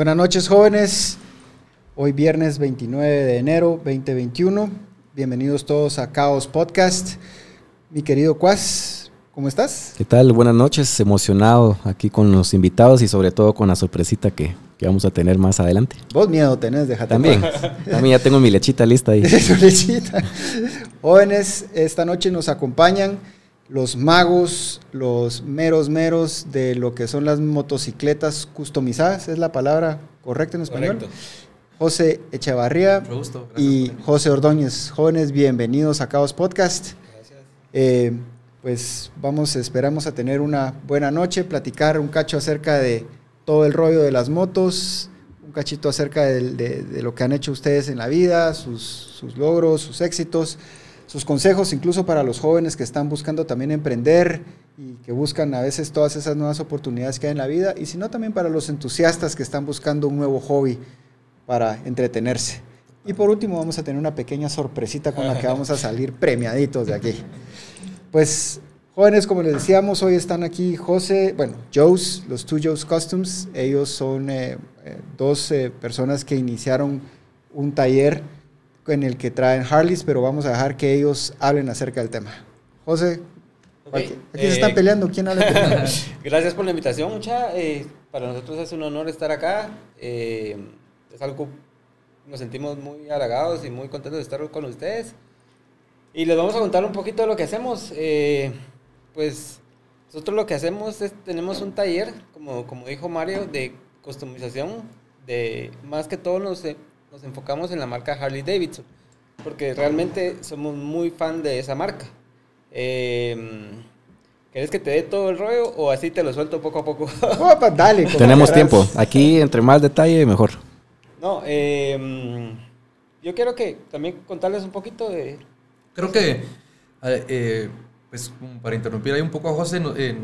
Buenas noches jóvenes, hoy viernes 29 de enero 2021, bienvenidos todos a Caos Podcast. Mi querido Cuas, ¿cómo estás? ¿Qué tal? Buenas noches, emocionado aquí con los invitados y sobre todo con la sorpresita que, que vamos a tener más adelante. Vos miedo tenés, déjate. También, también ya tengo mi lechita lista ahí. Su lechita. Jóvenes, esta noche nos acompañan los magos, los meros meros de lo que son las motocicletas customizadas, es la palabra correcta en español. Correcto. José Echevarría gusto. Y José Ordóñez. Jóvenes, bienvenidos a Caos Podcast. Gracias. Eh, pues vamos, esperamos a tener una buena noche, platicar un cacho acerca de todo el rollo de las motos, un cachito acerca de, de lo que han hecho ustedes en la vida, sus, sus logros, sus éxitos, sus consejos, incluso para los jóvenes que están buscando también emprender y que buscan a veces todas esas nuevas oportunidades que hay en la vida, y si no también para los entusiastas que están buscando un nuevo hobby para entretenerse. Y por último vamos a tener una pequeña sorpresita con la que vamos a salir premiaditos de aquí. Pues jóvenes, como les decíamos, hoy están aquí José, bueno, Joe's, los Two Joe's Customs. Ellos son eh, eh, dos eh, personas que iniciaron un taller en el que traen Harleys, pero vamos a dejar que ellos hablen acerca del tema. José, Ok, aquí, aquí eh, se están peleando, ¿quién habla primero? Gracias por la invitación, mucha. Eh, para nosotros es un honor estar acá. Eh, es algo, nos sentimos muy halagados y muy contentos de estar con ustedes. Y les vamos a contar un poquito de lo que hacemos. Eh, pues nosotros lo que hacemos es, tenemos un taller, como, como dijo Mario, de customización. De, más que todo nos, nos enfocamos en la marca Harley Davidson, porque realmente somos muy fan de esa marca. Eh, ¿Querés que te dé todo el rollo o así te lo suelto poco a poco? Opa, dale. como Tenemos tiempo. Aquí, entre más detalle, mejor. no, eh, yo quiero que también contarles un poquito de... Creo que, eh, eh, pues como para interrumpir ahí un poco a José, eh,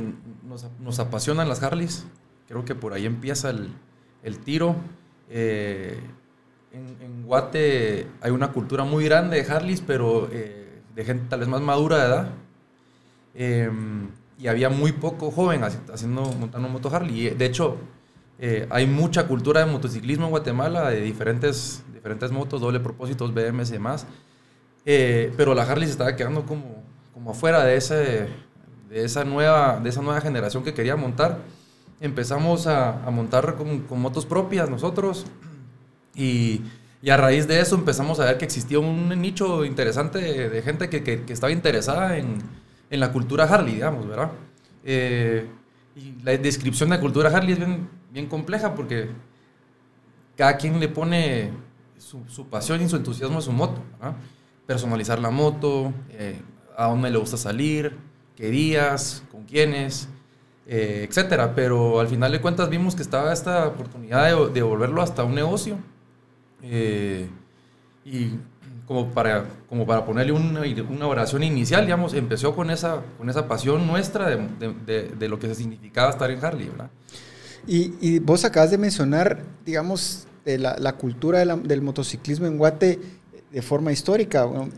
nos, nos apasionan las Harleys. Creo que por ahí empieza el, el tiro. En, en Guate hay una cultura muy grande de Harleys, pero eh, de gente tal vez más madura de edad. Eh, y había muy poco joven haci- haciendo, montando moto Harley. De hecho, eh, hay mucha cultura de motociclismo en Guatemala, de diferentes, diferentes motos, doble propósitos, BMS y demás. Eh, pero la Harley se estaba quedando como, como afuera de, ese, de, esa nueva, de esa nueva generación que quería montar. Empezamos a, a montar con, con motos propias nosotros y, y a raíz de eso empezamos a ver que existía un nicho interesante de, de gente que, que- que estaba interesada en, en la cultura Harley, digamos, ¿verdad? Eh, y la descripción de cultura Harley es bien, bien compleja porque cada quien le pone su, su pasión y su entusiasmo a su moto. ¿verdad? Personalizar la moto, eh, a dónde le gusta salir, qué días, con quiénes, eh, etcétera. Pero al final de cuentas vimos que estaba esta oportunidad de, de volverlo hasta un negocio. Eh, y como para, como para ponerle una, una oración inicial, digamos, empezó con esa, con esa pasión nuestra de, de- de- de lo que significaba estar en Harley, ¿verdad? Y, y vos acabas de mencionar, digamos, de la, la cultura de la- del motociclismo en Guate de forma histórica. Bueno,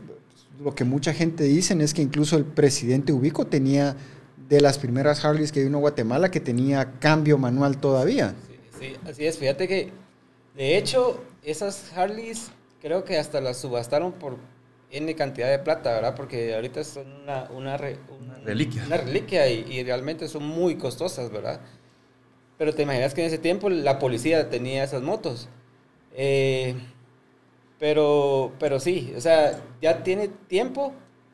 lo que mucha gente dicen es que incluso el presidente Ubico tenía de las primeras Harleys que vino a Guatemala que tenía cambio manual todavía. Sí, sí, así es. Fíjate que, de hecho, esas Harleys creo que hasta las subastaron por N cantidad de plata, ¿verdad? Porque ahorita son una, una, re- un- Una reliquia. Una reliquia y, y realmente son muy costosas, ¿verdad? Pero te imaginas que en ese tiempo la policía tenía esas motos. Eh, pero, pero sí, o sea, ya tiene tiempo,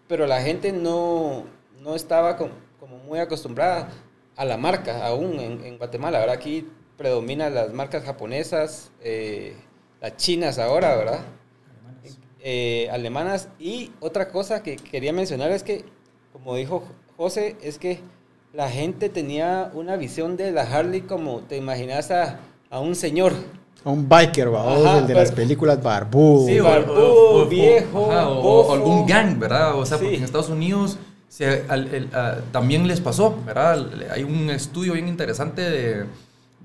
pero la gente no, no estaba com- como muy acostumbrada a la marca aún en, en Guatemala, ¿verdad? Aquí predominan las marcas japonesas, eh, las chinas ahora, ¿verdad? Eh, alemanas. Y otra cosa que quería mencionar es que, como dijo José, es que la gente tenía una visión de la Harley como te imaginas a, a un señor. A un biker, ¿va? Ajá, el de las películas barbudo. Sí, o- barbudo, o- o- viejo, ajá, o, o algún gang, ¿verdad? O sea, porque Sí. en Estados Unidos se- al- el- a- también les pasó, ¿verdad? Hay un estudio bien interesante de,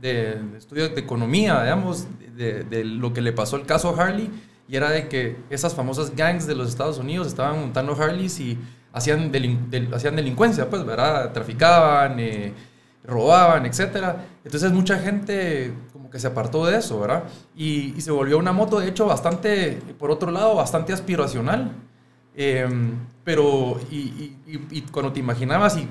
de, de estudio de economía, digamos, de, de lo que le pasó al caso Harley, y era de que esas famosas gangs de los Estados Unidos estaban montando Harleys y hacían, delin- del- hacían delincuencia, pues, ¿verdad? Traficaban, eh, robaban, etcétera. Entonces mucha gente como que se apartó de eso, ¿verdad? Y, y se volvió una moto, de hecho, bastante, por otro lado, bastante aspiracional. Em, pero, y, y, y, cuando te imaginabas y,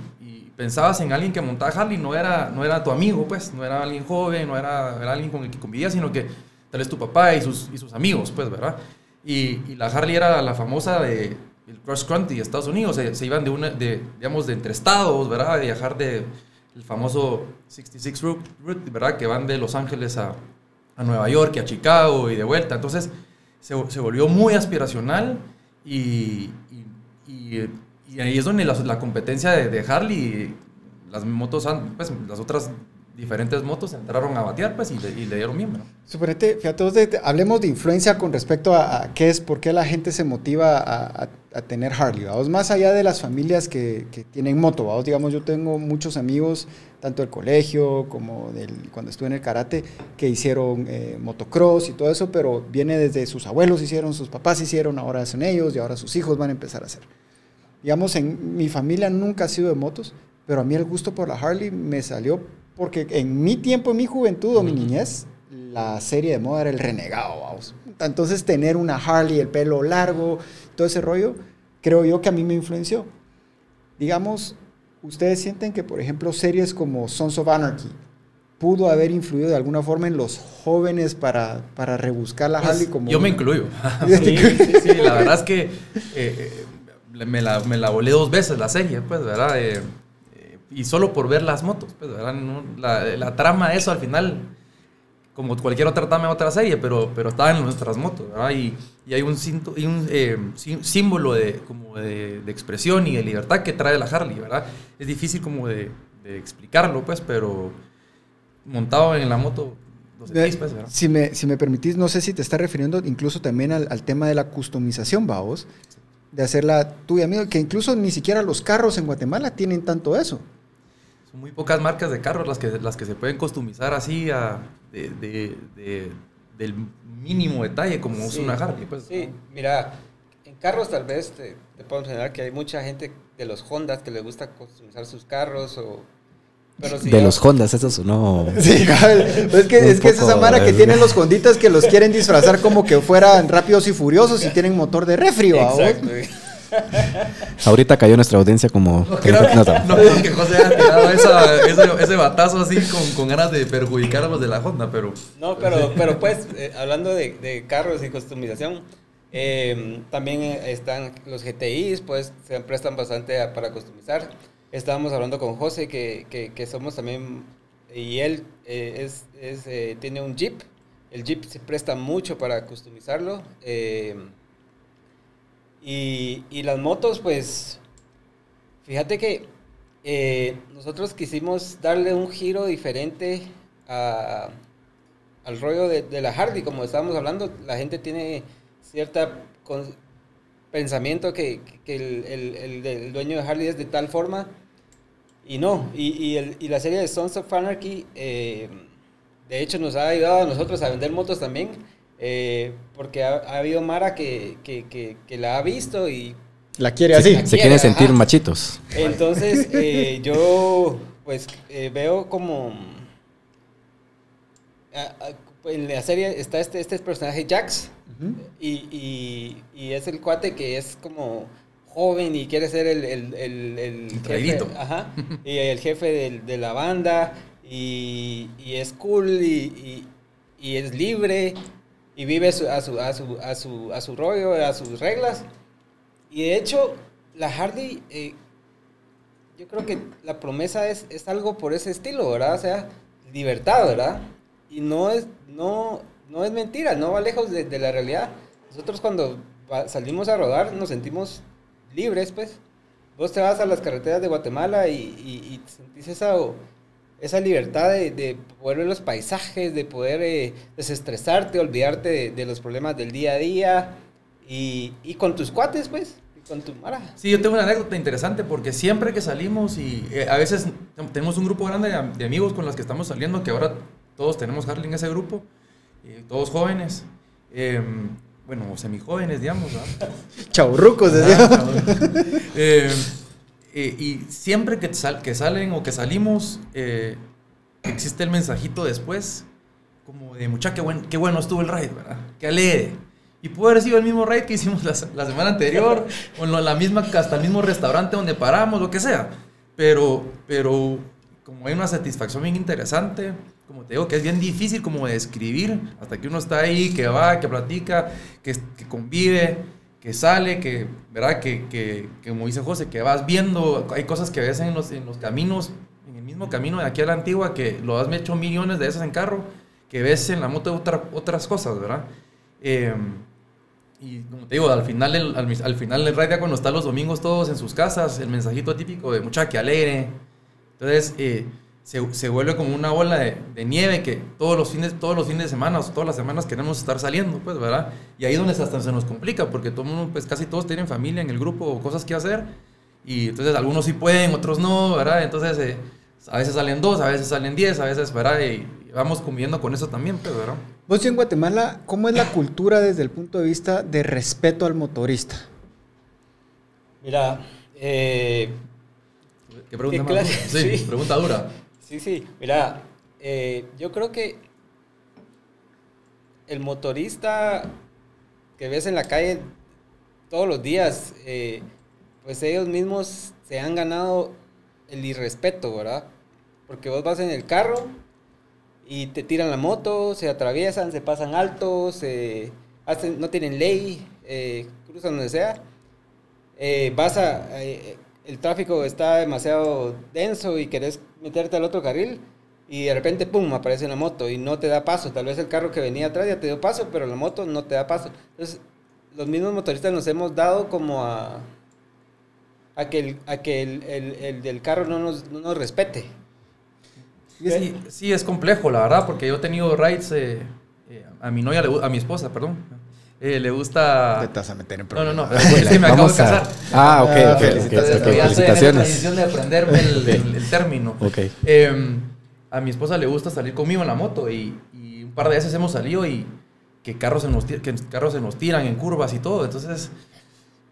pensabas en alguien que montaba Harley, no era, no era tu amigo, pues, no era alguien joven, no era, era alguien con el que convivías, sino que tal vez tu papá y sus, y sus amigos, pues, ¿verdad? Y, la Harley era la famosa de el cross country de Estados Unidos, se, iban de, una, de, digamos, de entre estados, ¿verdad? De viajar de el famoso 66 route, ¿verdad? Que van de Los Ángeles a, a Nueva York y a Chicago y de vuelta. Entonces, se, se volvió muy aspiracional y, ahí es donde la, la competencia de, de, Harley, las motos, pues las otras diferentes motos entraron a batear pues, y, le, y le dieron miembro. Suponete, fíjate, hablemos de influencia con respecto a, a, qué es, por qué la gente se motiva a, a, a tener Harley. ¿vamos? Más allá de las familias que, que tienen moto, ¿vamos? digamos, yo tengo muchos amigos, tanto del colegio como del, cuando estuve en el karate, que hicieron eh, motocross y todo eso, pero viene desde sus abuelos hicieron, sus papás hicieron, ahora son ellos y ahora sus hijos van a empezar a hacer. Digamos, en mi familia nunca ha sido de motos, pero a mí el gusto por la Harley me salió porque en mi tiempo, en mi juventud o mi niñez, la serie de moda era el renegado, vamos. Entonces tener una Harley, el pelo largo, todo ese rollo, creo yo que a mí me influenció. Digamos, ustedes sienten que, por ejemplo, series como Sons of Anarchy pudo haber influido de alguna forma en los jóvenes para, para rebuscar la pues, Harley como... Yo me incluyo. sí, sí, sí, la verdad es que eh, me, la, me la volé dos veces la serie, pues, ¿verdad? Eh, y solo por ver las motos, pues, ¿verdad? No, la, la, trama eso al final, como cualquier otra trama de otra serie, pero, pero estaba en nuestras motos, ¿verdad? Y, y hay un, cinto, y un eh, símbolo de, como de, de, expresión y de libertad que trae la Harley, ¿verdad? Es difícil como de, de explicarlo, pues, pero montado en la moto pues, si, me, si me permitís, no sé si te estás refiriendo incluso también al, al tema de la customización, vamos, de hacerla tuya, amigo, que incluso ni siquiera los carros en Guatemala tienen tanto eso. Son muy pocas marcas de carros las que, las que se pueden customizar así a, de, de, de, del mínimo detalle como sí, es una Harley. Pues. Sí, mira, en carros tal vez te, te puedo mencionar que hay mucha gente de los Hondas que les gusta customizar sus carros o... Pero si de ya... los Hondas, eso sonó. Sí, es que, es, que es esa mara que tienen los Honditas que los quieren disfrazar como que fueran rápidos y furiosos y tienen motor de refri, Exacto. Ahorita cayó nuestra audiencia como... No creo, no, no. no creo que José haya tirado esa, ese, ese, batazo así con, con, ganas de perjudicar a los de la Honda, pero... No, pero, pero pues, eh, hablando de, de, carros y customización, eh, también están los GTIs, pues se prestan bastante a, para customizar. Estábamos hablando con José que, que, somos también, y él eh, es, eh, tiene un Jeep, el Jeep se presta mucho para customizarlo. Eh, y, y, las motos, pues, fíjate que nosotros quisimos darle un giro diferente a, al rollo de, la Harley, como estábamos hablando, la gente tiene cierta pensamiento que, que el, el, el, dueño de Harley es de tal forma, y no, y, y, el, y la serie de Sons of Anarchy, eh, de hecho, nos ha ayudado a nosotros a vender motos también eh, porque ha, ha, habido Mara que, que, que, que, la ha visto y... La quiere así. Se, se quieren sentir ajá. machitos. Entonces, eh, yo pues eh, veo como... en la serie está este, este personaje Jax uh -huh. y, y, y, es el cuate que es como joven y quiere ser el, el, el, el jefe, ajá, y el jefe de, de la banda y, y es cool y, y, es libre y vive a su, a, su, a, su, a, su, a su rollo, a sus reglas. Y de hecho, la Hardy, eh, yo creo que la promesa es, es algo por ese estilo, ¿verdad? O sea, libertad, ¿verdad? Y no es, no, no es mentira, no va lejos de, de la realidad. Nosotros cuando salimos a rodar nos sentimos libres, pues. Vos te vas a las carreteras de Guatemala y, y, y sentís esa esa libertad de, de, poder ver los paisajes, de poder eh, desestresarte, olvidarte de, de, los problemas del día a día y, y, con tus cuates, pues, con tu mara. Sí, yo tengo una anécdota interesante porque siempre que salimos y eh, a veces tenemos un grupo grande de, de, amigos con los que estamos saliendo, que ahora todos tenemos Harley en ese grupo, eh, todos jóvenes. Eh, bueno, semijóvenes, digamos. Chaurrucos, eh, eh, y siempre que, sal, que, salen o que salimos, eh, existe el mensajito después como de, mucha, qué, buen, qué bueno estuvo el raid, ¿verdad? Qué alegre. Y pudo haber sido el mismo raid que hicimos la, la semana anterior, o en la misma, hasta el mismo restaurante donde paramos, lo que sea. Pero, pero como hay una satisfacción bien interesante, como te digo, que es bien difícil como de describir, hasta que uno está ahí, que va, que platica, que, que convive, que sale, que, ¿verdad? Que, que, que, como dice José, que vas viendo, hay cosas que ves en los, en los caminos, en el mismo camino de aquí a la antigua, que lo has hecho millones de veces en carro, que ves en la moto otra, otras cosas, ¿verdad? Eh, y como te digo, al final, el, al, al, final del raid, cuando están los domingos todos en sus casas, el mensajito típico de mucha que alegre. Entonces, eh, se, se, vuelve como una ola de, de, nieve que todos los, fines, todos los fines de semana o todas las semanas queremos estar saliendo, pues, ¿verdad? Y ahí es donde hasta se nos complica, porque todo mundo, pues casi todos tienen familia en el grupo o cosas que hacer. Y entonces algunos sí pueden, otros no, ¿verdad? Entonces, eh, a veces salen dos, a veces salen diez, a veces, ¿verdad? Y, vamos conviviendo con eso también, pues, ¿verdad? Vos en Guatemala, ¿cómo es la cultura desde el punto de vista de respeto al motorista? Mira, eh, ¿qué pregunta ¿qué más? Sí, sí, pregunta dura. Sí, sí, mira, eh, yo creo que el motorista que ves en la calle todos los días, eh, pues ellos mismos se han ganado el irrespeto, ¿verdad? Porque vos vas en el carro y te tiran la moto, se atraviesan, se pasan altos, se hacen, no tienen ley, eh, cruzan donde sea. Vas a, el tráfico está demasiado denso y querés meterte al otro carril y de repente, pum, aparece una moto y no te da paso. Tal vez el carro que venía atrás ya te dio paso, pero la moto no te da paso. Entonces, los mismos motoristas nos hemos dado como a, a que el, del carro no nos, no nos respete. Sí, sí, es complejo, la verdad, porque yo he tenido rides eh, eh, a mi novia, a mi esposa, perdón. Eh, le gusta. Te vas a meter en problemas. No, no, no. Es que me acabo de casar. Ah, ok, ok. Felicitaciones. Okay, felicitaciones. la de aprenderme el, el, el término. Ok. Eh, a mi esposa le gusta salir conmigo en la moto y, y, un par de veces hemos salido y que carros, se nos, que carros se nos tiran en curvas y todo. Entonces,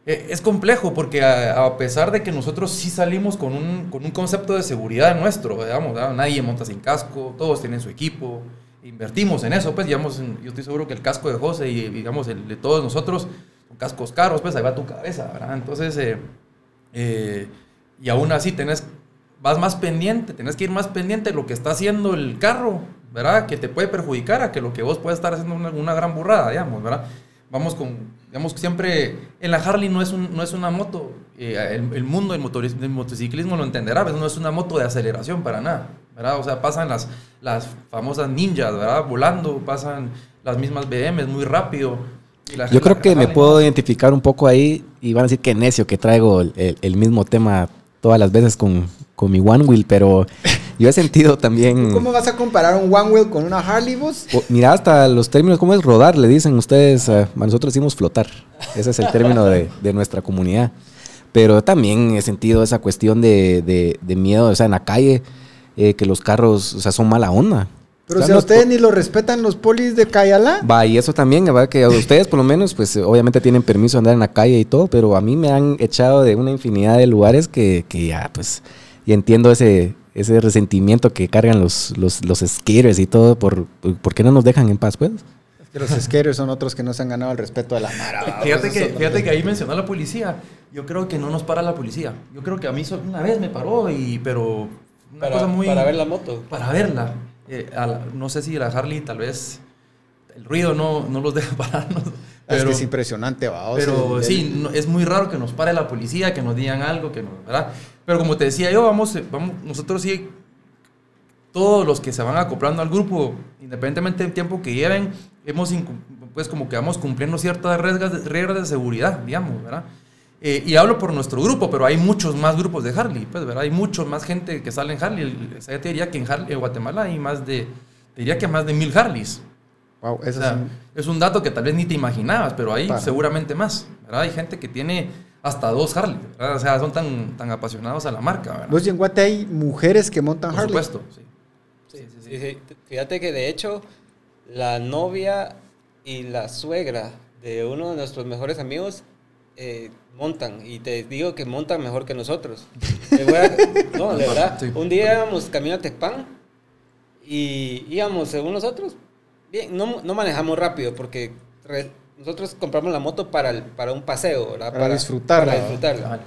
eh, es complejo porque a, a, pesar de que nosotros sí salimos con un, con un concepto de seguridad nuestro, digamos, ¿verdad? nadie monta sin casco, todos tienen su equipo, invertimos en eso, pues digamos, yo estoy seguro que el casco de José y digamos el de todos nosotros son cascos caros, pues ahí va tu cabeza, ¿verdad? Entonces, eh, eh, y aún así tenés, vas más pendiente, tenés que ir más pendiente de lo que está haciendo el carro, ¿verdad? Que te puede perjudicar a que lo que vos puedes estar haciendo una, gran burrada, digamos, ¿verdad? Vamos con, digamos, siempre en la Harley no es, un, no es una moto, eh, el, el, mundo del, motorismo, del motociclismo lo entenderá, pero no es una moto de aceleración para nada, ¿verdad? O sea, pasan las, las famosas ninjas, ¿verdad? Volando, pasan las mismas BMs muy rápido. La, Yo creo que me puedo identificar un poco ahí y van a decir que necio que traigo el, el, el mismo tema todas las veces con, con mi One Wheel, pero yo he sentido también... ¿Cómo vas a comparar un One Wheel con una Harley vos? O, mira, hasta los términos, ¿cómo es rodar? Le dicen ustedes, uh, nosotros decimos flotar. Ese es el término de, de, nuestra comunidad. Pero también he sentido esa cuestión de, de, de miedo, o sea, en la calle, eh, que los carros, o sea, son mala onda. Pero o sea, si a ustedes ni lo respetan los polis de Cayala. Va, y eso también, va, que a ustedes por lo menos, pues obviamente tienen permiso de andar en la calle y todo, pero a mí me han echado de una infinidad de lugares que, que ya, pues, y entiendo ese, ese resentimiento que cargan los, los, los skaters y todo, por, ¿por qué no nos dejan en paz, pues? Es que los skaters son otros que no se han ganado el respeto de la mara. Fíjate, que, fíjate que ahí mencionó la policía. Yo creo que no nos para la policía. Yo creo que a mí una vez me paró, y, pero una para, cosa muy... Para ver la moto. Para verla. Eh, la, no sé si la Harley tal vez el ruido no, no los deja pararnos. Pero, es que es impresionante, va. Pero sí, no, es muy raro que nos pare la policía, que nos digan algo, que no, ¿verdad? Pero como te decía yo, vamos, vamos, nosotros sí, todos los que se van acoplando al grupo, independientemente del tiempo que lleven, hemos, pues como que vamos cumpliendo ciertas reglas de, reglas de seguridad, digamos, ¿verdad? Eh, y hablo por nuestro grupo, pero hay muchos más grupos de Harley, pues, ¿verdad? Hay mucho más gente que sale en Harley. O sea, te diría que en, Harley, en Guatemala hay más de, te diría que más de mil Harleys. Wow, eso o sea, es, un... es, un... dato que tal vez ni te imaginabas, pero hay Para. seguramente más, ¿verdad? Hay gente que tiene hasta dos Harley, ¿verdad? O sea, son tan, tan apasionados a la marca, ¿verdad? ¿Vos y en Guate hay mujeres que montan por Harley? Por supuesto, sí. Sí, sí, sí. sí. Fíjate que de hecho, la novia y la suegra de uno de nuestros mejores amigos eh, montan y te digo que montan mejor que nosotros. A, no, de verdad. Sí. Un día íbamos camino a Tecpan y íbamos según nosotros bien, no, no manejamos rápido porque re- nosotros compramos la moto para, el- para un paseo, ¿verdad? Para disfrutarla, Para disfrutarla.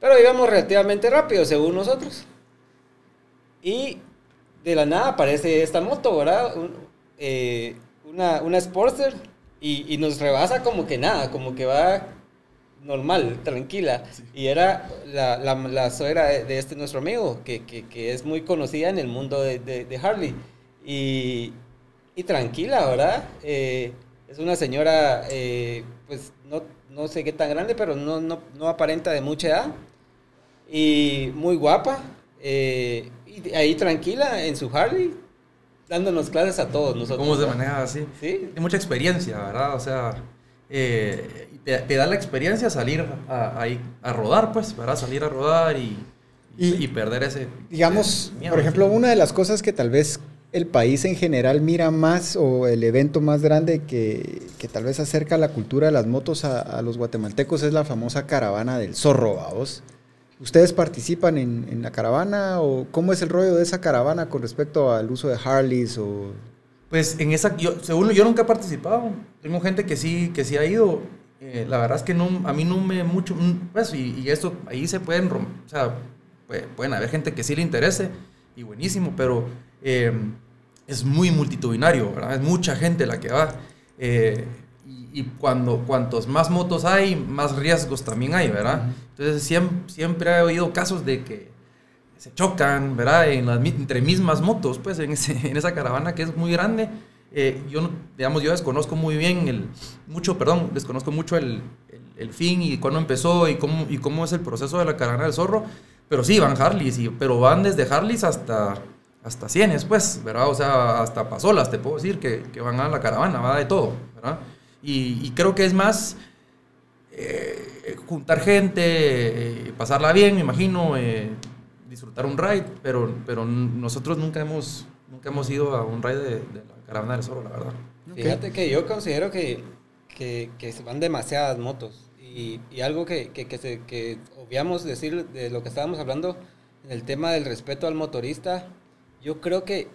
Pero íbamos relativamente rápido, según nosotros. Y de la nada aparece esta moto, ¿verdad? Un- eh, una, una Sportster. Y, y nos rebasa como que nada, como que va normal, tranquila. Y era la, la, la suegra de, de este nuestro amigo, que, que, que es muy conocida en el mundo de, de, de Harley. Y, y tranquila, ¿verdad? Eh, es una señora, eh, pues no, no sé qué tan grande, pero no, no, no aparenta de mucha edad. Y muy guapa. eh, y ahí tranquila en su Harley, dándonos clases a todos nosotros. ¿Cómo se maneja así? Sí. Tiene mucha experiencia, ¿verdad? O sea, eh, te, te da la experiencia salir a, a rodar, pues, ¿verdad? Salir a rodar y, Y- y, perder ese... Digamos, ese miedo, por ejemplo, una de las cosas que tal vez el país en general mira más o el evento más grande que, que tal vez acerca la cultura de las motos a, a los guatemaltecos es la famosa caravana del zorro, vamos. ¿Ustedes participan en, en la caravana o cómo es el rollo de esa caravana con respecto al uso de Harleys o Pues en esa, yo, según yo nunca he participado. Tengo gente que sí, que sí ha ido. Eh, la verdad es que no, a mí no me mucho, mm, pues, y, y esto, ahí se pueden, o sea, pue- pueden haber gente que sí le interese y buenísimo, pero eh, es muy multitudinario, ¿verdad? Es mucha gente la que va. Eh, y, y cuando, cuantos más motos hay, más riesgos también hay, ¿verdad? Entonces siempre, siempre he oído casos de que se chocan, ¿verdad? En las, entre mismas motos, pues, en, ese- en esa caravana que es muy grande. Eh, yo, digamos, yo desconozco muy bien el, mucho, perdón, desconozco mucho el, fin y cuándo empezó y cómo, y cómo es el proceso de la caravana del zorro, pero sí, van Harleys, y, pero van desde Harleys hasta, hasta Cienes, pues, ¿verdad? O sea, hasta Pasolas, te puedo decir, que, van a la caravana, va de todo, ¿verdad? Y, creo que es más eh, juntar gente, eh, pasarla bien, me imagino, disfrutar un ride, pero, pero nosotros nunca hemos, nunca hemos ido a un ride de, de la caravana del zorro, la verdad. Fíjate que yo considero que, que, que se van demasiadas motos. Y, y algo que, que, que, se, que obviamos decir de lo que estábamos hablando en el tema del respeto al motorista, yo creo que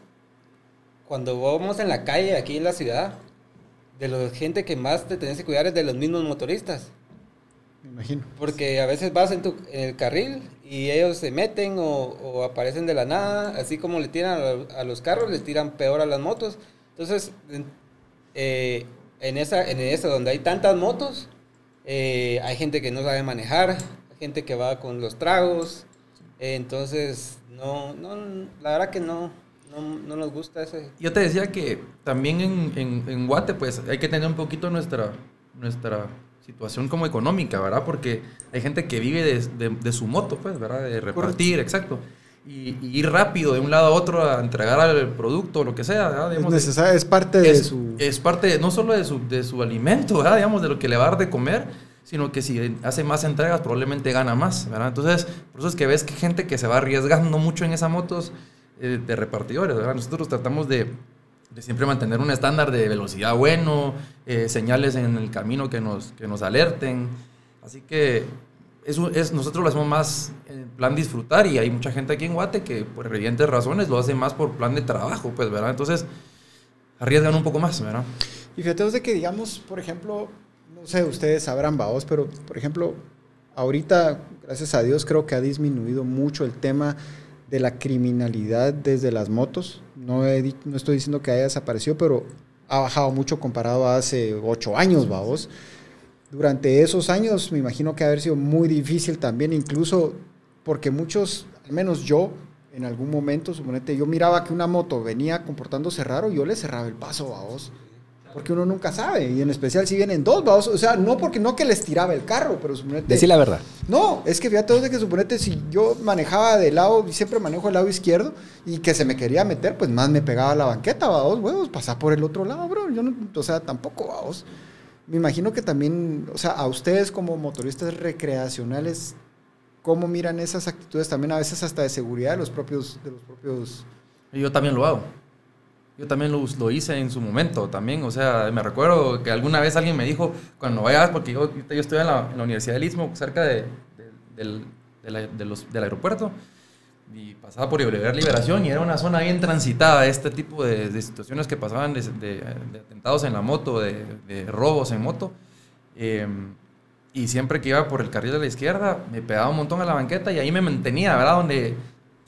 cuando vamos en la calle aquí en la ciudad, de la gente que más te tenés que cuidar es de los mismos motoristas. me imagino. Porque a veces vas en, tu, en el carril y ellos se meten o, o aparecen de la nada, así como le tiran a, los carros, les tiran peor a las motos. Entonces, en, eh, en esa, en esa donde hay tantas motos, eh, hay gente que no sabe manejar, hay gente que va con los tragos. eh, entonces, no, no, la verdad que no, no, no nos gusta ese. Yo te decía que también en, en, en Guate, pues hay que tener un poquito nuestra, nuestra situación como económica, ¿verdad? Porque hay gente que vive de, de- de su moto, pues, ¿verdad? De repartir, exacto. Y, y ir rápido de un lado a otro a entregar el producto, lo que sea, ¿verdad? Es, Digamos, necesario, es parte de su... es parte no solo de su, de su alimento, ¿verdad? digamos, de lo que le va a dar de comer, sino que si hace más entregas probablemente gana más. ¿verdad? Entonces, por eso es que ves que gente que se va arriesgando mucho en esas motos eh, de repartidores. ¿verdad? Nosotros tratamos de, de siempre mantener un estándar de velocidad bueno, eh, señales en el camino que nos, que nos alerten. Así que es, un- es, nosotros lo hacemos más en plan disfrutar y hay mucha gente aquí en Guate que por evidentes razones lo hace más por plan de trabajo, pues, ¿verdad? Entonces arriesgan un poco más, ¿verdad? Y fíjate de que, digamos, por ejemplo, no sé, ustedes sabrán, vaos, pero, por ejemplo, ahorita, gracias a Dios, creo que ha disminuido mucho el tema de la criminalidad desde las motos. No, he no estoy diciendo que haya desaparecido, pero ha bajado mucho comparado a hace ocho años, vaos. Durante esos años, me imagino que ha haber sido muy difícil también, incluso porque muchos, al menos yo, en algún momento, suponete, yo miraba que una moto venía comportándose raro, yo le cerraba el paso, vaos. Porque uno nunca sabe, y en especial si vienen dos, vaos. O sea, no porque no que les tiraba el carro, pero suponete. Decí la verdad. No, es que fíjate de que suponete si yo manejaba de lado, y siempre manejo el lado izquierdo, y que se me quería meter, pues más me pegaba a la banqueta, vamos, huevos, pasar por el otro lado, bro. Yo no, o sea, tampoco, vamos. Me imagino que también, o sea, a ustedes como motoristas recreacionales, ¿cómo miran esas actitudes también a veces hasta de seguridad de los propios, de los propios Yo también lo hago. Yo también lo, lo hice en su momento también. O sea, me recuerdo que alguna vez alguien me dijo, cuando vayas, porque yo, yo estoy en la, Universidad del Istmo, cerca de, de- del, de la- los- del aeropuerto, y pasaba por Oliver Liberación y era una zona bien transitada, este tipo de, de situaciones que pasaban de, atentados en la moto, de, robos en moto. Eh, y siempre que iba por el carril de la izquierda, me pegaba un montón a la banqueta y ahí me mantenía, ¿verdad? Donde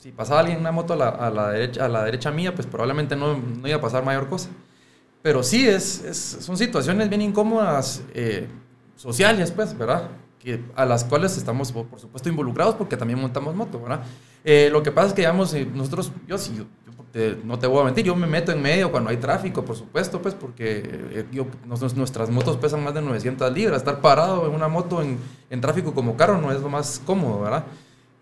si pasaba alguien en una moto a la, a la derecha, a la derecha mía, pues probablemente no, no iba a pasar mayor cosa. Pero sí, es, es- son situaciones bien incómodas eh, sociales, pues, ¿verdad? Que, a las cuales estamos, por supuesto, involucrados porque también montamos moto, ¿verdad? Eh, lo que pasa es que, digamos, eh, nosotros, yo sí, yo, te- no te voy a mentir, yo me meto en medio cuando hay tráfico, por supuesto, pues, porque eh, yo, nos- nuestras motos pesan más de 900 libras. Estar parado en una moto en, en tráfico como carro no es lo más cómodo, ¿verdad?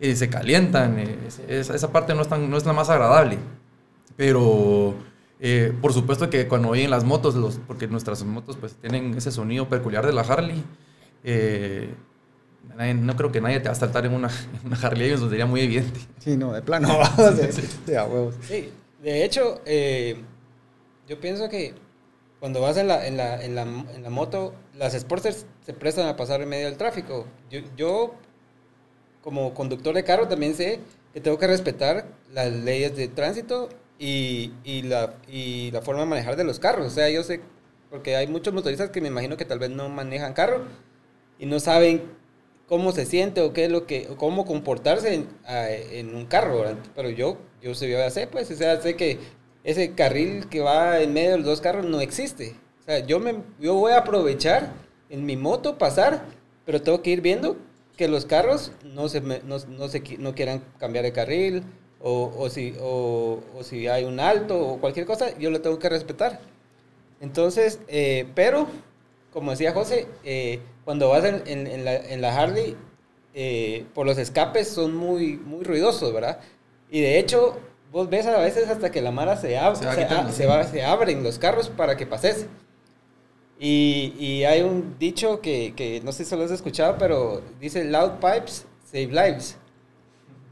Eh, se calientan, eh, es- es- esa parte no es, tan, no es la más agradable. Pero eh, por supuesto que cuando oyen las motos, los, porque nuestras motos pues tienen ese sonido peculiar de la Harley, eh, nadie- no creo que nadie te va a saltar en una, en una Harley, eso sería muy evidente. Sí, no, de plano. vamos, de, de a huevos. Sí, de hecho, eh, yo pienso que cuando vas en la, en, la, en, la, en la moto, las Sportsters se prestan a pasar en medio del tráfico. Yo, yo, como conductor de carro, también sé que tengo que respetar las leyes de tránsito y, y, la, y la forma de manejar de los carros. O sea, yo sé, porque hay muchos motoristas que me imagino que tal vez no manejan carro y no saben cómo se siente o qué es lo que, o cómo comportarse en, en un carro. Pero yo, yo sé, yo sé, pues, o sea, sé que ese carril que va en medio de los dos carros no existe. O sea, yo, me, yo voy a aprovechar en mi moto pasar, pero tengo que ir viendo que los carros no, se, no, no, se, no quieran cambiar de carril o, o, si, o, o si hay un alto o cualquier cosa, yo lo tengo que respetar. Entonces, eh, pero, como decía José, eh, cuando vas en, en- en la, en la Harley, eh, por los escapes son muy, muy ruidosos, ¿verdad? Y de hecho, vos ves a veces hasta que la mara se, ab- Se va se, a- se va- se abren los carros para que pases. Y, y hay un dicho que, que no sé si lo has escuchado, pero dice loud pipes save lives.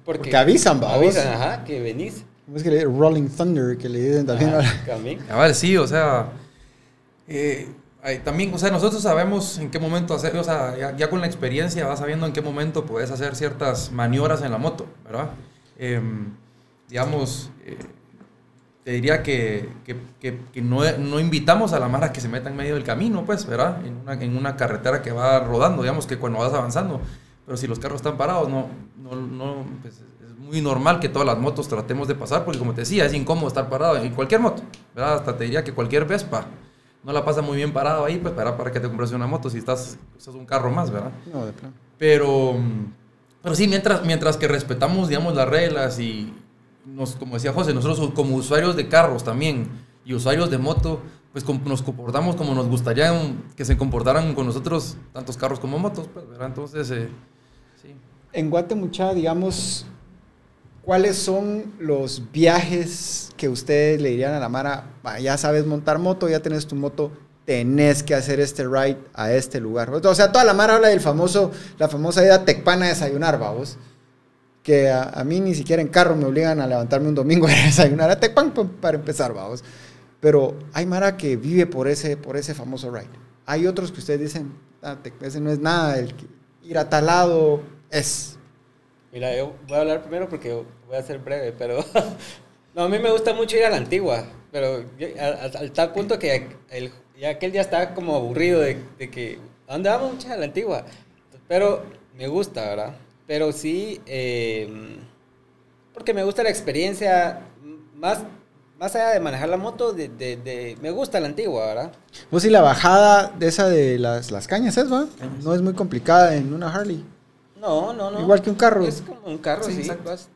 Porque avisan, vamos. Avisan, ajá, que venís. ¿Cómo es que le Rolling Thunder, que le dicen también? Ajá, también. A ver, sí, o sea, eh, hay- también, o sea, nosotros sabemos en qué momento hacer, o sea, ya, ya con la experiencia vas sabiendo en qué momento puedes hacer ciertas maniobras en la moto, ¿verdad? Em, digamos, eh, te diría que, que, que- que no, no invitamos a la mara que se meta en medio del camino, pues, ¿verdad? En una, en una carretera que va rodando, digamos que cuando vas avanzando. Pero si los carros están parados, no, no, no pues, es muy normal que todas las motos tratemos de pasar, porque como te decía, es incómodo estar parado en cualquier moto, ¿verdad? Hasta te diría que cualquier Vespa no la pasa muy bien parado ahí, pues, para, para que te compres una moto si estás, usas un carro más, ¿verdad? No, de plano. Pero, pero sí, mientras, mientras que respetamos, digamos, las reglas y, nos, como decía José, nosotros como usuarios de carros también y usuarios de moto, pues nos comportamos como nos gustaría um, que se comportaran con nosotros tantos carros como motos, pues, ¿verdad? Entonces, eh. En Guatemala, digamos, ¿cuáles son los viajes que ustedes le dirían a la Mara? "Va, ya sabes montar moto, ya tenés tu moto, tenés que hacer este ride a este lugar. O sea, toda la Mara habla del famoso, la famosa ida Tecpana a desayunar, vamos. Que a, a mí ni siquiera en carro me obligan a levantarme un domingo a desayunar a Tecpan pa- para empezar, vamos. Pero hay Mara que vive por ese, por ese famoso ride. Hay otros que ustedes dicen, "Ah, ese no es nada, el ir a tal lado es. Mira, yo voy a hablar primero porque voy a ser breve, pero no, a mí me gusta mucho ir a la antigua, pero al tal punto que el, ya aquel día estaba como aburrido de, de que, ¿a dónde vamos a la antigua? Pero me gusta, ¿verdad? Pero sí, eh, porque me gusta la experiencia, más, más allá de manejar la moto, de, de- de- me gusta la antigua, ¿verdad? Vos y la bajada de esa de las, las cañas es, ¿va? No es muy complicada en una Harley. No, no, no. Igual que un carro. Es como un carro, Sí, sí. vas-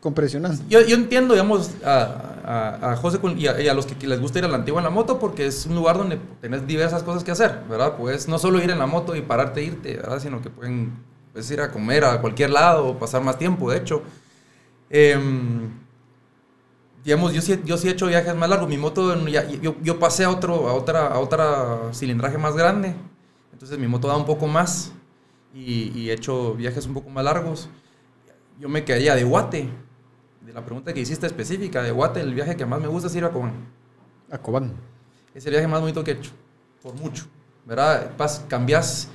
Compresionando. Yo, yo entiendo, digamos, a, a, a José y a, y a los que, que les gusta ir a la antigua en la moto porque es un lugar donde tenés diversas cosas que hacer, ¿verdad? Pues no solo ir en la moto y pararte e irte, ¿verdad? Sino que pueden pues, ir a comer a cualquier lado pasar más tiempo, de hecho. Em, digamos, yo sí, yo sí he hecho viajes más largos. Mi moto, ya- yo, yo pasé a, otro, a, otra, a otra cilindraje más grande. Entonces mi moto da un poco más y, y he hecho viajes un poco más largos. Yo me quedaría de Guate. De la pregunta que hiciste específica, de Guate, el viaje que más me gusta es ir a Cobán. A Cobán. Es el viaje más bonito que he hecho, por mucho. ¿Verdad? Pas, cambias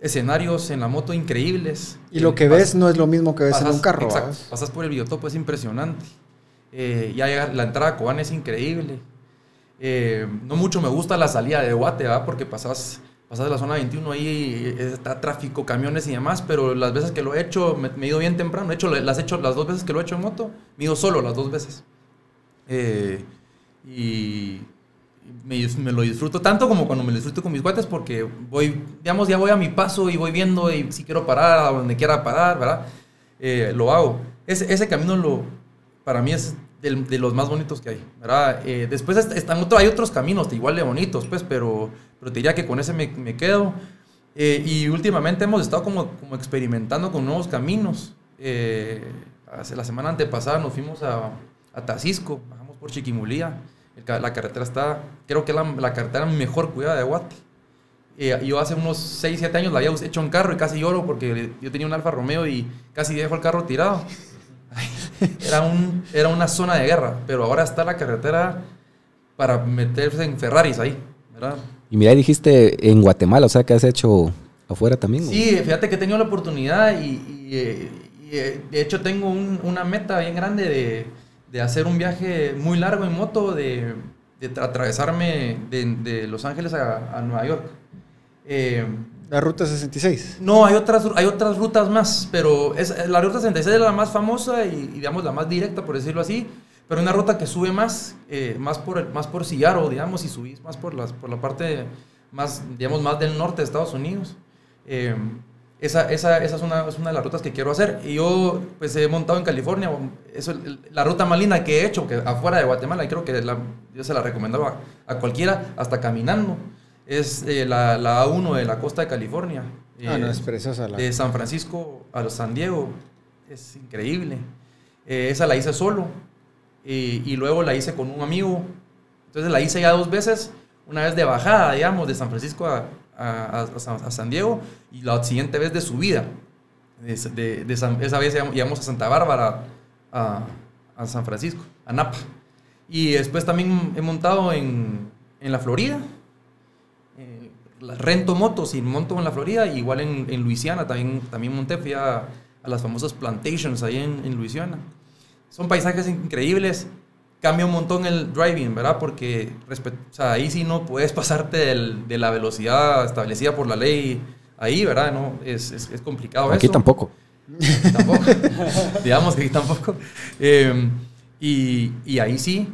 escenarios en la moto increíbles. Y lo que ves no es lo mismo que ves en un carro. exacto, pasas por el biotopo, es impresionante. Eh, ya la entrada a Cobán es increíble. Eh, no mucho me gusta la salida de Guate, ¿verdad? Porque pasas, pasas de la zona 21 ahí, eh, está tráfico, camiones y demás, pero las veces que lo he hecho, me, me he ido bien temprano. De hecho, las, he hecho, las dos veces que lo he hecho en moto, me he ido solo las dos veces. Eh, y me, lo disfruto tanto como cuando me lo disfruto con mis cuates porque voy, digamos, ya voy a mi paso y voy viendo y si quiero parar a donde quiera parar, ¿verdad? Eh, lo hago. Ese, camino lo, para mí es de los más bonitos que hay, ¿verdad? Eh, después est- están otro, hay otros caminos igual de bonitos, pues, pero, pero te diría que con ese me, quedo. Eh, y últimamente hemos estado como, como experimentando con nuevos caminos. Hace la semana antepasada nos fuimos a, a Tacisco, bajamos por Chiquimulía. La carretera está, creo que es la, la carretera mejor cuidada de Guate. Eh, yo hace unos 6, 7 años la había hecho en carro y casi lloro porque yo tenía un Alfa Romeo y casi dejo el carro tirado. Era, un, era una zona de guerra, pero ahora está la carretera para meterse en Ferraris ahí, ¿verdad? Y mira, dijiste en Guatemala, o sea, que has hecho afuera también. ¿o? Sí, fíjate que he tenido la oportunidad y, y, eh, y, eh, de hecho tengo un- una meta bien grande de, de hacer un viaje muy largo en moto, de, de tra- atravesarme de, de Los Ángeles a, a Nueva York. Eh, La ruta 66. no, hay otras, hay otras rutas más, pero es, la ruta 66 es la más famosa y, y, digamos la más directa, por decirlo así. Pero una ruta que sube más, eh, más, por, el- más por Seattle, digamos, y subís más por, las, por la parte más, digamos, más del norte de Estados Unidos. Eh, esa, esa, esa es, una, es una de las rutas que quiero hacer. Y yo, pues, he montado en California. Eso, la ruta más linda que he hecho, que afuera de Guatemala, y creo que la- yo se la recomendaba a, cualquiera, hasta caminando, es eh, la, la A1 de la costa de California. Ah, no, Eh, es preciosa la. de San Francisco a San Diego. Es increíble. Eh, esa la hice solo. Y, y luego la hice con un amigo. Entonces la hice ya dos veces. Una vez de bajada, digamos, de San Francisco a, a- San, Diego. Y la siguiente vez de subida. De, de- esa vez llegamos a Santa Bárbara, a, San Francisco, a Napa. Y después también he montado en, en la Florida. Eh, rento motos y monto en la Florida, igual en, en Luisiana también, también monté, fui a, a las famosas plantations ahí en, en Luisiana. Son paisajes increíbles, cambia un montón el driving, ¿verdad? Porque o sea, ahí sí no puedes pasarte del- de la velocidad establecida por la ley ahí, ¿verdad? No, es, es, es complicado Aquí eso. tampoco. Tampoco. Digamos que aquí tampoco. Eh, y, y ahí sí,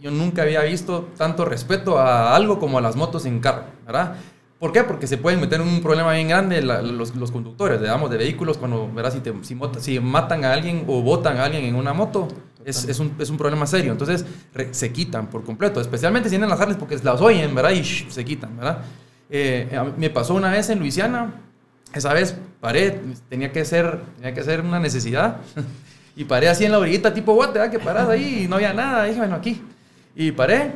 yo nunca había visto tanto respeto a algo como a las motos en carro, ¿verdad? ¿Por qué? Porque se pueden meter en un problema bien grande la- los, los conductores, digamos, de vehículos, cuando, ¿verdad? Si, te- si, si matan a alguien o botan a alguien en una moto, es, es, un, es un problema serio. Entonces, se quitan por completo, especialmente si vienen las Harleys porque las oyen, ¿verdad? Y se quitan, ¿verdad? Eh, me pasó una vez en Luisiana, esa vez paré, tenía que ser, tenía que ser una necesidad. y paré así en la orillita tipo guate. Que paras ahí no había nada. Dije, bueno, aquí. Y paré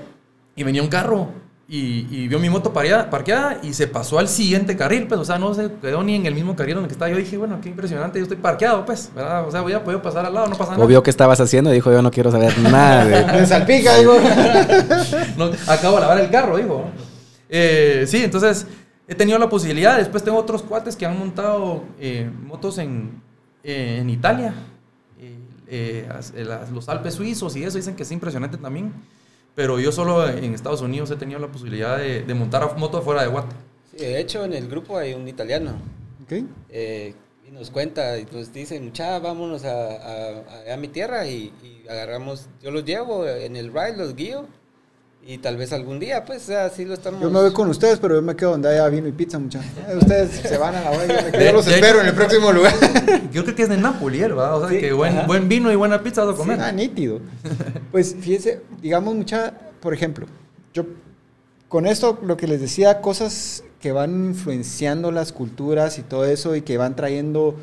y venía un carro y, y vio mi moto pareada- parqueada y se pasó al siguiente carril, pues, o sea, no se quedó ni en el mismo carril donde que estaba. Yo dije, bueno, qué impresionante, yo estoy parqueado, pues, ¿verdad? O sea, voy a poder pasar al lado, no pasa nada. O vio qué estabas haciendo y dijo, yo no quiero saber nada de... Me salpica, digo. No, acabo de lavar el carro, digo. Eh, sí, entonces he tenido la posibilidad. Después tengo otros cuates que han montado eh, motos en, eh, en Italia. Eh, las- los Alpes suizos y eso dicen que es impresionante también. Pero yo solo en Estados Unidos he tenido la posibilidad de, de montar a moto fuera de Guate. Sí, de hecho, en el grupo hay un italiano. Ok. eh, y nos cuenta y nos dice, mucha, vámonos a, a, a- a mi tierra y, y agarramos, yo los llevo en el ride, los guío y tal vez algún día, pues, así lo estamos... Yo me voy con ustedes, pero yo me quedo donde haya vino y pizza, muchachos. Ustedes se van a la hora, yo me quedo. Yo los espero hecho- en el próximo lugar. Yo creo que es de Napoli, ¿verdad? O sea, Sí, que buen, buen vino y buena pizza vas a comer. Ah, nítido. Pues fíjese, digamos mucha, por ejemplo, yo con esto lo que les decía, cosas que van influenciando las culturas y todo eso y que van trayendo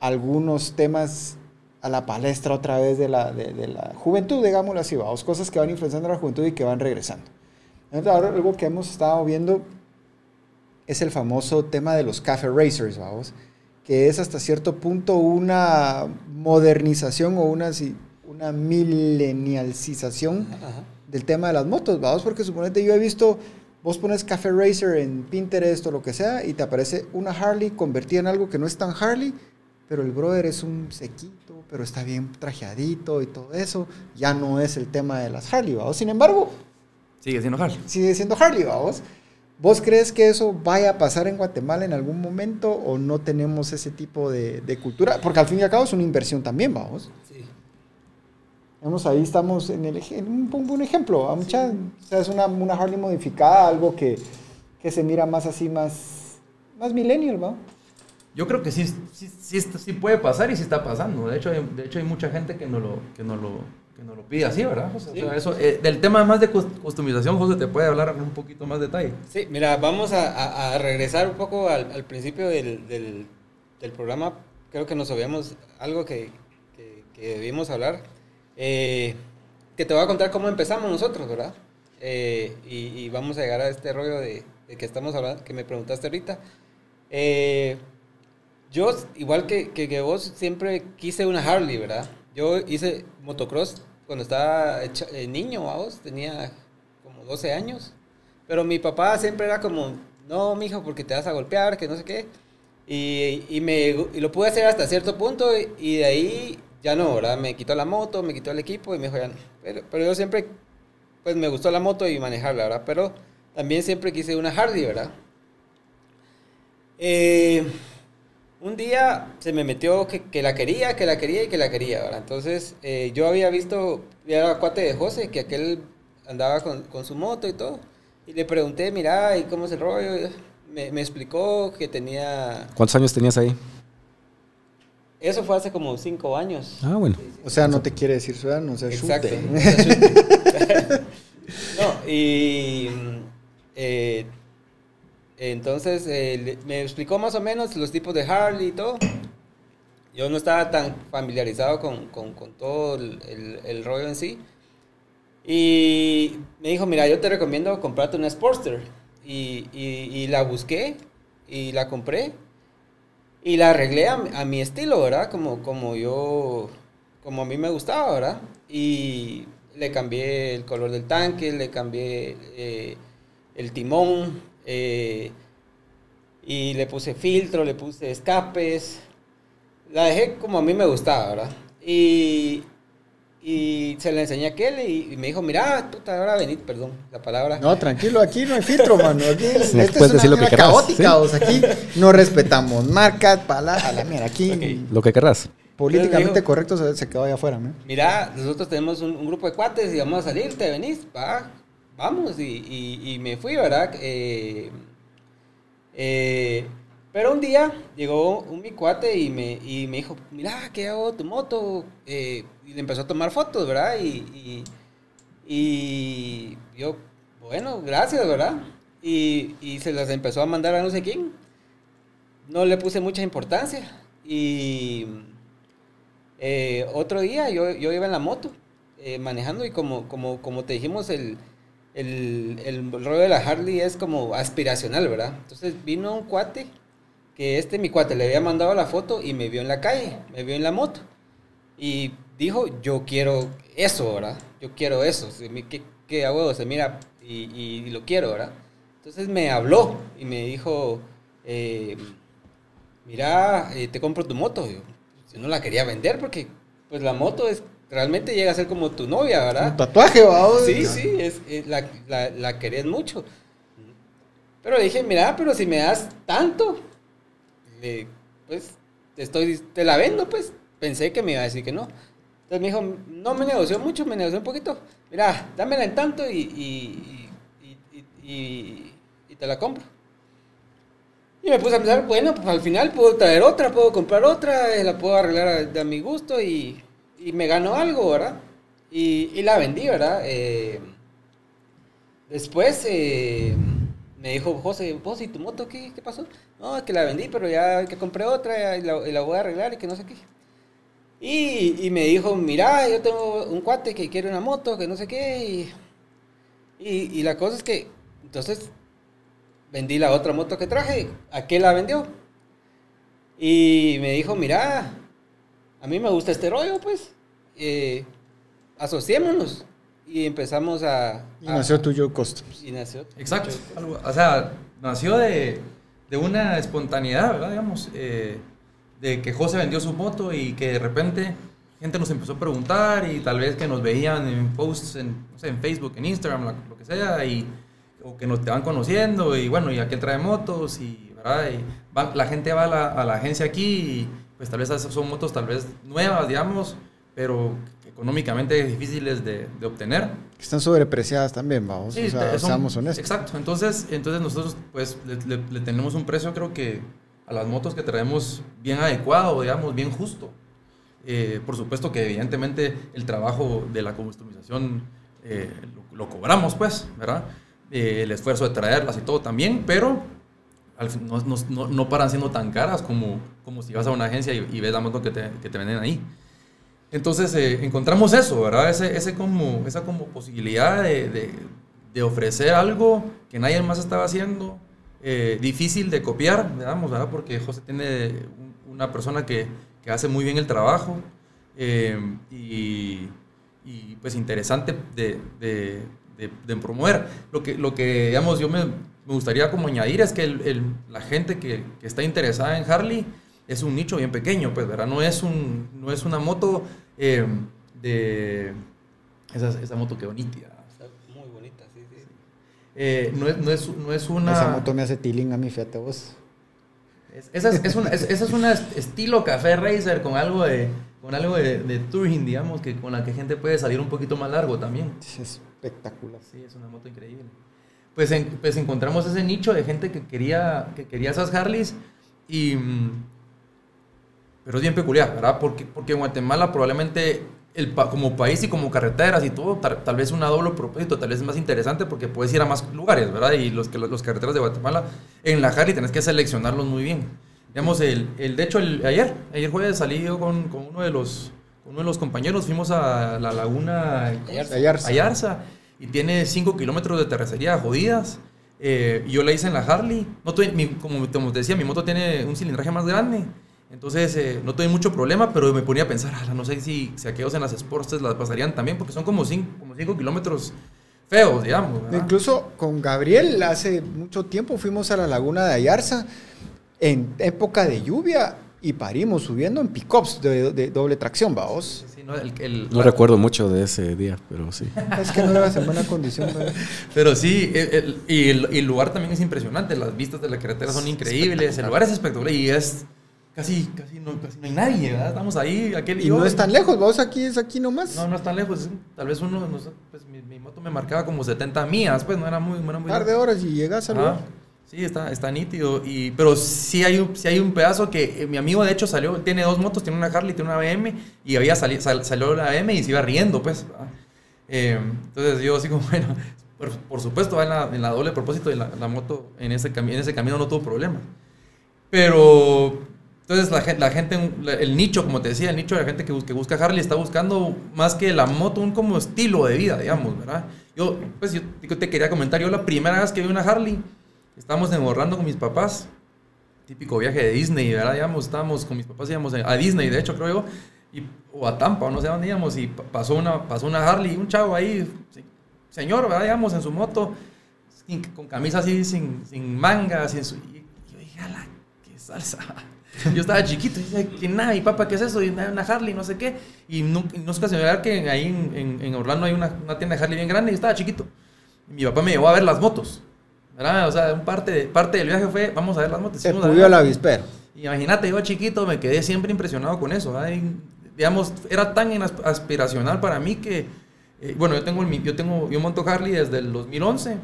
algunos temas a la palestra otra vez de la, de, de la juventud, digámoslo así, vamos, cosas que van influenciando a la juventud y que van regresando. Entonces, ahora algo que hemos estado viendo es el famoso tema de los café racers, vamos, que es hasta cierto punto una modernización o una, una millennialcización Ajá. del tema de las motos, vamos, porque suponete yo he visto Vos pones Café Racer en Pinterest o lo que sea y te aparece una Harley convertida en algo que no es tan Harley, pero el brother es un sequito, pero está bien trajeadito y todo eso. Ya no es el tema de las Harley, ¿vamos? Sin embargo, Sigue siendo Harley. sigue siendo Harley, vamos. ¿Vos crees que eso vaya a pasar en Guatemala en algún momento o no tenemos ese tipo de, de cultura? Porque al fin y al cabo es una inversión también, vamos. Sí. Vamos, ahí estamos en, el, en un, un buen ejemplo. A mucha, o sea, es una, una Harley modificada, algo que, que se mira más así, más, más millennial, ¿no? Yo creo que sí, sí, sí, puede pasar y sí está pasando. De hecho, hay, de hecho hay mucha gente que no lo, que no lo, que no lo pide así, ¿verdad? José? O sea, eso, eh, del tema más de cus- customización, José, te puede hablar un poquito más detalle. Sí, mira, vamos a, a- a regresar un poco al, al principio del, del- del programa. Creo que nos habíamos algo que, que, que debimos hablar. Eh, que te voy a contar cómo empezamos nosotros, ¿verdad? Eh, y, y vamos a llegar a este rollo de, de que estamos hablando, que me preguntaste ahorita. Eh, yo, igual que, que, que vos, siempre quise una Harley, ¿verdad? Yo hice motocross cuando estaba hecha- eh, niño, vamos, tenía como 12 años. Pero mi papá siempre era como, no, mijo, porque te vas a golpear, que no sé qué. Y, y me, y lo pude hacer hasta cierto punto y, y de ahí ya no, ¿verdad? Me quitó la moto, me quitó el equipo y me dijo ya no. Pero, pero yo siempre, pues me gustó la moto y manejarla, ¿verdad? Pero también siempre quise una Harley, ¿verdad? Eh, un día se me metió que, que la quería, que la quería y que la quería, ¿verdad? Entonces eh, yo había visto, ya era cuate de José, que aquel andaba con, con su moto y todo. Y le pregunté, mira, ¿y cómo es el rollo? Me, me explicó que tenía... ¿Cuántos años tenías ahí? Eso fue hace como cinco años. Ah, bueno. O sea, no te quiere decir su edad, no se Exacto. chute. no, y mm, eh, entonces eh, me explicó más o menos los tipos de Harley y todo. Yo no estaba tan familiarizado con, con- con todo el, el- el rollo en sí. Y me dijo, mira, yo te recomiendo comprarte una Sportster. Y, y- y la busqué y la compré. Y la arreglé a, a mi estilo, ¿verdad? Como, como yo, como a mí me gustaba, ¿verdad? Y le cambié el color del tanque, le cambié eh, el timón, eh, y le puse filtro, le puse escapes. La dejé como a mí me gustaba, ¿verdad? Y, y se la enseñé a aquel y, y me dijo, mira, puta, ahora venid, perdón, la palabra. No, tranquilo, aquí no hay filtro, mano. Aquí, Sí, esta puedes es decir una lo que querrás, caótica, sí. o sea, aquí no respetamos marcas, palabras, la mierda, aquí. Lo que querrás. políticamente correcto se, se quedó allá afuera, ¿no? mira, nosotros tenemos un, un grupo de cuates y vamos a salir, te venís, va, vamos. Y, y- me fui, ¿verdad? Eh, eh, pero un día llegó un mi cuate y me, y me dijo, mira, ¿qué hago tu moto? Eh, y le empezó a tomar fotos, ¿verdad? Y, y, yo, bueno, gracias, ¿verdad? Y, se las empezó a mandar a no sé quién. No le puse mucha importancia. Y otro día yo, yo iba en la moto manejando y como, como, como te dijimos, el, el, el rollo de la Harley es como aspiracional, ¿verdad? Entonces vino un cuate, que este mi cuate le había mandado la foto y me vio en la calle, me vio en la moto. Y dijo, yo quiero eso, ¿verdad? Yo quiero eso. Se me- ¿Qué, qué hago? Se mira y, y lo quiero, ¿verdad? Entonces me habló y me dijo, eh, mira, eh, te compro tu moto. Yo, yo no la quería vender porque pues la moto es realmente llega a ser como tu novia, Un ¿verdad? tatuaje, vamos. Sí, sí, es, es- la, la, la querés mucho. Pero dije, mira, pero si me das tanto, le- pues te, estoy, te la vendo, pues. Pensé que me iba a decir que no. Entonces me dijo, no me negoció mucho, me negoció un poquito. Mira, dámela en tanto y, y, y, y- y- y te la compro. Y me puse a pensar, bueno, pues al final puedo traer otra, puedo comprar otra, eh, la puedo arreglar a, de a mi gusto y, y me gano algo, ¿verdad? Y, y la vendí, ¿verdad? Eh, después eh, me dijo, José, ¿vos y tu moto qué, qué pasó? No, es que la vendí, pero ya que compré otra y la, y la voy a arreglar y que no sé qué. Y, y me dijo, mira, yo tengo un cuate que quiere una moto, que no sé qué. Y, y, y la cosa es que, entonces, vendí la otra moto que traje. ¿A qué la vendió? Y me dijo, mira, a mí me gusta este rollo, pues. Eh, asociémonos. y empezamos a... Y a- nació tuyo Customs. Y nació. Exacto. Algo- o sea, nació de, de una espontaneidad, ¿verdad? Digamos, eh, de que José vendió su moto y que de repente gente nos empezó a preguntar y tal vez que nos veían en posts en, no sé, en Facebook, en Instagram, la- lo que sea, y, o que nos te van conociendo y bueno, y aquel trae motos y, ¿verdad? Y van- la gente va a la, a la agencia aquí y pues tal vez son motos tal vez nuevas, digamos, pero económicamente difíciles de, de obtener. Están sobrepreciadas también, vamos. Sí, o sea, son- seamos honestos. Exacto. Entonces, entonces nosotros pues le, le- le tenemos un precio creo que a las motos que traemos bien adecuado, digamos, bien justo. Eh, por supuesto que evidentemente el trabajo de la customización eh, lo, lo cobramos pues, ¿verdad? Eh, el esfuerzo de traerlas y todo también, pero no, no- no- paran siendo tan caras como, como si vas a una agencia y, y ves la moto que te, que te venden ahí. Entonces eh, encontramos eso, ¿verdad? Ese, ese como, esa como posibilidad de, de- ofrecer algo que nadie más estaba haciendo, eh, difícil de copiar, digamos, ¿verdad? Porque José tiene un- una persona que, que hace muy bien el trabajo eh, y, y, pues interesante de- de promover. Lo que, lo que digamos, yo me, me gustaría como añadir es que el- el- la gente que, que está interesada en Harley es un nicho bien pequeño, pues, ¿verdad? No es, un, no es una moto eh, de... Esa, esa moto que bonita. Está muy bonita, sí, sí. Eh, no, es, no, es, no es una... Esa moto me hace tiling a mi fíjate vos. Es- esa, es, es una, es- esa es una est- estilo café racer con algo de con algo de, de touring, digamos, que con la que gente puede salir un poquito más largo también. Es espectacular. Sí, es una moto increíble. Pues, en- pues encontramos ese nicho de gente que quería, que quería esas Harleys y... Pero es bien peculiar, ¿verdad? Porque, porque en Guatemala probablemente el, como país y como carreteras y todo, tal, tal vez una doble propósito, tal vez es más interesante porque puedes ir a más lugares, ¿verdad? Y los, que, los carreteras de Guatemala, en la Harley tenés que seleccionarlos muy bien. Digamos, el, el, de hecho, el, ayer, ayer jueves salí yo con, con uno, de los, uno de los compañeros, fuimos a la laguna Ayarza. Ayarza. Ayarza y tiene 5 kilómetros de terracería jodidas. Eh, yo la hice en la Harley. No como, te decía, mi moto tiene un cilindraje más grande. Entonces eh, no tuve mucho problema, pero me ponía a pensar, "Ala, no sé si, si aquellos en las Sportsters las pasarían también, porque son como 5 como cinco kilómetros feos, digamos. ¿verdad? Incluso con Gabriel hace mucho tiempo fuimos a la laguna de Ayarza en época de lluvia y parimos subiendo en pickups de, de doble tracción, vamos. No, el- el- No la- recuerdo mucho de ese día, pero sí. Es que no ibas en buena condición. ¿no? Pero sí, el- el- y, el, y el lugar también es impresionante. Las vistas de la carretera son increíbles. El lugar es espectacular y es casi, casi, no, casi no hay nadie. ¿verdad? Estamos ahí, aquel Y no es tan lejos, vamos aquí, es aquí nomás. No, no es tan lejos. Tal vez uno, no sé, pues mi, mi moto me marcaba como 70 mías, pues no era muy, no era Un muy par de horas y llegas al lugar. Sí, está, está nítido. Y, pero sí hay, un, sí hay un pedazo que eh, mi amigo de hecho salió, tiene dos motos, tiene una Harley, tiene una BM, y había sali- sal- salió la BM y se iba riendo, pues. Eh, entonces yo así como, bueno, por, por supuesto, va en la, en la doble propósito y la, la moto en ese, en ese camino no tuvo problema. Pero, entonces la, la gente, el nicho, como te decía, el nicho de la gente que, que busca Harley está buscando más que la moto, un como estilo de vida, digamos, ¿verdad? Yo, pues yo te quería comentar, yo la primera vez que vi una Harley, estábamos en Orlando con mis papás, típico viaje de Disney, ¿verdad? Digamos, estábamos con mis papás, íbamos a Disney, de hecho, creo yo, y, o a Tampa, o no sé dónde íbamos, y pa- pasó una, pasó una Harley, un chavo ahí, señor, ¿verdad? Digamos, en su moto, sin- con camisa así, sin, sin mangas, sin su, y yo dije, ala, qué salsa. Yo estaba chiquito, y decía, ¿qué nada? mi papá, ¿qué es eso? Y una Harley, no sé qué. Y no, y no es casualidad que ahí en, en- en Orlando hay una, una tienda de Harley bien grande y estaba chiquito. Y mi papá me llevó a ver las motos. ¿Verdad? O sea, un parte, de- parte del viaje fue, vamos a ver las motos. Se ver al avispero. Imagínate, yo chiquito me quedé siempre impresionado con eso. ¿verdad? Y, digamos, era tan aspiracional para mí que, eh, bueno, yo tengo, el yo tengo, yo monto Harley desde el 2011,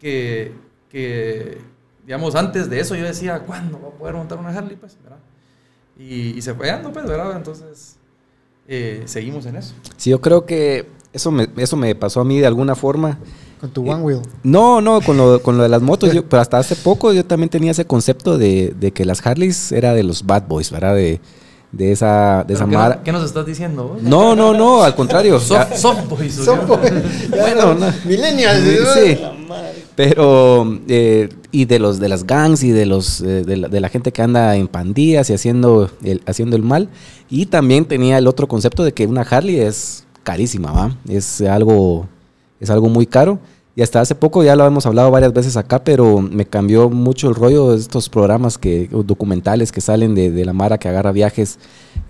que, que, digamos, antes de eso yo decía, ¿cuándo voy a poder montar una Harley? Pues, ¿verdad? Y, y se fue dando, pues, ¿verdad? Entonces, eh, seguimos en eso. Sí, yo creo que eso me, eso me pasó a mí de alguna forma. Con tu one wheel. No, no, con lo, con lo de las motos, yo- pero hasta hace poco yo también tenía ese concepto de, de que las Harleys era de los bad boys, ¿verdad? De, de esa, de esa ¿Pero ¿qué, mara- ¿Qué nos estás diciendo? vos? No, no, no, al contrario. Soft, soft boys. ¿o Son qué? po- Bueno, no. Millennials. Sí. Pero, eh, y de los de las gangs y de los eh, de, la, de la gente que anda en pandillas y haciendo el, haciendo el mal. Y también tenía el otro concepto de que una Harley es carísima, ¿va? Es algo es algo muy caro. Y hasta hace poco, ya lo hemos hablado varias veces acá, pero me cambió mucho el rollo de estos programas que, documentales que salen de, de la Mara que agarra viajes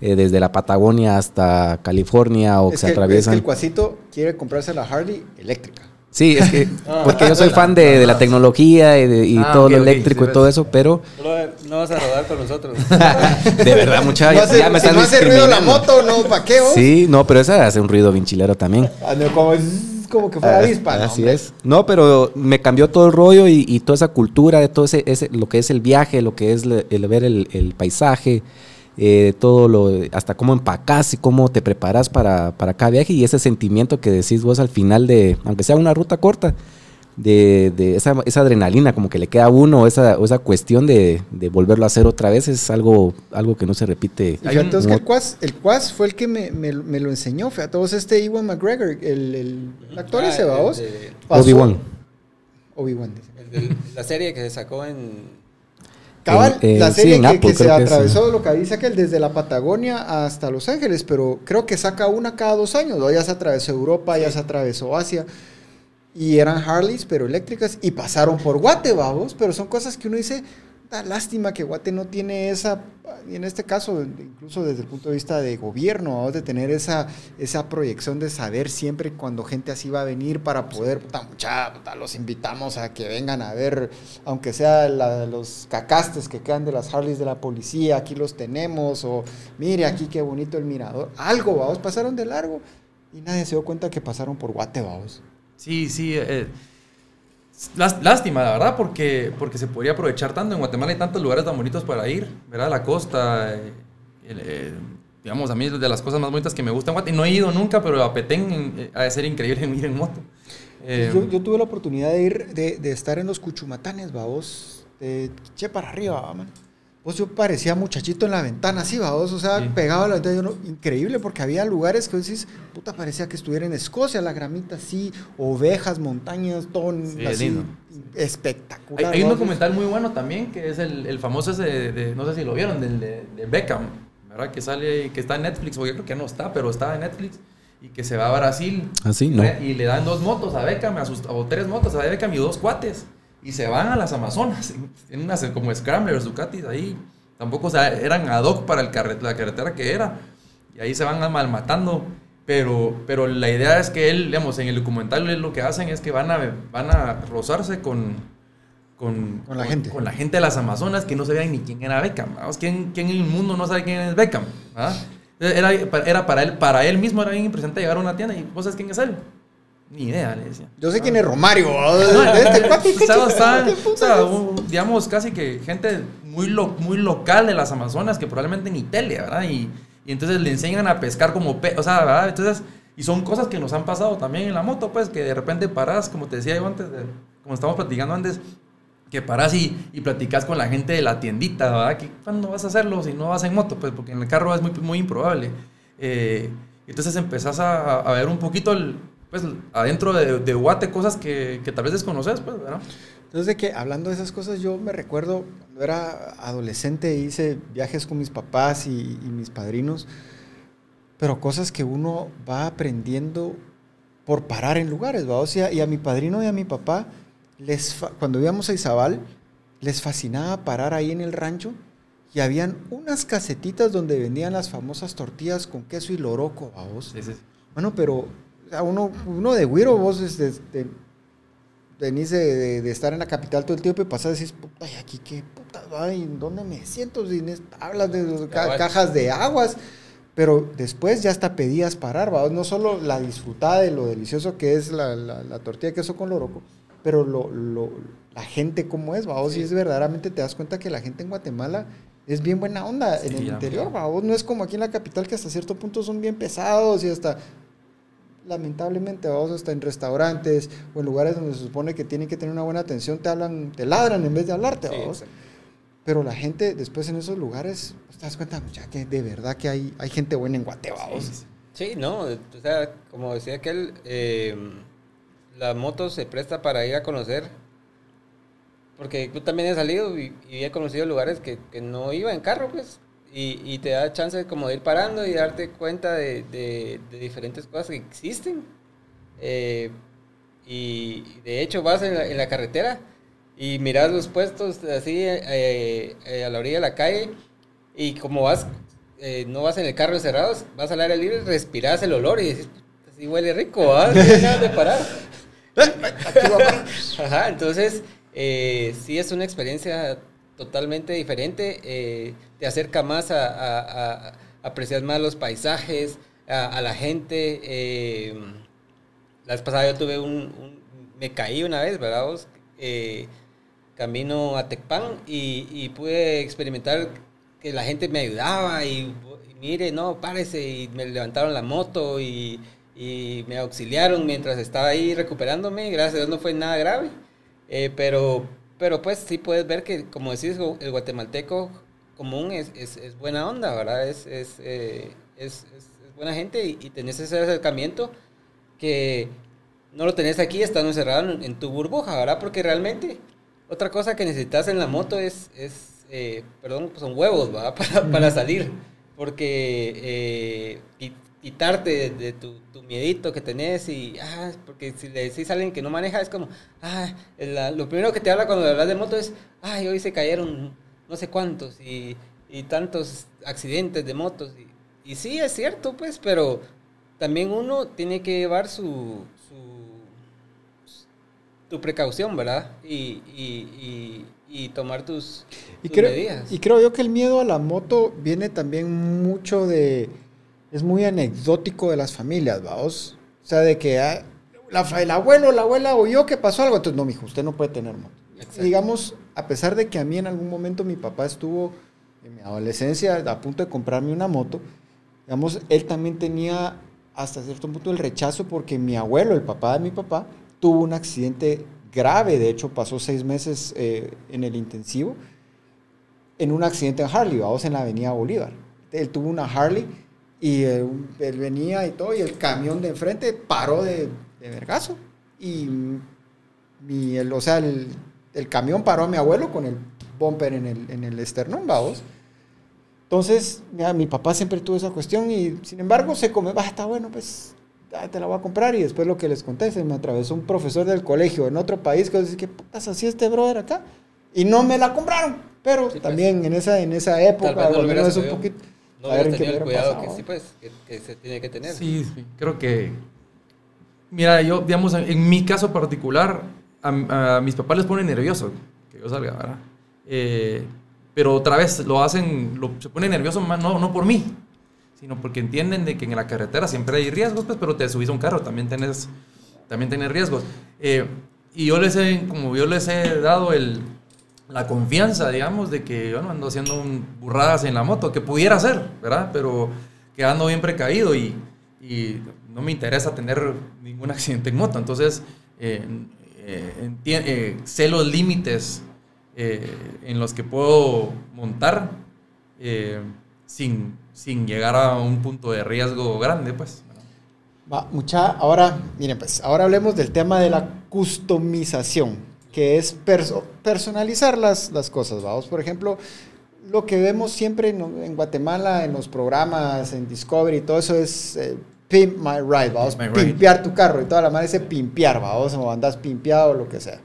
eh, desde la Patagonia hasta California o que se que, es atraviesan. que el cuasito quiere comprarse la Harley eléctrica. Sí, es que Ah. porque yo soy fan de, de la tecnología y, de- y Ah, todo lo eléctrico sí, y todo eso, pero Brother, no vas a rodar con nosotros. de verdad, mucha no hace, ya me si están no hace ruido la moto, no, ¿para qué? vos? Sí, no, pero esa hace un ruido bien chilero también. Ah, como, es como que fuera Ah, avispa. ¿no, Así hombre? es. No, pero me cambió todo el rollo y, y toda esa cultura, de todo ese, ese- lo que es el viaje, lo que es le- el, ver el, el paisaje, eh, todo lo, hasta cómo empacás y cómo te preparas para, para cada viaje y ese sentimiento que decís vos al final de, aunque sea una ruta corta, de, de esa, esa adrenalina como que le queda a uno, esa, o esa cuestión de, de volverlo a hacer otra vez, es algo, algo que no se repite. Hay un- que el Quas, el Quas fue el que me, me- me lo enseñó. Fíjate vos, este Ewan McGregor, el, el actor Ah, ese, vamos. Obi-Wan. Obi-Wan, la serie que se sacó en. Cabal, la sí, serie en que, Apple, que se que atravesó lo que dice aquel desde la Patagonia hasta Los Ángeles, pero creo que saca una cada dos años. ¿no? Ya se atravesó Europa, ya se atravesó Asia. Y eran Harleys, pero eléctricas, y pasaron por Guate, vamos. Pero son cosas que uno dice, da lástima que Guate no tiene esa, y en este caso, incluso desde el punto de vista de gobierno, vamos, de tener esa, esa proyección de saber siempre cuando gente así va a venir para poder, puta, mucha, puta, los invitamos a que vengan a ver, aunque sea la- los cacastes que quedan de las Harleys de la policía, aquí los tenemos, o mire aquí qué bonito el mirador, algo, vamos, pasaron de largo. Y nadie se dio cuenta que pasaron por Guate, vamos. Sí, sí. eh, lás- lástima, la verdad, porque, porque se podría aprovechar tanto. En Guatemala hay tantos lugares tan bonitos para ir, ¿verdad? La costa, eh, eh, digamos, a mí es de las cosas más bonitas que me gustan. Guate. No he ido nunca, pero a Petén eh, ha de ser increíble ir en moto. Eh, yo, yo tuve la oportunidad de ir, de, de estar en los Cuchumatanes, vos, de Che para arriba, man. Vos yo parecía muchachito en la ventana, así, va, vos, o sea, Sí. pegado a la ventana, yo no- increíble, porque había lugares que vos decís, puta, parecía que estuviera en Escocia, la gramita así, ovejas, montañas, todo Sí, así, lindo. espectacular. Hay, hay un documental muy bueno también que es el, el famoso ese de, de- no sé si lo vieron, del de, de Beckham, ¿verdad? Que sale, que está en Netflix, o yo creo que no está, pero está en Netflix y que se va a Brasil. Así, ¿no? Y le dan dos motos a Beckham, a sus, o tres motos a Beckham y dos cuates. Y se van a las Amazonas. Tienen unas como Scramblers, Ducatis ahí. Tampoco o sea, eran ad hoc para el carret- la carretera que era. Y ahí se van malmatando. Pero, pero la idea es que él, digamos, en el documental lo que hacen es que van a, van a rozarse con, con, Con la gente. Con la gente de las Amazonas que no sabían ni quién era Beckham. ¿Quién, ¿Quién en el mundo no sabe quién es Beckham? ¿Ah? Era, era para, él, para él mismo, era bien impresionante llegar a una tienda y ¿vos sabes quién es él? Ni idea, le decía. Yo sé quién es Romario, va, No, de este cuate, ¿qué o sea, chucha? o sea, ¿Qué o puta sea, es? un- digamos, casi que gente muy, lo- muy local de las Amazonas que probablemente ni tele, ¿verdad? Y, y entonces le enseñan a pescar como pe o sea, ¿verdad? Entonces, y son cosas que nos han pasado también en la moto, pues, que de repente parás, como te decía yo antes, de- como estábamos platicando antes, que parás y, y platicas con la gente de la tiendita, ¿verdad? Que, ¿Cuándo vas a hacerlo si no vas en moto? Pues porque en el carro es muy, muy improbable. Eh, entonces empezás a, a ver un poquito, el, pues, adentro de, de Guate cosas que, que tal vez desconoces, pues, ¿verdad? Entonces, de que hablando de esas cosas, yo me recuerdo cuando era adolescente, hice viajes con mis papás y, y mis padrinos, pero cosas que uno va aprendiendo por parar en lugares, ¿va? O sea, y a mi padrino y a mi papá, les cuando íbamos a Izabal, les fascinaba parar ahí en el rancho y habían unas casetitas donde vendían las famosas tortillas con queso y loroco, ¿va vos? Sí, sí. Bueno, pero o sea, uno, uno de güiro, vos desde, de- venís de, de- de estar en la capital todo el tiempo y pasás y decís, puta, ¿y aquí qué puta? Ay, ¿en dónde me siento? Hablas de ca- cajas de aguas. Pero después ya hasta pedías parar, ¿va? No solo la disfrutada de lo delicioso que es la, la- la tortilla de queso con loroco, pero lo, lo- la gente cómo es, ¿va? Si es verdaderamente te das cuenta que la gente en Guatemala es bien buena onda en Sí, el interior. ¿va? No es como aquí en la capital que hasta cierto punto son bien pesados y hasta lamentablemente vamos hasta en restaurantes o en lugares donde se supone que tienen que tener una buena atención te hablan te ladran en vez de hablarte Sí, pero la gente después en esos lugares pues, te das cuenta ya que de verdad que hay hay gente buena en Guate vamos. Sí, sí. Sí, no, o sea, como decía aquel, eh, la moto se presta para ir a conocer, porque yo también he salido y, y he conocido lugares que, que no iba en carro, pues, y, y te da chance como de ir parando y darte cuenta de, de- de diferentes cosas que existen. Eh, y de hecho vas en la, en la carretera y miras los puestos así eh, eh, a la orilla de la calle y como vas, eh, no vas en el carro encerrado, vas al aire libre, respiras el olor y dices, así huele rico, ¿ah? No de parar. Ajá, entonces eh, sí es una experiencia totalmente diferente, eh, te acerca más a, apreciar más los paisajes, a, la gente. eh, la vez pasada yo tuve un, me caí una vez, ¿verdad? Eh, camino a Tecpan y, pude experimentar que la gente me ayudaba y, mire, no, párese y me levantaron la moto y, me auxiliaron mientras estaba ahí recuperándome. Gracias a Dios no fue nada grave. Pero, pero pues sí puedes ver que, como decís, el guatemalteco común es, es, es buena onda, ¿verdad? Es, es, eh, es, es- es buena gente y, y tenés ese acercamiento que no lo tenés aquí estando encerrado en, en tu burbuja, ¿verdad? Porque realmente otra cosa que necesitas en la moto es, es eh, perdón, son huevos, ¿verdad? Para, para salir. Porque eh, quitarte de, de tu, tu miedito que tenés y, ah, porque si le decís a alguien que no maneja es como, ah, la- lo primero que te habla cuando hablas de moto es, ay, hoy se cayeron no sé cuántos y, y tantos accidentes de motos. Y, y sí, es cierto, pues, pero también uno tiene que llevar su, su tu precaución, ¿verdad? Y, y, tomar tus, Y tus creo, medidas. y creo yo que el miedo a la moto viene también mucho de... Es muy anecdótico de las familias, vamos. O sea, de que ah, la el abuelo, la abuela oyó que pasó algo. Entonces, no, mijo, usted no puede tener moto. Exacto. Digamos, a pesar de que a mí en algún momento mi papá estuvo en mi adolescencia a punto de comprarme una moto, digamos, él también tenía hasta cierto punto el rechazo porque mi abuelo, el papá de mi papá, tuvo un accidente grave. De hecho, pasó seis meses eh, en el intensivo en un accidente en Harley, vamos en la avenida Bolívar. Él tuvo una Harley y un- él venía y todo, y el camión de enfrente paró de, de vergazo. Y mi, el, o sea, el, el camión paró a mi abuelo con el bumper en el, en el esternón, vamos. Entonces, mi papá siempre tuvo esa cuestión y sin embargo se come, va, está bueno, pues te la voy a comprar. Y después lo que les conté, se me atravesó un profesor del colegio en otro país que dice, ¿qué putas hacía este brother acá? Y no me la compraron. Pero Sí, pues. también en esa, en esa época, no lo hubieras es un poquito... No hubieras tenido el cuidado que sí, pues, que, que se tiene que tener. Sí, sí, creo que. Mira, yo, digamos, en mi caso particular, a, a mis papás les pone nervioso que yo salga, ¿verdad? Eh, pero otra vez lo hacen, lo, se pone nervioso más, no, no por mí, sino porque entienden de que en la carretera siempre hay riesgos, pues, pero te subís a un carro, también tenés, también tenés riesgos. Eh, y yo les he, como yo les he dado el, la confianza, digamos, de que yo no ando haciendo burradas en la moto, que pudiera hacer, ¿verdad? Pero que ando bien precavido y, no me interesa tener ningún accidente en moto. Entonces, eh, eh, eh, sé los límites en los que puedo montar sin, sin llegar a un punto de riesgo grande, pues. Va, mucha, ahora, miren pues, ahora hablemos del tema de la customización, que es perso- personalizar las, las cosas, vamos. Por ejemplo, lo que vemos siempre en, en Guatemala, en los programas, en Discovery, y todo eso es eh, pimp my ride, vamos, my ride. pimpear tu carro, y toda la madre dice pimpear, vamos, o andas pimpeado, o lo que sea.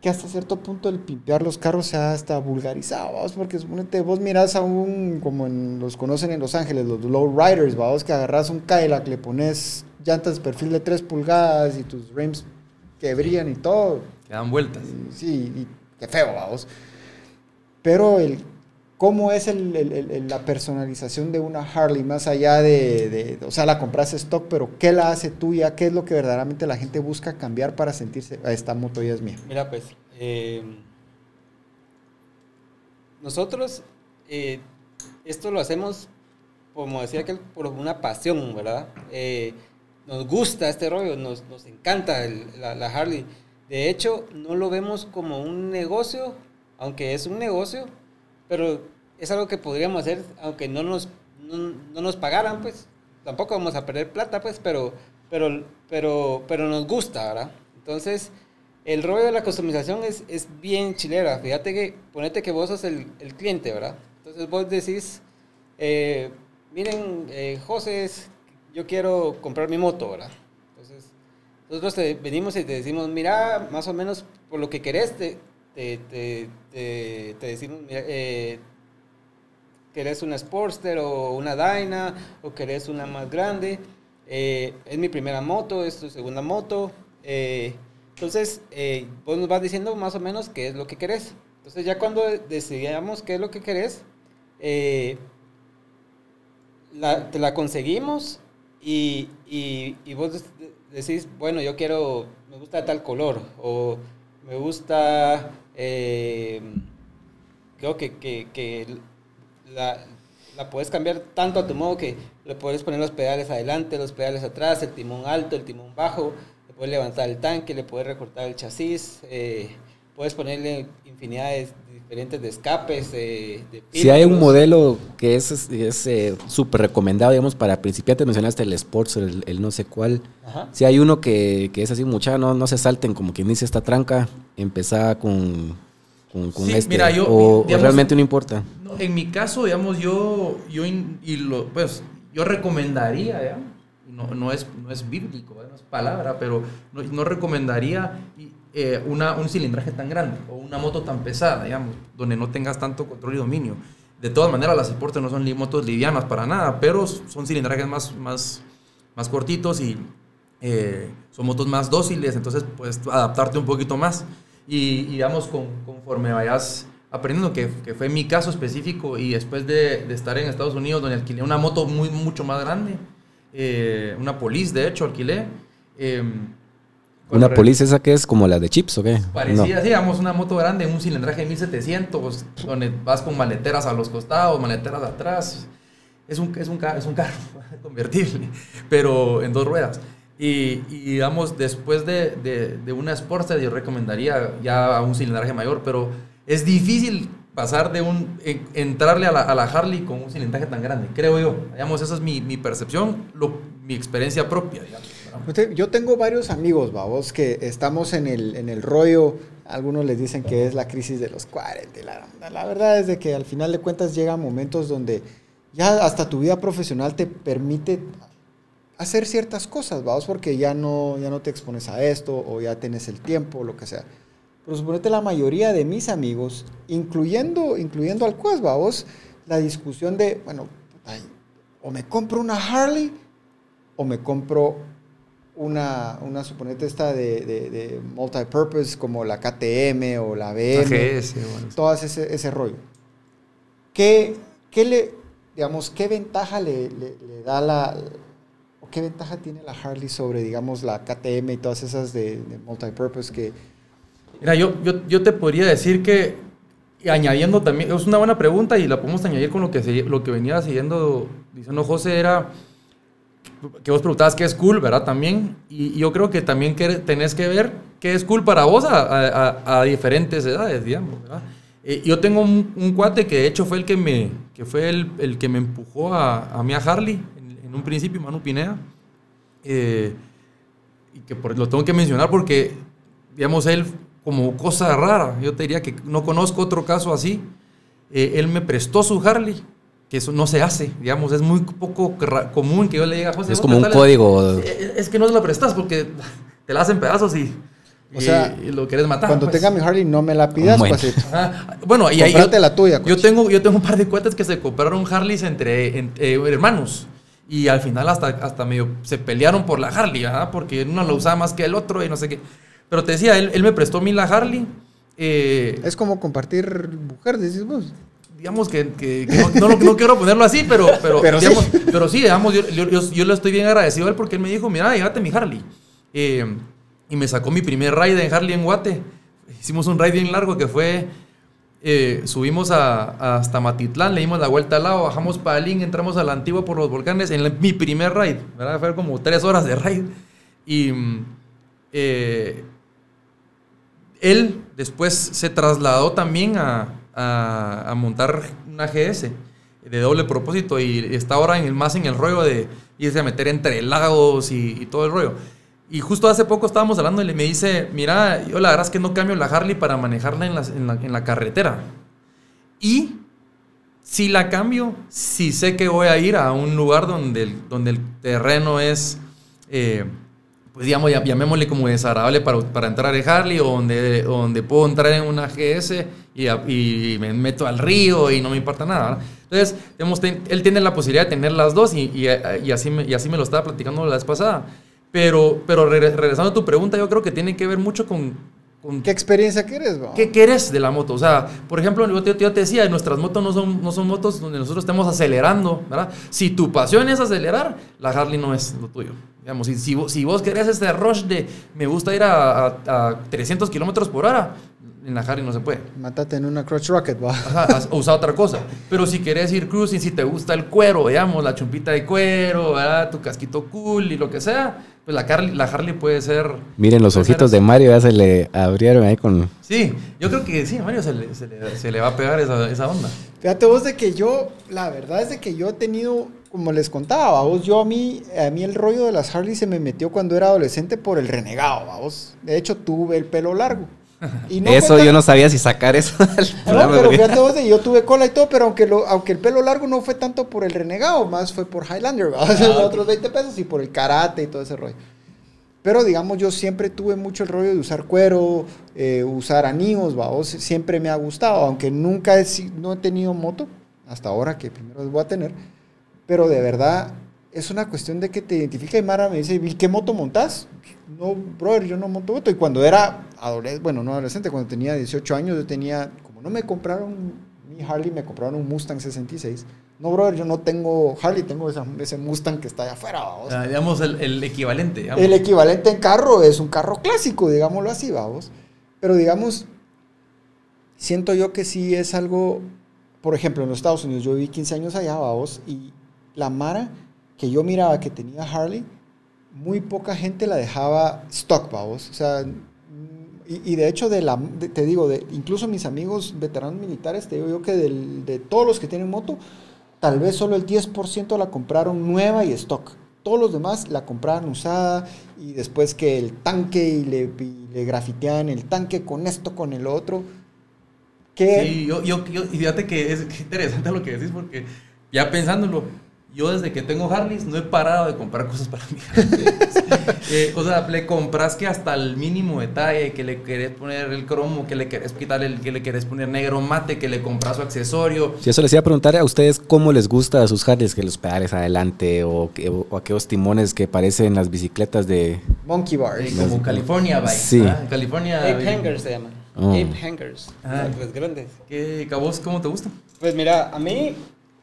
Que hasta cierto punto el pimpear los carros se ha hasta vulgarizado, vamos, porque suponete, vos mirás a un, como en, los conocen en Los Ángeles, los low riders, vamos, que agarras un Cadillac, le pones llantas de perfil de 3 pulgadas y tus rims que brillan y todo, Que dan vueltas. y sí, y qué feo, vamos. Pero el, ¿cómo es el- el- el- el- la personalización de una Harley más allá de, de- o sea, la compras stock, pero qué la hace tuya? ¿Qué es lo que verdaderamente la gente busca cambiar para sentirse, "Ah, esta moto ya es mía? Mira, pues, eh, nosotros eh, esto lo hacemos, como decía que por una pasión, ¿verdad? Eh, nos gusta este rollo, nos, nos encanta el- la, la Harley. De hecho, no lo vemos como un negocio, aunque es un negocio, pero es algo que podríamos hacer, aunque no nos, no, no nos pagaran, pues tampoco vamos a perder plata, pues, pero, pero, pero, pero nos gusta, ¿verdad? Entonces, el rollo de la customización es, es bien chilera. Fíjate que, ponete que vos sos el, el cliente, ¿verdad? Entonces vos decís, eh, miren, eh, José, es- yo quiero comprar mi moto, ¿verdad? Entonces, Nosotros te venimos y te decimos, mira, más o menos por lo que querés, te, te, te, te- decimos, mira, eh, querés una Sportster o una Dyna o querés una más grande. Eh, es mi primera moto, es tu segunda moto. eh, entonces, eh, vos nos vas diciendo más o menos qué es lo que querés. Entonces, ya cuando decidamos qué es lo que querés, eh, te la conseguimos y, y- vos de- decís, bueno, yo quiero, me gusta tal color o me gusta, eh, creo que, que- la puedes cambiar tanto a tu modo que le puedes poner los pedales adelante, los pedales atrás, el timón alto, el timón bajo, le puedes levantar el tanque, le puedes recortar el chasis, eh, puedes ponerle infinidad de diferentes de escapes, eh, de Si hay un modelo que es es, eh, súper recomendado, digamos, para principiantes, mencionaste el Sports, el, el no sé cuál. Ajá. Si hay uno que, que es así, mucha, no, no se salten, como quien dice esta tranca, empezar con, con, con Sí, este. mira, yo, o, o digamos- realmente no importa. No, en mi caso, digamos, yo, yo, in- y lo, pues, yo recomendaría, ¿ya? Y No, no, es, no es bíblico, no es palabra, pero no, no recomendaría y, eh, una, un cilindraje tan grande o una moto tan pesada, digamos, donde no tengas tanto control y dominio. De todas maneras, las Sporter no son li- motos livianas para nada, pero son cilindrajes más, más, más cortitos y eh, son motos más dóciles, entonces puedes adaptarte un poquito más. Y, y digamos, con, conforme vayas aprendiendo, que, que fue mi caso específico, y después de, estar en Estados Unidos, donde alquilé una moto muy, mucho más grande, eh, una Police, de hecho, alquilé. ¿Una policía esa que es como la de Chips o qué? Parecía, sí, digamos, una moto grande, un cilindraje de 1700, donde vas con maleteras a los costados, maleteras atrás. Es un, es un, es un carro convertible, pero en dos ruedas. Y, y, digamos, después de, de, de una Sportster, yo recomendaría ya un cilindraje mayor, pero es difícil pasar de un. en- entrarle a la, a la Harley con un cilindraje tan grande, creo yo. Digamos, esa es mi, mi percepción, lo- mi experiencia propia, digamos. Usted- Yo tengo varios amigos, babos, que estamos en el, en el rollo. Algunos les dicen que es la crisis de los 40. y La, la verdad es de que al final de cuentas llegan momentos donde ya hasta tu vida profesional te permite hacer ciertas cosas, vamos, porque ya no, ya no te expones a esto o ya tienes el tiempo o lo que sea. Pero suponete la mayoría de mis amigos, incluyendo, incluyendo al Cuas, vamos, la discusión de, bueno, puta, o me compro una Harley o me compro una, una suponete esta de, de, de multipurpose como la KTM o la BM, AGS, bueno. todas ese, ese rollo. ¿Qué, qué le, digamos, qué ventaja le, le- le da la, o qué ventaja tiene la Harley sobre, digamos, la KTM y todas esas de, de multipurpose que, Mira, yo, yo, yo te podría decir que, añadiendo también, es una buena pregunta y la podemos añadir con lo que, se- lo que venía siguiendo diciendo José, era que vos preguntabas qué es cool, ¿verdad? También, y, y yo creo que también que tenés que ver qué es cool para vos a, a- a- diferentes edades, digamos, ¿verdad? Eh, yo tengo un, un cuate que de hecho fue el que me, que fue el, el que me empujó a, a mí a Harley en, en un principio, Manu Pineda. Eh, y que por- lo tengo que mencionar porque, digamos, él como cosa rara, yo te diría que no conozco otro caso así, eh, él me prestó su Harley, que eso no se hace, digamos, es muy poco común que yo le diga, José, Es ¿vos como un prestale?". código. Es que no se lo prestas porque te la hacen pedazos y, O y- sea, y lo quieres matar. cuando pues. tenga mi Harley no me la pidas, Bueno. Ajá. Bueno, y ahí yo, Comprate la tuya, yo coche. tengo, yo tengo un par de cuates que se compraron Harleys entre, en- eh, hermanos. Y al final hasta, hasta medio se pelearon por la Harley, ¿verdad? Porque uno la usaba más que el otro y no sé qué. Pero te decía, él, él me prestó a mí la Harley. eh, Es como compartir mujer, decís vos. Digamos que, que- que no, no quiero ponerlo así, pero, pero, Pero sí. digamos, pero sí, digamos, yo, yo, yo- yo le estoy bien agradecido a él porque él me dijo, mira, llévate mi Harley. Eh, y me sacó mi primer ride en Harley en Guate. Hicimos un ride bien largo que fue, eh, subimos a, hasta Matitlán, le dimos la vuelta al lado, bajamos Palín, entramos a la antigua por los volcanes en la- mi primer ride, ¿verdad? Fue como tres horas de ride. Y eh, él después se trasladó también a, a- a montar una GS de doble propósito y está ahora en el, más en el rollo de irse a meter entre lagos y, y todo el rollo. Y justo hace poco estábamos hablando y me dice, mira, yo la verdad es que no cambio la Harley para manejarla en, las- en la, en la carretera. Y si la cambio, si sé que voy a ir a un lugar donde el, donde el terreno es, eh, pues digamos, llamémosle como desagradable para, para entrar en Harley o donde, donde puedo entrar en una GS y, a- y me meto al río y no me importa nada. Entonces, digamos, ten- él tiene la posibilidad de tener las dos y, y- y así, me, y así me lo estaba platicando la vez pasada. Pero, pero regre- regresando a tu pregunta, yo creo que tiene que ver mucho con... con ¿Qué experiencia quieres, va? ¿Qué quieres de la moto? O sea, por ejemplo, yo te, yo te decía, nuestras motos no son, no son motos donde nosotros estemos acelerando, ¿verdad? Si tu pasión es acelerar, la Harley no es lo tuyo. Digamos, si, si, vos, si vos querés este rush de me gusta ir a, a- a 300 kilómetros por hora, en la Harley no se puede. Mátate en una crotch rocket, va. Ajá, usa otra cosa. Pero si querés ir cruising, si te gusta el cuero, digamos, la chumpita de cuero, ¿verdad? tu casquito cool y lo que sea, pues la Harley, la Harley puede ser... Miren, los puede ser ojitos de Mario ya se le abrieron ahí con... Sí, yo creo que sí, a Mario se le, se le- se le va a pegar esa, esa onda. Fíjate vos de que yo, la verdad es de que yo he tenido, como les contaba, vos, yo a mí, a mí el rollo de las Harley se me metió cuando era adolescente por el renegado, vos. De hecho, tuve el pelo largo. Y no eso fue tan- yo no sabía si sacar eso al No, programa, pero fíjate vos yo tuve cola y todo, pero aunque, lo, aunque el pelo largo no fue tanto por el renegado, más fue por Highlander, Ah, ok. otros 20 pesos y por el karate y todo ese rollo. Pero digamos, yo siempre tuve mucho el rollo de usar cuero, eh, usar anillos, vos, siempre me ha gustado, aunque nunca he, no he tenido moto, hasta ahora que primero voy a tener, pero de verdad es una cuestión de que te identifica y Mara me dice, ¿y qué moto montás? No, brother, yo no monto moto. Y cuando era adolescente, bueno, no adolescente, cuando tenía 18 años, yo tenía, como no me compraron mi Harley, me compraron un Mustang 66. No, brother, yo no tengo Harley, tengo esa- ese Mustang que está allá afuera, vamos. Ah, digamos, el, el equivalente. digamos. El equivalente en carro es un carro clásico, digámoslo así, vamos. Pero digamos, siento yo que sí es algo, por ejemplo, en los Estados Unidos, yo viví 15 años allá, vamos, y la Mara que yo miraba que tenía Harley, muy poca gente la dejaba stock, vamos. O sea, y, de hecho, de la, de- te digo, de, incluso mis amigos veteranos militares, te digo yo que de todos los que tienen moto, tal vez solo el 10% la compraron nueva y stock. Todos los demás la compraban usada y después que el tanque y le, y le grafiteaban el tanque con esto, con el otro. Que Sí, yo, yo, yo- y fíjate que es interesante lo que decís porque ya pensándolo, yo desde que tengo Harleys no he parado de comprar cosas para mi Harley. Eh, o sea, le compras que hasta el mínimo detalle, que le querés poner el cromo, que le querés quitar el, que le querés poner negro mate, que le compras su accesorio. Si eso les iba a preguntar a ustedes cómo les gusta a sus Harleys, que los pedales adelante o, que- o aquellos timones que parecen las bicicletas de... Monkey Bars. eh, como California Bike. Sí. ¿verdad? California Ape hangers se llaman. Oh. Ape hangers. Ah. Los grandes. ¿Qué, a vos cómo te gusta? Pues mira, a mí,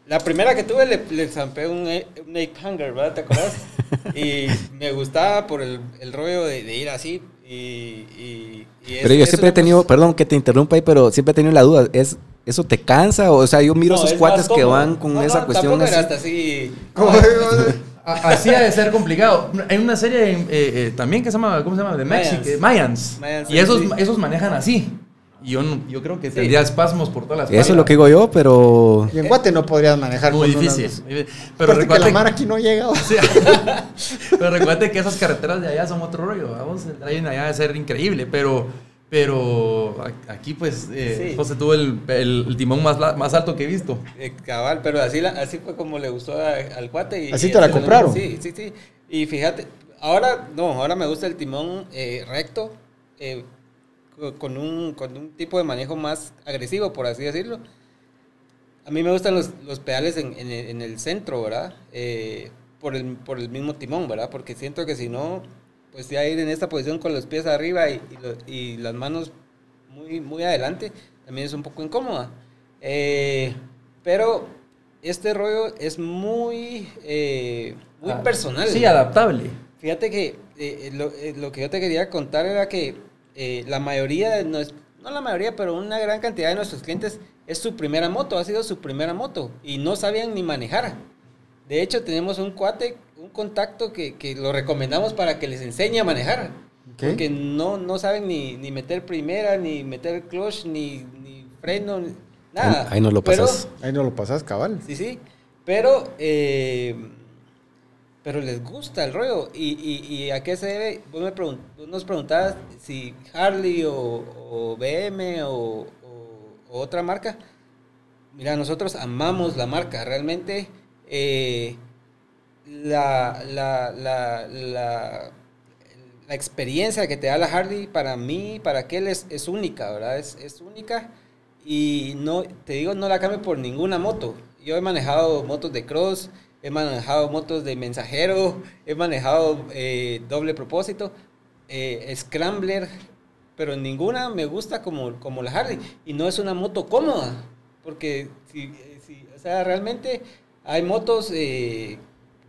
la primera que tuve le, le zampé un, a- un ape hanger, ¿verdad? ¿Te acuerdas? y me gustaba por el, el rollo de, de ir así. Y, y, y Pero es- yo eso siempre he tenido, perdón que te interrumpa ahí, pero siempre he tenido la duda, ¿es, ¿eso te cansa? O sea, yo miro No, esos es cuates que van con No, esa no, cuestión tampoco era así. hasta así. A- Así ha de ser complicado. Hay una serie eh, eh, también que se llama, ¿cómo se llama? De Mayans. México. Mayans. Mayans, Y esos, sí. esos manejan así. Y yo, no- yo creo que Sí. tendría espasmos por todas las Eso es lo que digo yo, pero... Y en Guate no podrías manejar Muy difícil. Pero Aparte que recuerda la mar aquí no llega. Sí. pero recuerde que esas carreteras de allá son otro rollo. Vamos, el driving allá debe ser increíble. Pero, pero a- aquí, pues, eh, Sí. José tuvo el, el- el timón más, más alto que he visto. Eh, cabal, pero así, la- así fue como le gustó a- al cuate. Y, ¿Así y te la compraron? Sí, sí, sí. Y fíjate, ahora no, ahora me gusta el timón eh, recto, eh, con, un, con un tipo de manejo más agresivo, por así decirlo. A mí me gustan los, los pedales en, en el, en el centro, ¿verdad? Eh, por, el, por el mismo timón, ¿verdad? Porque siento que si no, pues ya ir en esta posición con los pies arriba y, y lo- y las manos muy, muy adelante, también es un poco incómoda. Eh, pero este rollo es muy, eh, muy Ah, personal. Sí, adaptable. Fíjate que eh, lo, eh, lo que yo te quería contar era que eh, la mayoría, de nues- no la mayoría, pero una gran cantidad de nuestros clientes es su primera moto, ha sido su primera moto y no sabían ni manejar. De hecho, tenemos un cuate, un contacto que, que lo recomendamos para que les enseñe a manejar. Porque no, no saben ni, ni meter primera, ni meter clutch, ni, ni freno, ni- nada. Ahí- ahí nos lo Pero- pasas. Ahí no lo pasas, cabal. Sí, sí. Pero, eh, pero les gusta el rollo. ¿Y, y, y a qué se debe? Vos, me vos nos preguntabas si Harley o, o BM o, o- o otra marca. Mira, nosotros amamos la marca. Realmente, eh, la, la, la- la experiencia que te da la Harley para mí, para aquel es, es única, ¿verdad? Es, es única y no, te digo, no la cambio por ninguna moto. Yo he manejado motos de cross, he manejado motos de mensajero, he manejado eh, doble propósito, eh, scrambler, pero ninguna me gusta como, como la Harley. Y no es una moto cómoda, porque si, si o sea, realmente hay motos eh,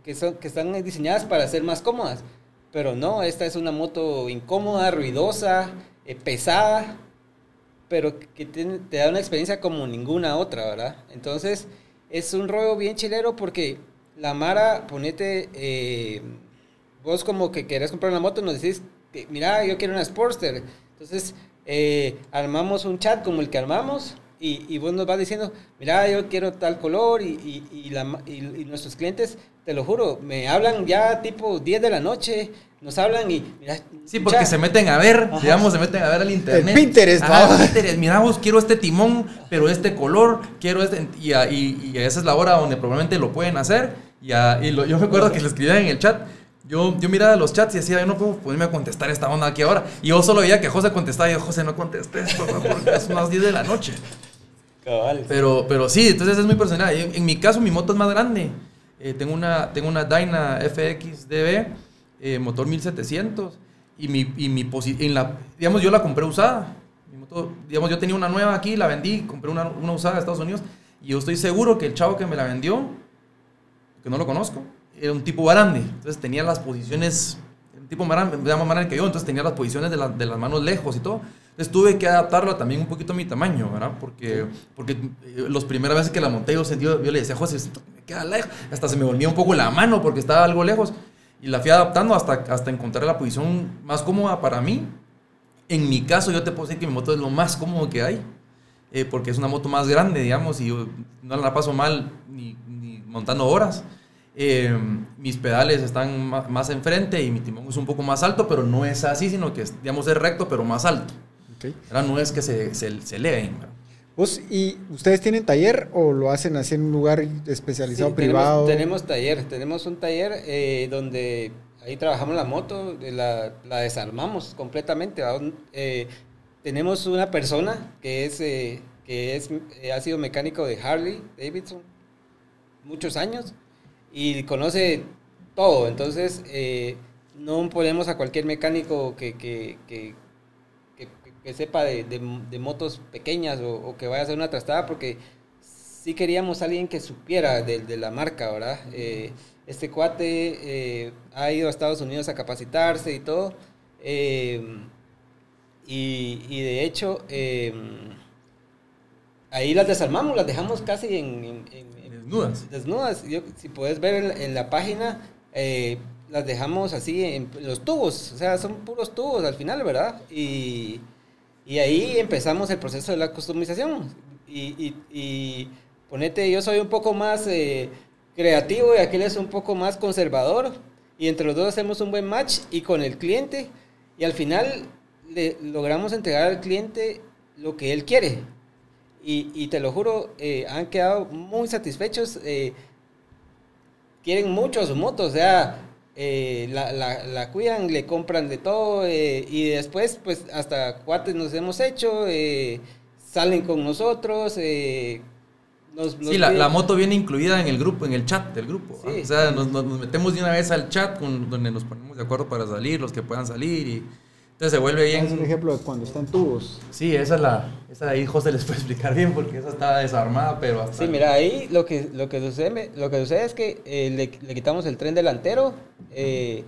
que, son, que están diseñadas para ser más cómodas, pero no, esta es una moto incómoda, ruidosa, eh, pesada, pero que te da una experiencia como ninguna otra, ¿verdad? Entonces, es un rollo bien chilero porque la Mara, ponete, eh, vos como que querés comprar una moto, nos decís, mira, yo quiero una Sportster. Entonces, eh, armamos un chat como el que armamos y, y vos nos vas diciendo, mira, yo quiero tal color y, y- y la ma- y- y nuestros clientes, te lo juro, me hablan ya tipo 10 de la noche, nos hablan y, mira, Sí, porque se meten a ver, Ajá. digamos, se meten a ver al internet. El Pinterest, Ajá, Pinterest. Mira vos, quiero este timón, pero este color, quiero este... Y, a- y- y esa es la hora donde probablemente lo pueden hacer. Y, lo- yo me acuerdo que le escribían en el chat. Yo, yo miraba los chats y decía, yo no puedo ponerme a contestar esta onda aquí ahora. Y yo solo veía que José contestaba y yo, José, no contestes, por favor, porque son las 10 de la noche. Cabal. Pero, pero sí, entonces es muy personal. En, en mi caso, mi moto es más grande. Eh, tengo, una, tengo una Dyna FXDB, eh, motor 1700. Y mi, y mi en la, digamos, yo la compré usada. Mi moto, digamos, yo tenía una nueva aquí, la vendí, compré una, una usada de Estados Unidos. Y yo estoy seguro que el chavo que me la vendió, que no lo conozco, era un tipo grande. Entonces tenía las posiciones, un tipo más grande, más grande que yo, entonces tenía las posiciones de, la- de las manos lejos y todo. Entonces tuve que adaptarla también un poquito a mi tamaño, ¿verdad? Porque, porque eh, las primeras veces que la monté yo, sentí, yo le decía, José, esto me queda lejos. Hasta se me volvía un poco la mano porque estaba algo lejos. Y la fui adaptando hasta, hasta encontrar la posición más cómoda para mí. En mi caso, yo te puedo decir que mi moto es lo más cómodo que hay. eh, porque es una moto más grande, digamos, y yo no la paso mal ni, ni montando horas. Eh, mis pedales están ma- más enfrente y mi timón es un poco más alto, pero no es así, sino que digamos, es recto, pero más alto. Ok. ¿verdad? No es que se, se, se. ¿verdad? ¿Vos y ustedes tienen taller o lo hacen así en un lugar especializado Sí, privado? Tenemos, tenemos taller, tenemos un taller eh, donde ahí trabajamos la moto, eh, la, la desarmamos completamente. eh, tenemos una persona que es eh, que es eh, ha sido mecánico de Harley Davidson muchos años y conoce todo. Entonces eh, no ponemos a cualquier mecánico que, que, que, que- sepa de, de- de motos pequeñas o, o que vaya a hacer una trastada porque sí queríamos alguien que supiera de, de la marca, ¿verdad? Eh, este cuate eh, ha ido a Estados Unidos a capacitarse y todo. eh, y, y de hecho, ahí las desarmamos, las dejamos casi en, en- en- en- Desnudas. desnudas. Yo, si puedes ver en, en la página, las dejamos así en los tubos, o sea, son puros tubos al final, ¿verdad? Y, y ahí empezamos el proceso de la customización. Y, y, ponete, yo soy un poco más eh, creativo y aquel es un poco más conservador. Y entre los dos hacemos un buen match y con el cliente. Y al final logramos entregar al cliente lo que él quiere. Y, y te lo juro, eh, han quedado muy satisfechos. eh, quieren mucho su moto, o sea, eh, la, la- la cuidan, le compran de todo. eh, y después, pues, hasta cuates nos hemos hecho, eh, salen con nosotros. eh, nos, nos Sí, la, la moto viene incluida en el grupo, en el chat del grupo. O sea, nos, nos- nos metemos de una vez al chat con, donde nos ponemos de acuerdo para salir, los que puedan salir. Y entonces se vuelve Es un bien. ejemplo de cuando están tubos. Sí, esa es la. Esa de ahí José les puede explicar bien porque esa estaba desarmada, pero hasta. Sí, mira, ahí lo que, lo que, sucede, lo que sucede es que eh, le, le quitamos el tren delantero, eh,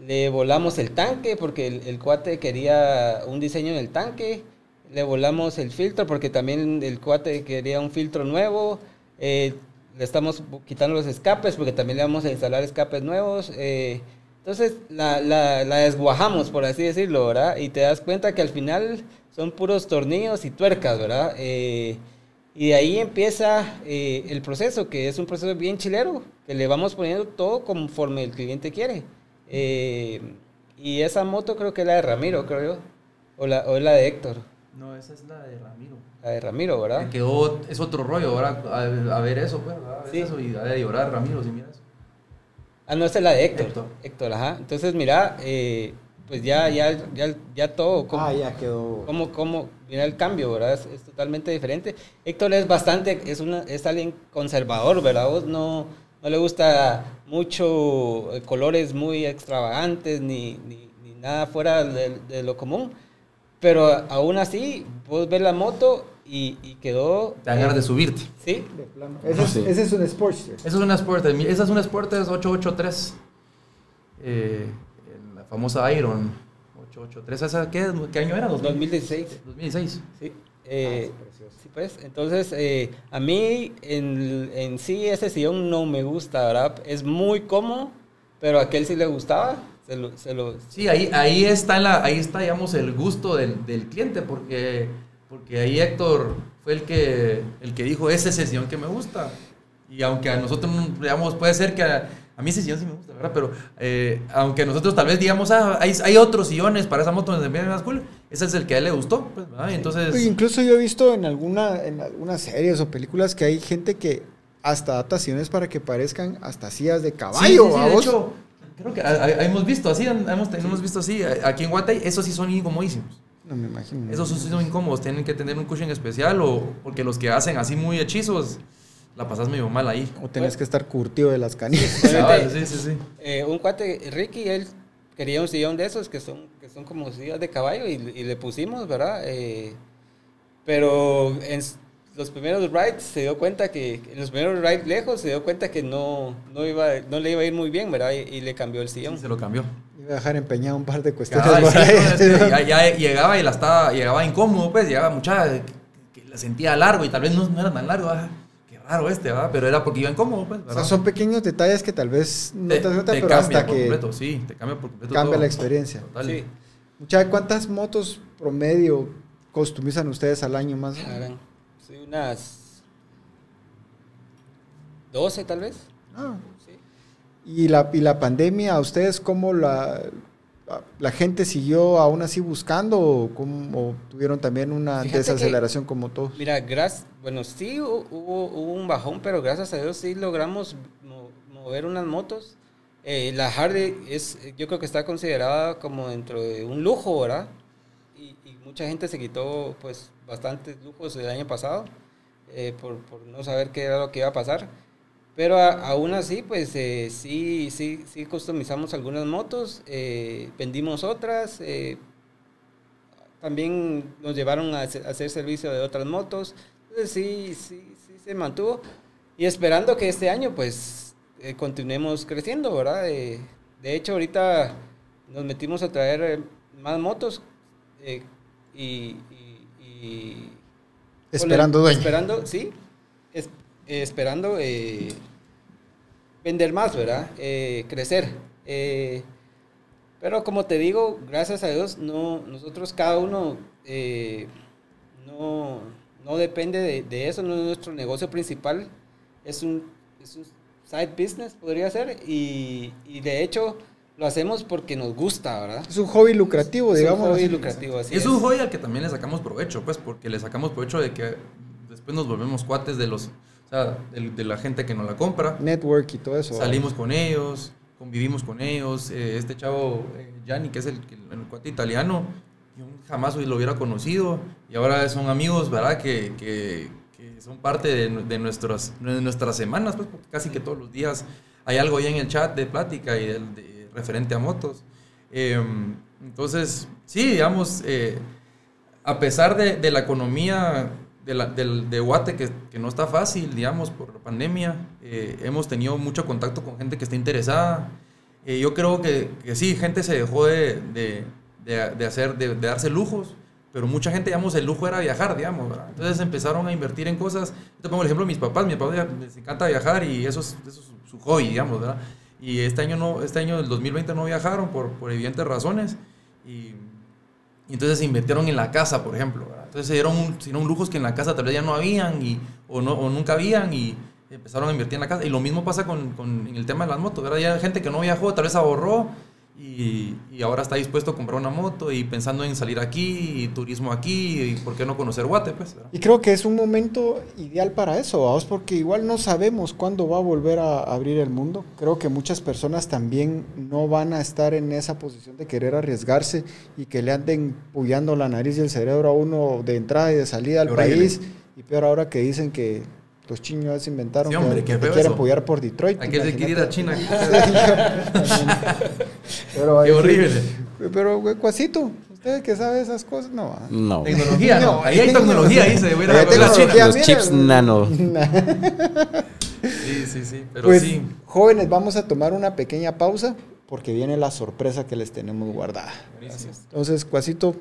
le volamos el tanque porque el, el cuate quería un diseño en el tanque, le volamos el filtro porque también el cuate quería un filtro nuevo, eh, le estamos quitando los escapes porque también le vamos a instalar escapes nuevos. eh, entonces la, la, la desguajamos, por así decirlo, ¿verdad? Y te das cuenta que al final son puros tornillos y tuercas, ¿verdad? Eh, y de ahí empieza eh, el proceso, que es un proceso bien chilero, que le vamos poniendo todo conforme el cliente quiere. Eh, y esa moto creo que es la de Ramiro, creo yo. O la, o es la de Héctor. No, esa es la de Ramiro. La de Ramiro, ¿verdad? Quedó, es otro rollo, ahora a, a ver eso, pues, a ver Sí. eso y a ver llorar, Ramiro, si miras. Ah, no, esa es la de Héctor. Héctor. Héctor, ajá. Entonces, mira, eh, pues ya, ya, ya, ya todo. Como, Ah, ya quedó. Cómo, cómo, mira el cambio, ¿verdad? Es, es totalmente diferente. Héctor es bastante, es, una, es alguien conservador, ¿verdad? Vos no, no le gusta mucho eh, colores muy extravagantes ni, ni, ni nada fuera de, de lo común. Pero aún así, vos ves la moto y, y quedó... Te dan ganas de eh, subirte. Sí, De plano. Ese, es, Sí. ese es un Sportster. Esa es una Sporter. mi- Esa es una Sporter 883. Eh, la famosa Iron 883. ¿Esa qué, qué año era? 2016. 2016. Sí. Eh, Ah, precioso. sí, pues, entonces, eh, a mí en, en sí ese sillón no me gusta, ¿verdad? Es muy cómodo, pero a aquel sí le gustaba, se lo... Se lo Sí, ahí, ahí, está la, ahí está, digamos, el gusto del, del cliente, porque, porque ahí Héctor fue el que, el que dijo, ese es el sillón que me gusta. Y aunque a nosotros, digamos, puede ser que a, a mí ese sillón sí me gusta, ¿verdad? Pero eh, aunque nosotros tal vez digamos, ah, hay, hay otros sillones para esa moto donde se ve más cool, ese es el que a él le gustó, pues, ¿verdad? Entonces... Oye, incluso yo he visto en, alguna, en algunas series o películas que hay gente que hasta adaptaciones para que parezcan hasta sillas de Sí, caballo. sí, sí, de ¿vamos? hecho, creo que a- a- hemos visto así, hemos, hemos visto así. a- Aquí en Guatay, esos sí son incomodísimos. No me imagino. Esos son incómodos, tienen que tener un cushion especial o porque los que hacen así muy hechizos, la pasas medio mal ahí. O tenés que estar curtido de las canillas. Sí, sí, sí. eh, un cuate, Ricky, él quería un sillón de esos que son, que son como sillas de caballo y, y le pusimos, ¿verdad? Eh, pero en los primeros rides se dio cuenta que, en los primeros rides lejos se dio cuenta que no, no, iba, no le iba a ir muy bien, ¿verdad? Y, y le cambió el sillón. Sí, se lo cambió. Iba a dejar empeñado un par de cuestiones Cabal, por sí, ahí. no, es que ya, ya llegaba y la estaba, llegaba incómodo, pues, llegaba mucha, que, la sentía largo y tal vez no, no era tan largo, ah, qué raro este, ¿verdad? Pero era porque iba incómodo, pues, O ¿verdad? sea, son pequeños detalles que tal vez no te, das cuenta, pero cambia hasta por que completo, sí, te cambia por completo cambia todo. la experiencia. Total. Sí, Mucha, ¿cuántas motos promedio customizan ustedes al año más? harán, sí, unas 12 tal vez. Ah, Sí. y, la, y la pandemia, ¿a ustedes cómo la, la gente siguió aún así buscando o, cómo, o tuvieron también una Fíjate desaceleración como todos? Mira, gracias, bueno, sí hu- hubo, hubo un bajón, pero gracias a Dios sí logramos mo- mover unas motos. Eh, la Harley es, yo creo que está considerada como dentro de un lujo, ¿verdad? Y, y mucha gente se quitó pues bastantes lujos el año pasado eh, por, por no saber qué era lo que iba a pasar. Pero a- aún así, pues eh, sí, sí, sí customizamos algunas motos, eh, vendimos otras, eh, también nos llevaron a hacer, servicio de otras motos. Entonces sí, sí, sí se mantuvo. Y esperando que este año pues eh, continuemos creciendo, ¿verdad? Eh, de hecho ahorita nos metimos a traer eh, más motos eh, y, y- y- Esperando dueño. Esperando, sí. es- eh, esperando eh, vender más, ¿verdad? Eh, crecer. Eh, pero como te digo, gracias a Dios, no, nosotros cada uno no, no depende de, de eso, no es nuestro negocio principal, es un, es un side business, podría ser, y, y de hecho lo hacemos porque nos gusta, ¿verdad? Es un hobby lucrativo, Es un digamos. hobby así. lucrativo, así Y es un hobby al que también le sacamos provecho, pues, porque le sacamos provecho de que después nos volvemos cuates de los, o sea, de, de la gente que nos la compra. Network y todo eso. Salimos con ellos, convivimos con ellos. eh, este chavo, eh, Gianni, que es el, el, cuate italiano, yo jamás lo hubiera conocido. Y ahora son amigos, ¿verdad? Que, que, que son parte de, de nuestras, de nuestras semanas, pues, porque casi que todos los días hay algo ahí en el chat de plática y de, de- referente a motos. Eh, entonces, sí, digamos, eh, a pesar de, de la economía de, la, de Guate, que, que no está fácil, digamos, por la pandemia, eh, hemos tenido mucho contacto con gente que está interesada. Eh, yo creo que, que sí, gente se dejó de, de, de- hacer, de, darse lujos, pero mucha gente, digamos, el lujo era viajar, digamos, ¿verdad? Entonces empezaron a invertir en cosas. Yo te pongo el ejemplo de mis papás. Mi papá les encanta viajar y eso es, eso es su hobby, digamos, ¿verdad? Y este año, no, este año del 2020 no viajaron por, por evidentes razones. Y, y entonces se invirtieron en la casa, por ejemplo. ¿verdad? Entonces se dieron, se dieron lujos que en la casa tal vez ya no habían y, o, no, o nunca habían y empezaron a invertir en la casa. Y lo mismo pasa con, con en el tema de las motos. ¿verdad? Ya gente que no viajó, tal vez ahorró y, y ahora está dispuesto a comprar una moto y pensando en salir aquí y turismo aquí y por qué no conocer Guate, pues. ¿verdad? Y creo que es un momento ideal para eso, vamos, porque igual no sabemos cuándo va a volver a abrir el mundo. Creo que muchas personas también no van a estar en esa posición de querer arriesgarse y que le anden puyando la nariz y el cerebro a uno de entrada y de salida al país. Y peor ahora que dicen que los chinos inventaron Sí, hombre, que, que quieren apoyar por Detroit. Hay que se quiere ir a China. Pero, Qué horrible. Pero, güey, Cuasito, usted que sabe esas cosas, no. ah. No. Tecnología, no. Ahí hay tecnología, ahí se voy a Ahí hay ir a la China. tecnología, Los chips nano. Sí, sí, sí. Pero pues, sí. jóvenes, vamos a tomar una pequeña pausa porque viene la sorpresa que les tenemos guardada. Buenísimo. Entonces, Cuasito,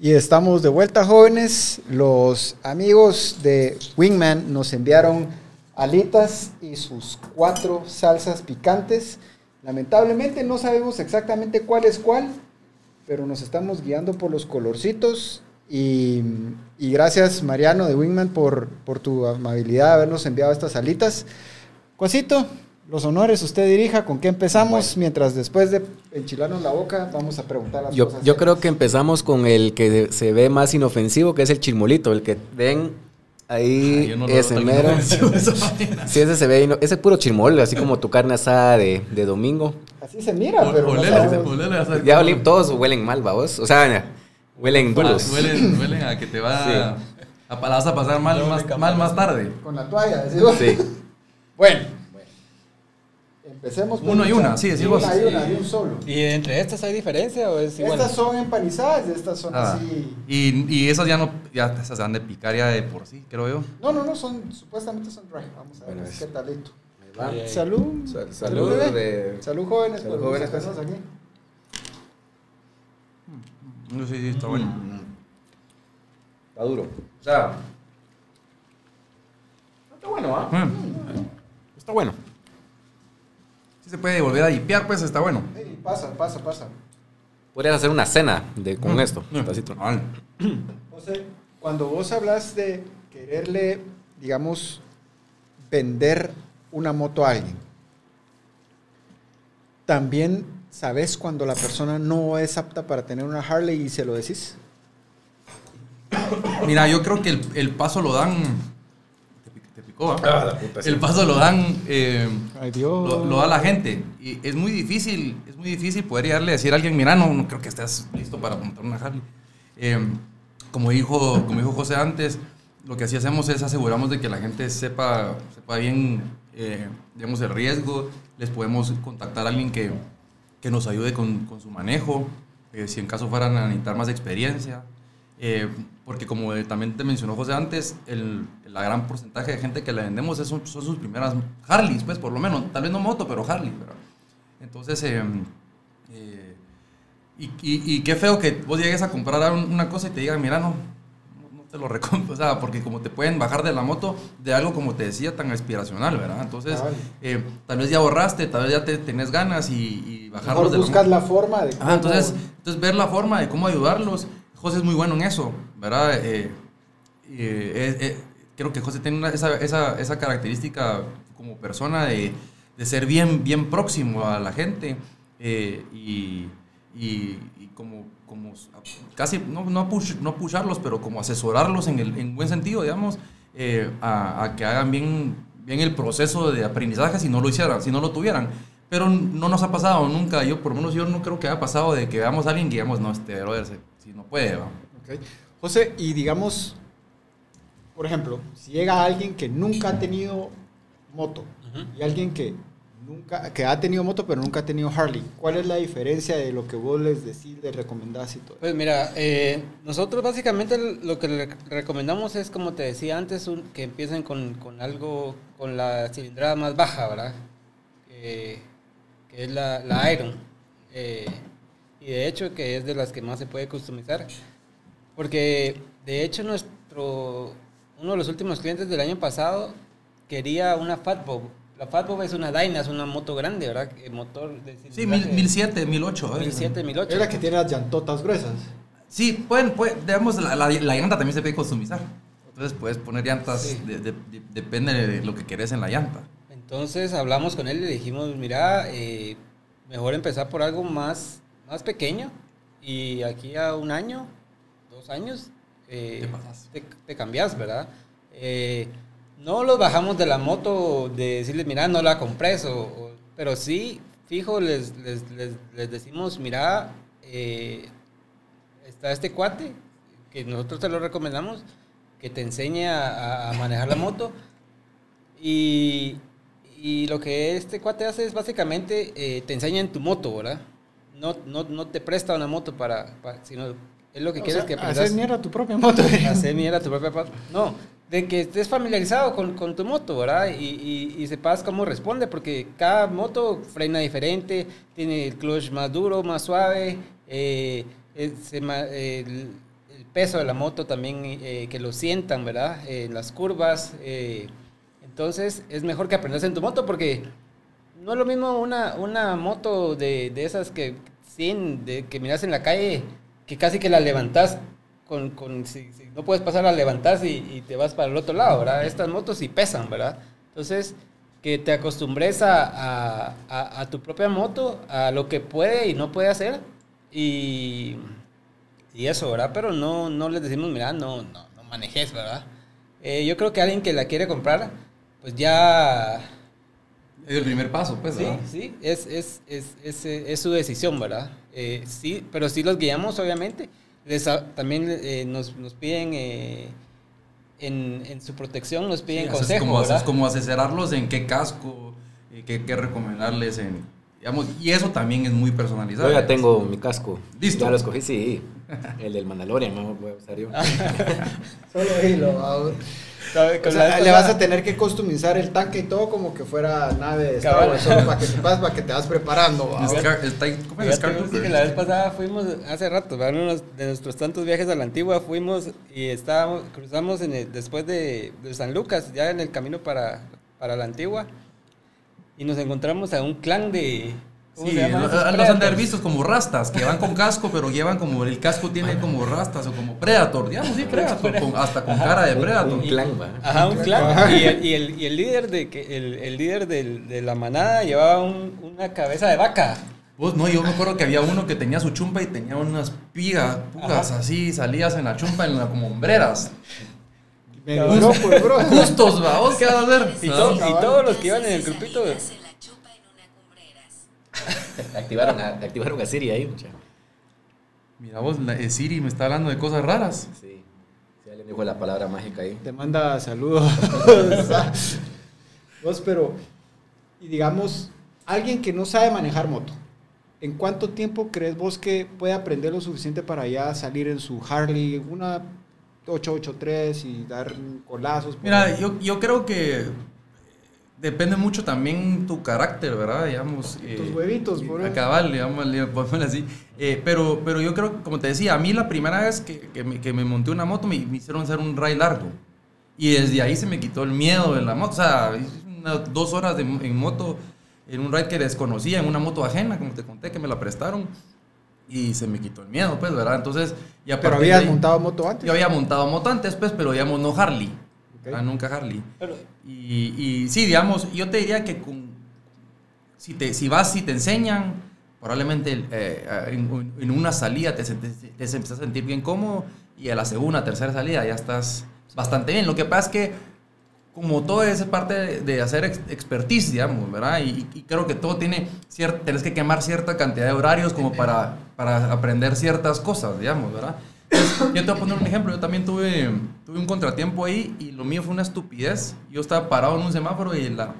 Y estamos de vuelta, jóvenes. Los amigos de Wingman nos enviaron alitas y sus cuatro salsas picantes. Lamentablemente no sabemos exactamente cuál es cuál, pero nos estamos guiando por los colorcitos. Y, gracias, Mariano de Wingman, por, por tu amabilidad de habernos enviado estas alitas. Cuasito, los honores, usted dirija, ¿con qué empezamos? Mientras después de enchilarnos la boca, vamos a preguntar las Yo, cosas. yo creo que empezamos con el que se ve más inofensivo, que es el chirmolito, el que ven ahí, no lo ese mero. Sí, ese se ve, ino- ese puro chirmol, así como tu carne asada de, de domingo. Así se mira, pero no Olele, Ya olí- todos huelen mal, vamos. O sea, huelen duros. Huelen, huelen a que te va Sí. a, a- la vas a pasar mal, más, mal más tarde. Con la toalla, decimos. Sí. Bueno, empecemos por Uno y una, sí, decís vos. Una y una, de un solo. ¿Y entre estas hay diferencia o es igual? Estas son empanizadas y estas son Ah, así. y, y esas ya no, ya esas se van de picar ya de por sí, creo yo. No, no, no, son, supuestamente son dry. Vamos a ver Bueno, qué es- talito. ahí. Salud. Sal- salud bebé. de- Salud, jóvenes. Salud, jóvenes, sacarnos aquí. No sé si está bueno. Está duro. O sea. Está bueno, ¿ah? Mm. Está bueno. Se puede volver a dipear, pues está bueno. Ey, pasa, pasa, pasa. Podrías hacer una cena de, con Mm. esto. Mm. Vale. José, cuando vos hablas de quererle, digamos, vender una moto a alguien, también sabes cuando la persona no es apta para tener una Harley y se lo decís. Mira, yo creo que el, el paso lo dan. ¿Ah? La puta, sí. El paso lo dan. eh, Ay, Dios. lo, lo da la gente. Y es muy difícil, es muy difícil poder llegarle a decir a alguien, mira, no, no creo que estés listo para montar una Harley. Eh, como, dijo, como dijo José antes, lo que así hacemos es aseguramos de que la gente sepa, sepa bien, eh, digamos, el riesgo. Les podemos contactar a alguien que, que nos ayude con, con su manejo, eh, si en caso fueran a necesitar más experiencia. Eh, porque como también te mencionó José antes, el, la gran porcentaje de gente que le vendemos es- son, sus primeras Harleys, pues por lo menos, tal vez no moto, pero Harley. ¿verdad? Entonces, eh, eh, y, y- y qué feo que vos llegues a comprar un- una cosa y te digan, mira, no, no, te lo recomiendo, o sea, porque como te pueden bajar de la moto de algo, como te decía, tan aspiracional, ¿verdad? Entonces, Cabal. eh, tal vez ya ahorraste, tal vez ya te tenés ganas y, y bajarlos Mejor de la buscas la forma de Ah, entonces, entonces ver la forma de cómo ayudarlos. José es muy bueno en eso, ¿verdad? Eh, eh, eh, eh, creo que José tiene una- esa, esa, esa característica como persona de, de ser bien, bien próximo a la gente eh, y, y- y como, como casi, no, no, push, no pusharlos, pero como asesorarlos en, el, en buen sentido, digamos, a, a que hagan bien, bien el proceso de aprendizaje si no lo hicieran, si no lo tuvieran. Pero no nos ha pasado nunca, yo por lo menos yo no creo que haya pasado de que veamos a alguien que digamos, no, este brother, si no puede, va. José, y digamos, por ejemplo, si llega alguien que nunca ha tenido moto y alguien que nunca que ha tenido moto pero nunca ha tenido Harley, ¿cuál es la diferencia de lo que vos les decís, les recomendás y todo? Pues mira, eh, nosotros básicamente lo que le recomendamos es, como te decía antes, un- que empiecen con, con algo, con la cilindrada más baja, ¿verdad? Eh, que es la, la Iron. Eh, y de hecho que es de las que más se puede customizar. Porque de hecho nuestro, uno de los últimos clientes del año pasado quería una Fatbob. La Fatbob es una Dyna, es una moto grande, ¿verdad? Eh, motor de Sí, mil, cilindraje- 1007, 1008. ¿eh? 1007, 1008. Es la que tiene las llantotas gruesas. Sí, pueden, pueden digamos, la, la, la llanta también se puede customizar. Entonces puedes poner llantas, Sí. de- de- de- depende de lo que querés en la llanta. Entonces hablamos con él y le dijimos, mira, eh, mejor empezar por algo más, más pequeño y aquí a un año, dos años, eh, Te te, te cambias, ¿verdad? Eh, no los bajamos de la moto de decirles, mira, no la compres, o, o- pero sí, fijo, les, les, les, les decimos, mira, eh, está este cuate, que nosotros te lo recomendamos, que te enseñe a, a- a manejar la moto. Y, y lo que este cuate hace es básicamente eh, te enseña en tu moto, ¿verdad? No, no, no te presta una moto para, para- sino es lo que O quieres sea, que aprendas. hacer mierda tu propia moto. Hacer mierda tu propia moto. No, de que estés familiarizado con, con tu moto, ¿verdad? Y, y, y sepas cómo responde, porque cada moto frena diferente, tiene el clutch más duro, más suave, eh, eh, el, el peso de la moto también, eh, que lo sientan, ¿verdad? en las curvas. eh, entonces es mejor que aprendas en tu moto porque no es lo mismo una, una moto de, de esas que, sin, de, que miras en la calle, que casi que la levantas con, con si, no puedes pasar, la levantas y, te vas para el otro lado, ¿verdad? Estas motos sí pesan, ¿verdad? Entonces, que te acostumbres a, a, a- a tu propia moto, a lo que puede y no puede hacer. Y, y eso, ¿verdad? Pero no, no les decimos, mira, no, no, no manejes, ¿verdad? Eh, yo creo que alguien que la quiere comprar, pues ya Es el primer paso, pues. Sí, ¿verdad? sí, es, es, es, es, eh, es su decisión, ¿verdad? Eh, sí, pero sí los guiamos, obviamente. Les también eh, nos, nos piden, eh, en, en su protección, nos piden Sí, haces consejo, como, como asesorarlos en qué casco, eh, qué, qué recomendarles en, digamos, y eso también es muy personalizado. Yo ya tengo mi casco. ¿Listo? Ya lo escogí, sí. El del Mandalorian, no voy a usar yo. Solo hilo. O sea, le vas a tener que customizar el tanque y todo como que fuera nave de Star. Wars, solo para que sepas, para que te vas preparando. la vez pasada fuimos, hace rato, ¿verdad? Uno de nuestros tantos viajes a la antigua, fuimos y estábamos, cruzamos en el- después de, de San Lucas, ya en el camino para, para la antigua, y nos encontramos a un clan de... ¿Cómo Sí, se los han de haber visto como rastas, que van con casco, pero llevan como el casco tiene como rastas o como Predator, digamos, sí, Predator, con- hasta con cara de Predator. Un clan, va. Ajá, un clan. Y el, y el, y el líder, de, que, el, el líder del- de la manada llevaba un- una cabeza de vaca. Vos, no, yo me acuerdo que había uno que tenía su chumpa y tenía unas pigas, pugas Ajá. así, salidas en la chumpa en la, como hombreras. Justos, va, vos qué vas a hacer. Y, to- y todos los que iban en el grupito. Activaron a, activaron a Siri ahí, mucha. Mira vos, la- eh, Siri me está hablando de cosas raras. Sí. Sí, alguien dijo la palabra mágica ahí. Te manda saludos. Vos, pero, y digamos, alguien que no sabe manejar moto, ¿en cuánto tiempo crees vos que puede aprender lo suficiente para ya salir en su Harley, una 883 y dar colazos? Mira, yo, yo creo que depende mucho también tu carácter, ¿verdad? Digamos. eh, Tus huevitos, por A cabal, digamos, así. Eh, pero, pero yo creo, como te decía, a mí la primera vez que, que me, que me monté una moto me, me hicieron hacer un ride largo. Y desde ahí se me quitó el miedo de la moto. O sea, unas dos horas de, en moto, en un ride que desconocía, en una moto ajena, como te conté, que me la prestaron. Y se me quitó el miedo, pues, ¿verdad? Entonces, ya Pero habías montado moto antes. Yo había montado moto antes, pues, pero digamos no Harley. Ok. Ah, nunca Harley. Pero, Y, y sí, digamos, yo te diría que con, si, te, si vas, si te enseñan, probablemente eh, en, en una salida te, te, te empiezas a sentir bien cómodo y a la segunda, tercera salida ya estás bastante bien. Lo que pasa es que como todo es parte de, hacer ex- expertise, digamos, ¿verdad? Y, y creo que todo tiene, cierta, tenés que quemar cierta cantidad de horarios como para, para aprender ciertas cosas, digamos, ¿verdad? Yo te voy a poner un ejemplo, yo también tuve, tuve un contratiempo ahí y lo mío fue una estupidez. Yo estaba parado en un semáforo y la,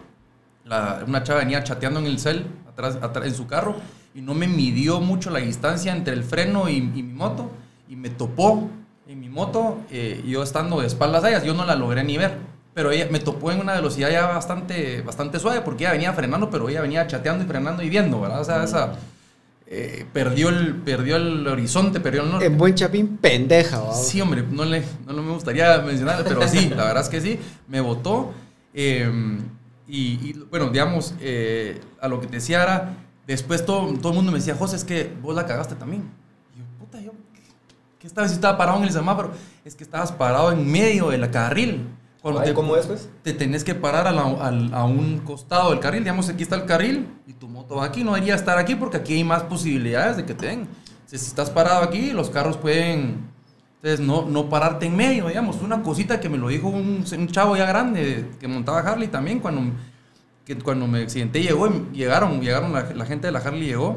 la- una chava venía chateando en el cel, atrás, atrás, en su carro, y no me midió mucho la distancia entre el freno y, y mi moto, y me topó en mi moto, eh, yo estando de espaldas a ellas, yo no la logré ni ver. Pero ella me topó en una velocidad ya bastante, bastante suave, porque ella venía frenando, pero ella venía chateando y frenando y viendo, ¿verdad? O sea, esa, eh, perdió, el, perdió el horizonte, perdió el norte. En buen chapín, pendeja. Sí, hombre, no, le, no, no me gustaría mencionar, pero sí, la verdad es que sí, me votó. eh, y, y, bueno, digamos, eh, a lo que te decía era, después todo, todo el mundo me decía, José, es que vos la cagaste también. Y yo, puta, yo, ¿qué, qué estaba? Si estaba parado en el semáforo, es que estabas parado en medio del carril. Cuando te, ¿cómo es, pues? te tenés que parar a, la- al- a un costado del carril. Digamos, aquí está el carril y tu moto va aquí. No debería estar aquí porque aquí hay más posibilidades de que te den. Entonces, si estás parado aquí, los carros pueden... Entonces, no, no pararte en medio, digamos. Una cosita que me lo dijo un, un chavo ya grande que montaba Harley también. Cuando, que cuando me accidenté, llegó, llegaron, llegaron la, la gente de la Harley llegó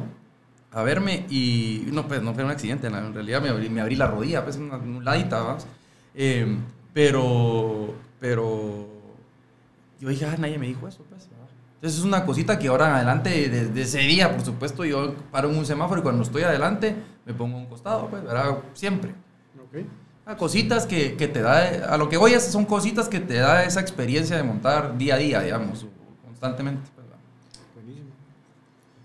a verme y no, pues no fue un accidente, en realidad me abrí, me abrí la rodilla, pues una, un ladita, ¿vas? Eh, pero, pero yo dije, ah, nadie me dijo eso, pues. Entonces es una cosita que ahora en adelante, desde ese día, por supuesto, yo paro en un semáforo y cuando estoy adelante me pongo a un costado, pues, ¿verdad? Siempre. Ok. Ah, cositas que, que te da, a lo que voy es, son cositas que te da esa experiencia de montar día a día, digamos, constantemente.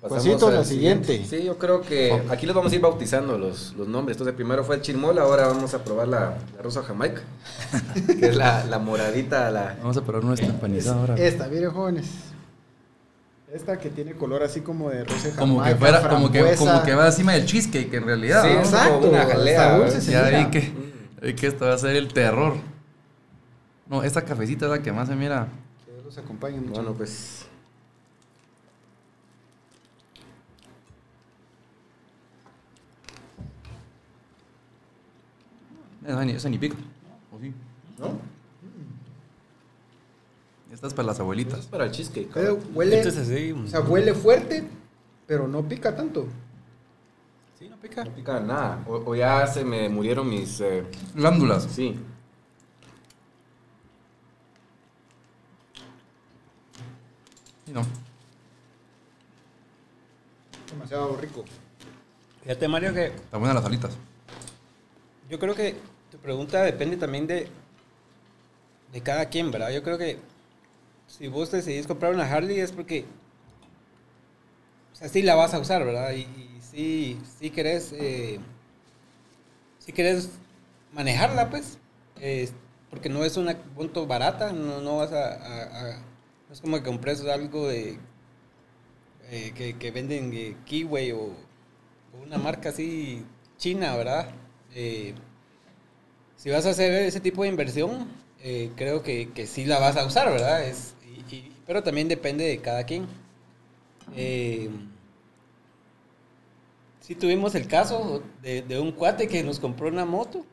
Pues. Pasamos la siguiente. Sí, yo creo que aquí les vamos a ir bautizando los, los nombres. Entonces, primero fue el chirmol, ahora vamos a probar la, la rosa jamaica, que es la, la moradita, la... Vamos a probar nuestra empanizada ahora. Esta, miren jóvenes. Esta que tiene color así como de rosa Como que jamaica, fuera, como que, como que va encima del cheesecake en realidad. Sí, Exacto, una jalea, dulce, Ya vi que, vi que esto va a ser el terror. No, esta cafecita es la que más se mira. Que los acompañe mucho. Bueno, pues... Esa ni, esa ni pica. ¿O sí? ¿No? Esta es para las es abuelitas. para el cheesecake. Pero huele, Entonces así. o sea, huele fuerte, pero no pica tanto. Sí, no pica. No pica nada. O, o ya se me murieron mis... eh, Glándulas. sí. Sí, no. Demasiado rico. Fíjate, Mario, que Están buenas las alitas. yo creo que pregunta depende también de, de cada quien, ¿verdad? Yo creo que si vos decidís comprar una Harley es porque, o sea, sí la vas a usar, ¿verdad? Y, y sí, sí querés, eh, sí querés manejarla, pues, eh, porque no es una punto barata, no, no vas a, no es como que compres algo de, eh, que, que venden eh, Kiwi o, o una marca así china, ¿verdad? Si vas a hacer ese tipo de inversión, eh, creo que, que sí la vas a usar, ¿verdad? Es, y- y- pero también depende de cada quien. Eh, sí tuvimos el caso de, de un cuate que nos compró una moto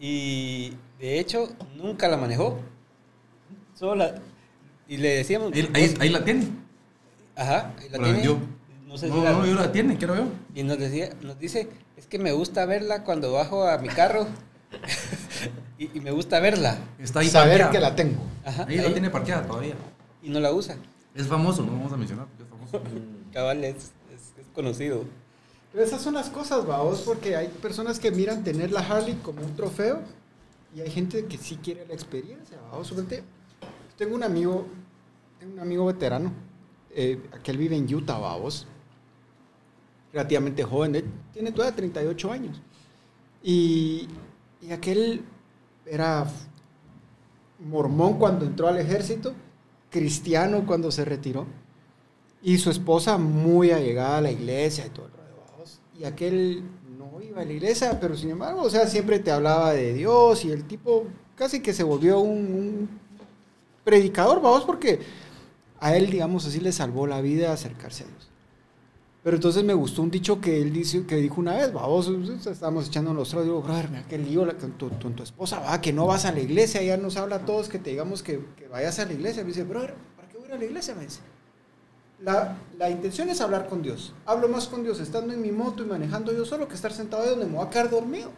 y de hecho nunca la manejó. Solo la- y le decíamos... Ahí, ahí- ahí la tiene. Ajá, y la ¿O la tiene. vendió? No sé si No, la- no, yo la tiene, quiero yo. y nos decía, nos dice, es que me gusta verla cuando bajo a mi carro. y, y me gusta verla. Está ahí Saber parqueada. que la tengo. Ajá, Ahí, ahí, la tiene parqueada todavía. Y no la usa. Es famoso, no vamos a mencionar porque es famoso. Cabal, es, es- es conocido. Pero esas son las cosas, vaos, porque hay personas que miran tener la Harley como un trofeo y hay gente que sí quiere la experiencia, vaos. Tengo un amigo, tengo un amigo veterano, eh, aquel vive en Utah, vaos. Relativamente joven, tiene todavía 38 años. Y, y aquel era mormón cuando entró al ejército, cristiano cuando se retiró. Y su esposa muy allegada a la iglesia y todo el. Y aquel no iba a la iglesia, pero sin embargo, o sea, siempre te hablaba de Dios y el tipo casi que se volvió un, un predicador, vamos, porque a él, digamos así, le salvó la vida acercarse a Dios. Pero entonces me gustó un dicho que él dice, que dijo una vez, vamos, estábamos echando los trozos, digo, brother, mira qué lío la- con, tu, tu esposa, va, que no vas a la iglesia, ya nos habla a todos que te digamos que, que vayas a la iglesia. Me dice, brother, ¿para qué voy a ir a la iglesia? Me dice. La, la intención es hablar con Dios. Hablo más con Dios estando en mi moto y manejando yo solo que estar sentado ahí donde me voy a quedar dormido.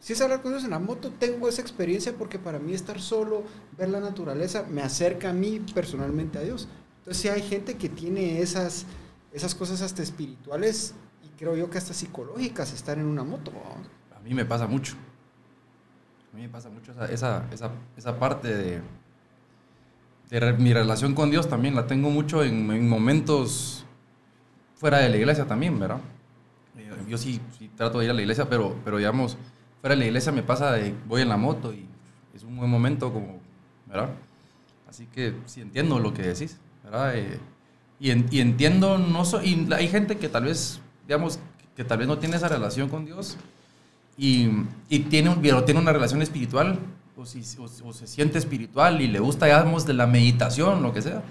Si es hablar con Dios en la moto, tengo esa experiencia porque para mí estar solo, ver la naturaleza, me acerca a mí personalmente a Dios. Entonces, sí hay gente que tiene esas, esas cosas hasta espirituales y creo yo que hasta psicológicas estar en una moto. A mí me pasa mucho. A mí me pasa mucho esa, esa, esa, parte de, de mi relación con Dios también. La tengo mucho en, en momentos fuera de la iglesia también, ¿verdad? Eh, Yo sí, sí trato de ir a la iglesia, pero, pero digamos, fuera de la iglesia me pasa de voy en la moto y es un buen momento como, ¿verdad? Así que sí entiendo lo que decís, ¿verdad? Eh, y, en- y entiendo, no so- y hay gente que tal vez, digamos, que tal vez no tiene esa relación con Dios y, y tiene, un- tiene una relación espiritual o, si, o- o se siente espiritual y le gusta, digamos, de la meditación, lo que sea.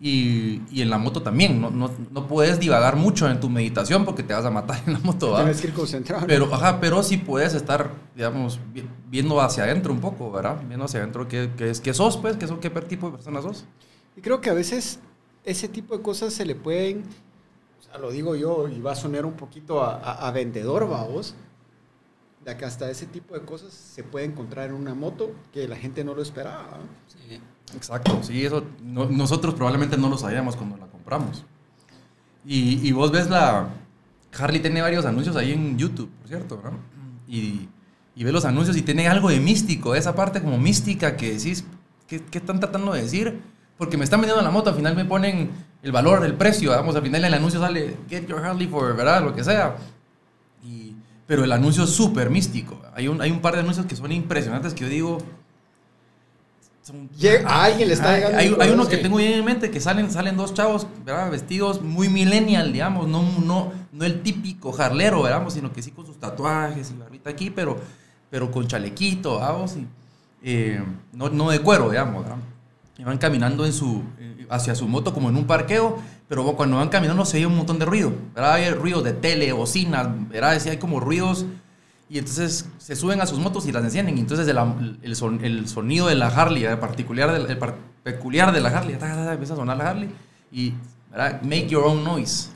Y, y en la moto también, no, no, no puedes divagar mucho en tu meditación porque te vas a matar en la moto. Tienes que ir concentrado. Pero, ajá, pero sí puedes estar, digamos, vi- viendo hacia adentro un poco, ¿verdad? Viendo hacia adentro qué, qué, es, qué sos, pues, qué, son, qué tipo de persona sos. Y creo que a veces ese tipo de cosas se le pueden, o sea, lo digo yo y va a sonar un poquito a, a- a vendedor, vamos, de que hasta ese tipo de cosas se puede encontrar en una moto que la gente no lo esperaba. ¿no? Sí. Exacto, sí, eso no- nosotros probablemente no lo sabíamos cuando la compramos. Y, y vos ves la... Harley tiene varios anuncios ahí en YouTube, por cierto, ¿verdad? Y, y ves los anuncios y tiene algo de místico, esa parte como mística que decís, ¿qué, qué están tratando de decir? Porque me están vendiendo la moto, al final me ponen el valor, el precio, vamos, al final el anuncio sale, get your Harley for, ¿verdad? Lo que sea. Y, pero el anuncio es súper místico. Hay un, hay un par de anuncios que son impresionantes que yo digo... son- a alguien le está hay, llegando hay, hay uno que sí. tengo bien en mente que salen, salen dos chavos ¿verdad? vestidos muy millennial, digamos, no, no, no el típico jarlero, ¿verdad? sino que sí con sus tatuajes y barbita aquí, pero, pero con chalequito, vamos, y, eh, no, no de cuero, digamos, ¿verdad? Y van caminando en su, hacia su moto como en un parqueo, pero cuando van caminando se oye un montón de ruido, ¿verdad? Hay ruido de tele, bocinas, ¿verdad? Sí, hay como ruidos y entonces se suben a sus motos y las encienden. Y entonces el, el, son- el sonido de la Harley, el particular de, la- el par- peculiar de la Harley, ta, ta, ta, empieza a sonar la Harley y ¿verdad? make your own noise.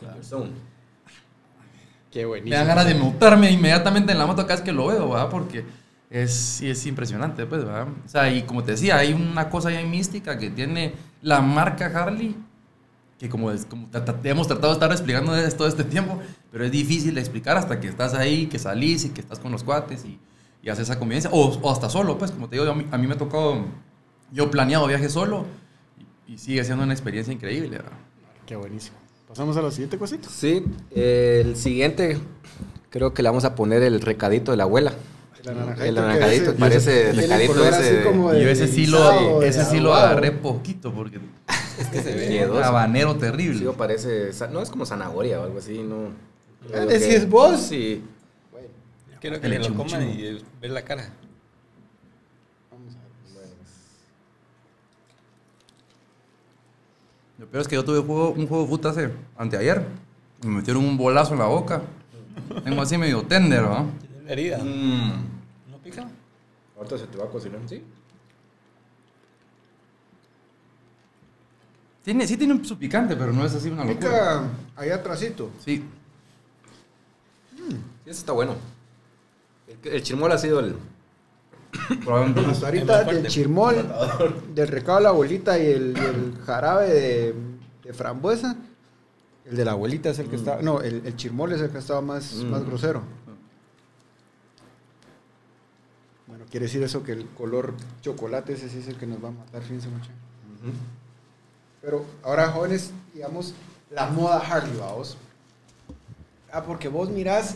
Qué Me buenísimo. dan ganas de montarme inmediatamente en la moto cada vez que lo veo, ¿verdad? Porque es, sí, es impresionante, pues, ¿verdad? O sea, y como te decía, hay una cosa ya mística que tiene la marca Harley, que como, es, como hemos tratado de estar explicando desde todo este tiempo, pero es difícil de explicar hasta que estás ahí, que salís y que estás con los cuates y, y haces esa convivencia, o, o hasta solo, pues, como te digo, a mí, a mí me ha tocado, yo he planeado viajes solo y, y sigue siendo una experiencia increíble, ¿verdad? Qué buenísimo. Pasamos a la siguiente cosita. Sí, eh, el siguiente creo que le vamos a poner el recadito de la abuela. El anaranjadito. El anaranjadito, parece color ese Y yo ese sí lo, ese sí lo agarré poquito porque Es que se ve. Miedoso. habanero Sí, terrible. o parece, no es como zanahoria o algo así, no. Ah, ¿decís que- vos? Sí. Quiero que El me lo coman y eh, ver la cara. Lo peor es que yo tuve juego- un juego de fútbol hace anteayer. Me metieron un bolazo en la boca. Tengo así medio tender, ¿no? Herida. Mm. ¿No pica? Ahorita se te va a cocinar, ¿sí? Tiene, sí tiene su picante, pero no es así una locura. Pica ahí atrásito. Sí. Sí, ese está bueno. El, el chirmol ha sido el... Probablemente Hasta ahorita del chirmol, del recado de la abuelita y el, y el jarabe de, de frambuesa. El de la abuelita es el que está. No, el, el chirmol es el que estaba más, Mm. más grosero. Bueno, quiere decir eso que el color chocolate ese sí es el que nos va a matar, fíjense mucho. Pero ahora, jóvenes, digamos, la moda Harley, vamos. Ah, porque vos mirás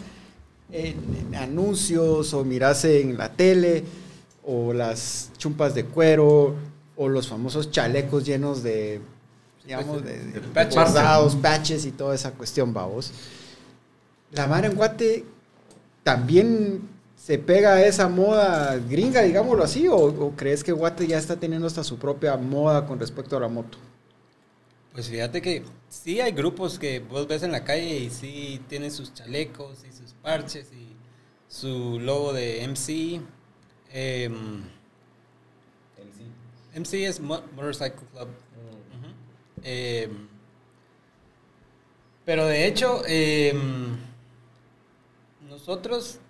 en, en anuncios o mirás en la tele o las chumpas de cuero o los famosos chalecos llenos de, digamos, de, de, De patches. bordados, patches y toda esa cuestión, vamos. La mar en Guate también se pega a esa moda gringa, digámoslo así, o, o crees que Guate ya está teniendo hasta su propia moda con respecto a la moto? Pues fíjate que sí hay grupos que vos ves en la calle y sí tienen sus chalecos y sus parches y su logo de MC. em, MC es Mo- Motorcycle Club. Ujú. Em, pero de hecho, em, nosotros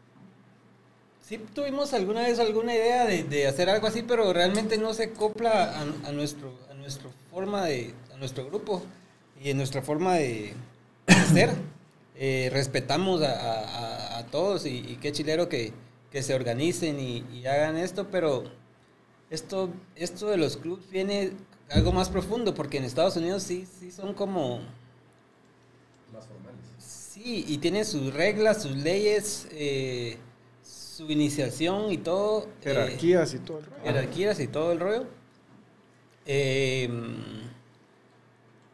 sí tuvimos alguna vez alguna idea de, de hacer algo así, pero realmente no se acopla a, a nuestro, a nuestra forma de, a nuestro grupo y en nuestra forma de, ser. Eh, respetamos a, a- todos y, y qué chilero que, que se organicen y, y hagan esto, pero esto, esto de los clubs viene algo más profundo, porque en Estados Unidos sí, sí son como... Sí, y tienen sus reglas, sus leyes, eh, su iniciación y todo. eh, Jerarquías y todo el rollo. jerarquías y todo el rollo. Eh,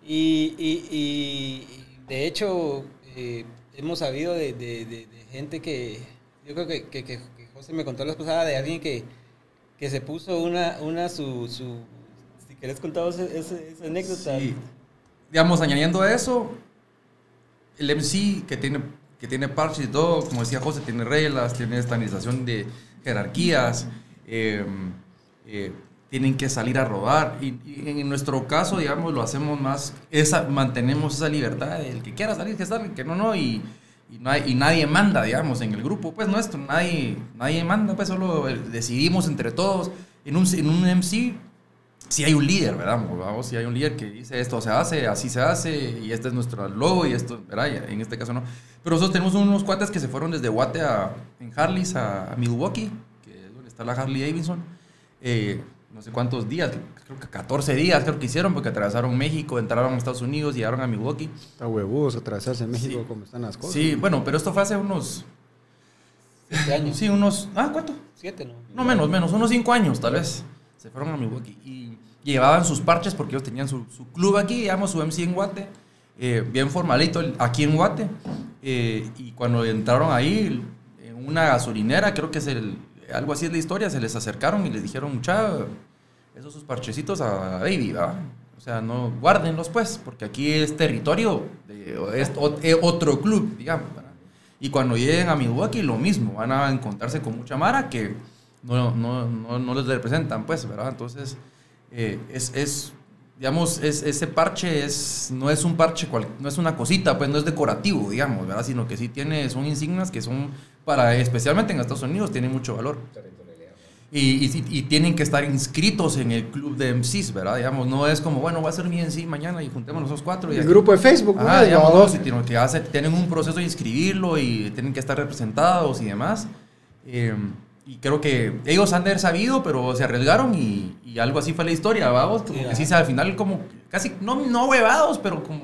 y, y- de hecho, eh, hemos sabido de, de- de- de gente que, yo creo que, que- José me contó la pasada de alguien que, que se puso una, una su, su, si querés contar ese- esa anécdota. Sí. Digamos, añadiendo a eso, el MC que tiene, que tiene parches y todo, como decía José, tiene reglas, tiene estandarización de jerarquías, eh, eh, tienen que salir a rodar. Y, y en nuestro caso, digamos, lo hacemos más, esa, mantenemos esa libertad, el que quiera salir, que salga, que no, no, y, no y nadie manda, digamos, en el grupo, pues nuestro, nadie, nadie manda, pues solo eh, decidimos entre todos. En un, en un MC si hay un líder, ¿verdad? Vamos, si hay un líder que dice esto se hace, así se hace, y este es nuestro logo, y esto, ¿verdad? Y en este caso no. Pero nosotros tenemos unos cuates que se fueron desde Guate a, en Harleys a, a Milwaukee, que es donde está la Harley Davidson. Eh, no sé cuántos días, creo que 14 días creo que hicieron porque atravesaron México, entraron a Estados Unidos, llegaron a Milwaukee. Está huevudos atravesarse en México Sí. como están las cosas. Sí, bueno, pero esto fue hace unos, Siete años. sí, unos, ah, ¿cuánto? Siete, ¿no? No menos, menos, unos 5 años tal vez. Se fueron a Milwaukee y llevaban sus parches porque ellos tenían su, su club aquí, digamos, su MC en Guate, eh, bien formalito aquí en Guate. eh, y cuando entraron ahí, en una gasolinera, creo que es el, algo así es la historia, se les acercaron y les dijeron, mucha, esos sus parchecitos a Baby, ¿va? O sea, no, guárdenlos pues, porque aquí es territorio, de, es eh, otro club, digamos. ¿verdad? Y cuando lleguen a Milwaukee, lo mismo, van a encontrarse con mucha mara que no, no, no, no les representan, pues, ¿verdad? Entonces, eh, es, es, digamos, es, ese parche es, no es un parche, cual- no es una cosita, pues no es decorativo, digamos, ¿verdad? Sino que sí tiene, son insignias que son para, especialmente en Estados Unidos, tienen mucho valor. Y, y, tienen que estar inscritos en el club de MCs, ¿verdad? Digamos, no es como, bueno, va a ser mi MC mañana y juntémonos los cuatro. Y El grupo de Facebook, ¿no? Ah, De digamos, no, si tienen que hacer, tienen un proceso de inscribirlo y tienen que estar representados y demás. Eh, y creo que ellos han de haber sabido, pero se arriesgaron y, y algo así fue la historia, vamos. Como Sí, que sí, ajá. al final, como casi, no, no huevados, pero como,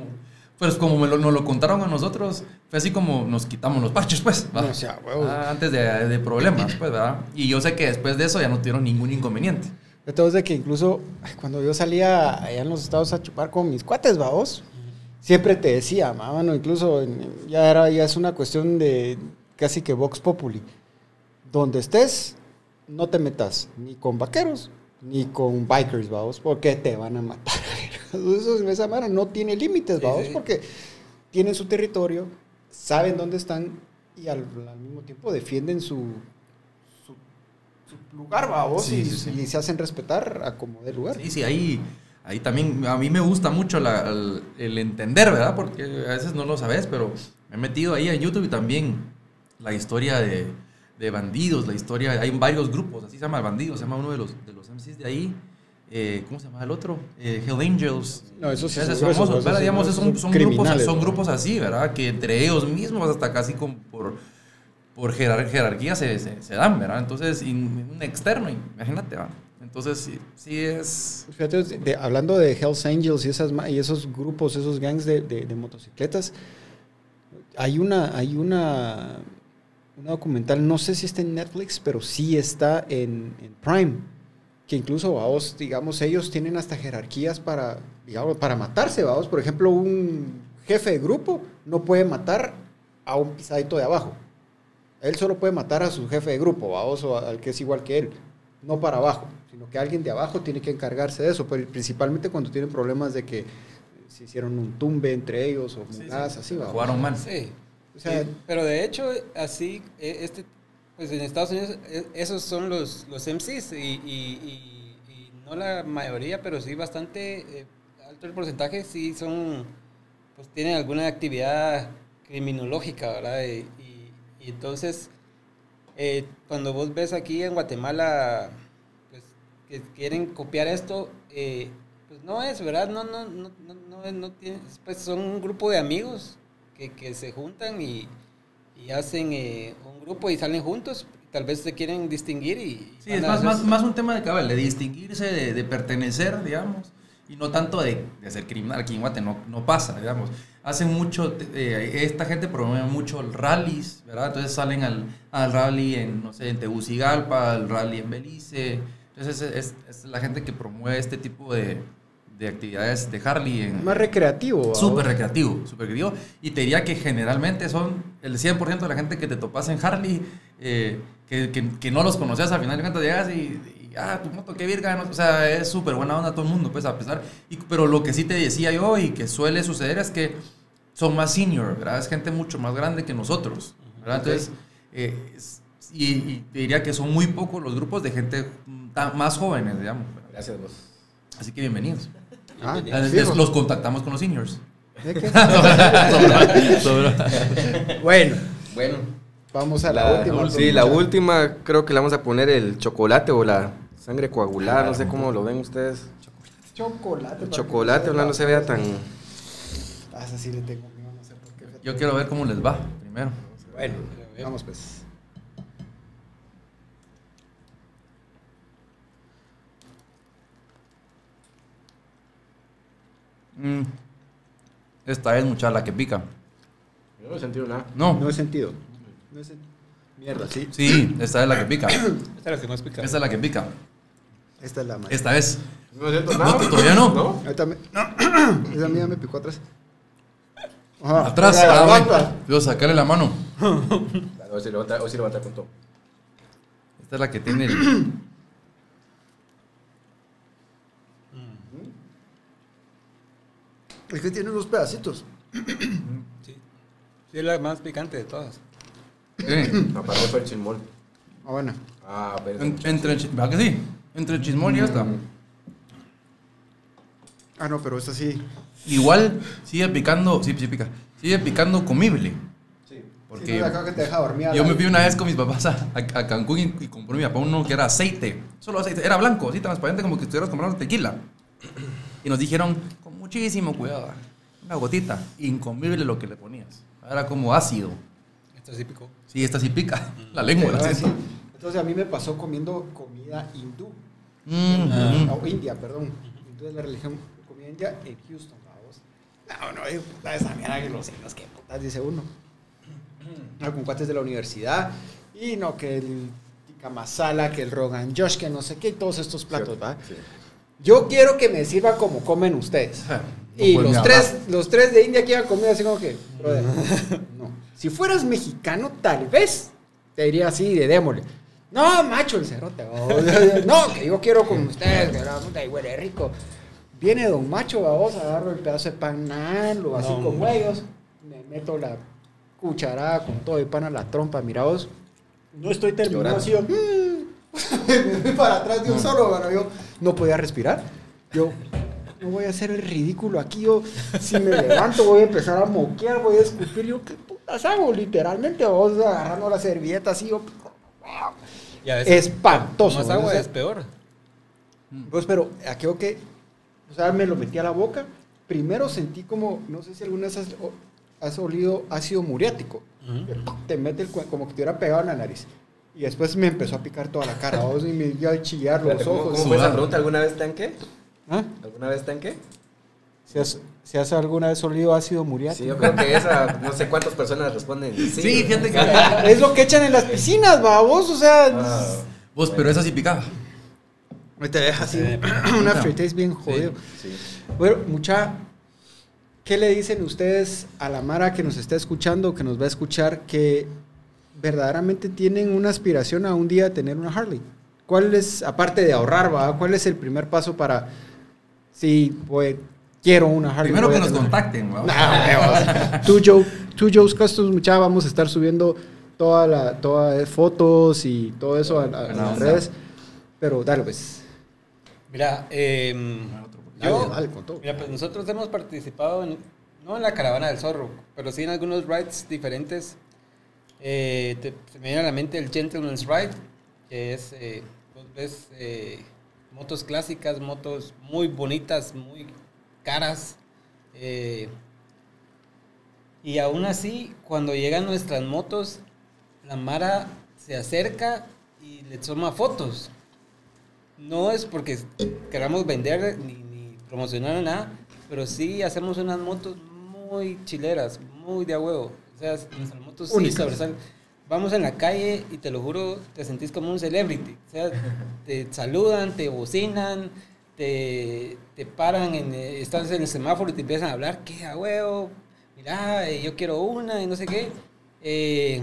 pues como me lo, nos lo contaron a nosotros, fue así como nos quitamos los parches, pues. No, sea, huevos. Ah, antes de, de problemas, pues, ¿verdad? Y yo sé que después de eso ya no tuvieron ningún inconveniente. Entonces, de que incluso cuando yo salía allá en los estados a chupar con mis cuates, babos, siempre te decía, mano, incluso ya, era, ya es una cuestión de casi que Vox Populi. Donde estés, no te metas ni con vaqueros ni con bikers, vamos, porque te van a matar. Eso, esa mano no tiene límites, vamos, sí. porque tienen su territorio, saben dónde están y al, al mismo tiempo defienden su, su, su lugar, vamos, Sí, y, se hacen respetar a como de lugar. Sí, sí, ahí, ahí también a mí me gusta mucho la- el, el entender, ¿verdad? Porque a veces no lo sabes, pero me he metido ahí en YouTube y también la historia de, de bandidos, la historia, hay varios grupos, así se llama Bandidos, se llama uno de los, de los MCs de ahí. Eh, ¿Cómo se llama el otro? Eh, Hell Angels. No, esos sí Ese son es gruesos, famoso, esos ¿verdad? sí, Digamos, esos son, grupos, son grupos así, ¿verdad? Que entre ellos mismos, hasta casi como por, por jerar- jerarquía se, se, se dan, ¿verdad? Entonces, y un externo, imagínate, ¿verdad? Entonces, sí, sí es... Fíjate, de- hablando de Hells Angels y, esas, y esos grupos, esos gangs de, de- de motocicletas, hay una, hay una, una documental, no sé si está en Netflix, pero sí está en, en Prime, que incluso, vamos, digamos, ellos tienen hasta jerarquías para, digamos, para matarse, vamos, por ejemplo, un jefe de grupo no puede matar a un pisadito de abajo. Él solo puede matar a su jefe de grupo, vamos, o al que es igual que él, no para abajo, sino que alguien de abajo tiene que encargarse de eso, pero principalmente cuando tienen problemas de que se hicieron un tumbe entre ellos o Sí, sí. así, vamos. Jugaron mal. Sí. O sea, Sí, pero de hecho, así, eh, este, pues en Estados Unidos, eh, esos son los, los MCs y, y- y- y no la mayoría, pero sí bastante eh, alto el porcentaje, sí son, pues tienen alguna actividad criminológica, ¿verdad? Y, entonces, eh, cuando vos ves aquí en Guatemala, pues que quieren copiar esto, eh, pues no es, ¿verdad? No, no, no, no, no, es- no tiene, pues son un grupo de amigos que, que se juntan y, y hacen eh, un grupo y salen juntos, tal vez se quieren distinguir y... Sí, es más, más, más un tema de cabal, de distinguirse, de, de pertenecer, digamos, y no tanto de, de ser criminal. Aquí en Guate no, no pasa, digamos. Hacen mucho, eh, esta gente promueve mucho el rallies, ¿verdad? Entonces salen al, al rally en, no sé, en Tegucigalpa, al rally en Belice. Entonces es, es- es la gente que promueve este tipo de, de actividades de Harley en, más recreativo. Súper recreativo, súper. Y te diría que generalmente son el 100% de la gente que te topas en Harley, eh, que, que, que no los conocías al final de cuentas llegas y, y, ah, tu moto, qué virga. ¿no? O sea, es súper buena onda todo el mundo, pues a pesar. Y, pero lo que sí te decía yo y que suele suceder es que son más senior, ¿verdad? Es gente mucho más grande que nosotros, ¿verdad? Entonces, eh, y, y te diría que son muy pocos los grupos de gente tan- más jóvenes, digamos. ¿verdad? Gracias vos. Así que bienvenidos. Ah, Entonces, los contactamos con los seniors. ¿De qué? Sobra. bueno, Bueno, vamos a la, última. Sí, la última creo que le vamos a poner el chocolate o la sangre coagulada, no sé cómo lo ven ustedes. Chocolate. El chocolate, ojalá no se vea tan... Ah, esa sí le tengo miedo, no sé por qué. Yo quiero ver cómo les va primero. Bueno, vamos pues. Mm. Esta es mucha la que pica. Yo no he sentido nada. No, No he sentido. No he sen- Mierda, sí. sí, esta es la que pica. Esta es la que más pica. Esta es la que pica. Esta es la más. Esta es. No siento No, todavía no. Ahorita me... Esa mía me picó atrás. Ajá. Atrás. La Ah. Dios, sacarle la mano. Hoy sí levanta, hoy sí levanta con todo. Esta es la que tiene el. Es que tiene unos pedacitos. Sí. Sí, es la más picante de todas. Sí. Aparte fue el chismol. Ah, bueno. Ah, pero En- entre, chi- ¿verdad que sí? Entre el chismol y esta. Ah, no, pero esta sí. Igual sigue picando, sí, sí pica. Sigue picando comible. Sí. Porque Sí, no, la que te deja dormir. Yo me fui una vez con mis papás a, a- a Cancún y, y compré mi papá uno que era aceite. Solo aceite. Era blanco, así transparente como que estuvieras comprando tequila. Y nos dijeron, muchísimo cuidado, una gotita, incomible lo que le ponías. Era como ácido. Esta sí picó. Sí, esta sí pica. La lengua la siento. sí. Entonces a mí me pasó comiendo comida hindú. Mm, Ah. mm. O India, perdón. Hindú es la religión comida india en Houston, vamos. No, no, eh, puta esa mierda que los signos, que putas, dice uno. Ah, Con cuates de la universidad. Y no, que el tikka masala, que el rogan josh, que no sé qué, y todos estos platos, ¿va? Sí. Yo quiero que me sirva como comen ustedes. No Y puedes los tres, los tres de India que iban comido así como que, brother, no. Si fueras mexicano, tal vez te diría así de démosle. No, macho, el cerote. vamos. No, que yo quiero con ustedes, que la puta y huele rico. Viene don macho, vamos a agarro el pedazo de pan, nan, lo así No, como hombre. ellos. Me meto la cucharada con todo el pan a la trompa, mira vos. No estoy terminado así, yo, "Mm". me fui para atrás de un solo, bueno, yo no podía respirar. Yo, no voy a hacer el ridículo aquí, yo, si me levanto voy a empezar a moquear, voy a escupir, yo, ¿qué putas hago? Literalmente, vos agarrando la servilleta así, yo, Y a veces, espantoso. Más agua O sea, es peor. pues, pero aquello que, o sea, me lo metí a la boca. Primero sentí como, no sé si alguna vez has, has olido ácido muriático. Te mete el, como que te hubiera pegado en la nariz. Y después me empezó a picar toda la cara, vos, y me dio a chillar los ¿Cómo, ojos. cómo fue esa pregunta? ¿Alguna vez tanque? ¿Ah? ¿Alguna vez tanque? ¿Si has, si has alguna vez olido ácido muriático? Sí, yo creo que esa, no sé cuántas personas responden. Sí, Sí, fíjate que. Es lo que echan en las piscinas, babos, o sea... Ah, Vos, pero esa sí picaba. Te deja así Eh, un aftertaste bien jodido. sí. Bueno, mucha, ¿qué le dicen ustedes a la Mara que nos está escuchando, que nos va a escuchar, que verdaderamente tienen una aspiración a un día tener una Harley? ¿Cuál es, aparte de ahorrar, ¿va? cuál es el primer paso para, si pues, quiero una Harley? Primero que nos tener- contacten, ¿va? Nah. Tú, Joe, tú, Joe's Customs, mucha, vamos a estar subiendo toda la, todas fotos y todo eso a, a- a las redes. Pero dale, pues. Mira, Dale, yo, dale, con todo. mira, pues nosotros hemos participado, en, no en la caravana del zorro, pero sí en algunos rides diferentes. Eh, te- se me viene a la mente el Gentleman's Ride, que es, eh, ves eh, motos clásicas, motos muy bonitas, muy caras. y aún así, cuando llegan nuestras motos, la Mara se acerca y le toma fotos. No es porque queramos vender ni, ni promocionar nada, pero sí hacemos unas motos muy chileras, muy de a huevo. O sea, nuestras motos sí sobresalen. Vamos en la calle y te lo juro, te sentís como un celebrity. O sea, te saludan, te bocinan, te, te paran, en, eh, estás en el semáforo y te empiezan a hablar, qué a huevo, mira, eh, yo quiero una y no sé qué. Eh,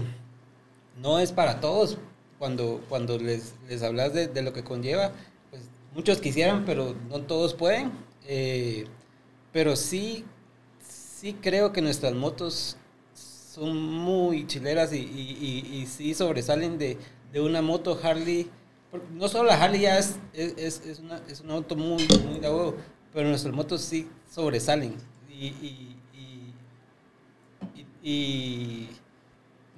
no es para todos. Cuando, cuando les, les hablas de, de lo que conlleva, pues muchos quisieran, pero no todos pueden. Eh, pero sí, sí creo que nuestras motos son muy chileras y, y, y- y sí sobresalen de, de una moto Harley. No solo la Harley ya es, es, es- una, es una moto muy, muy de huevo, pero nuestras motos sí sobresalen. Y,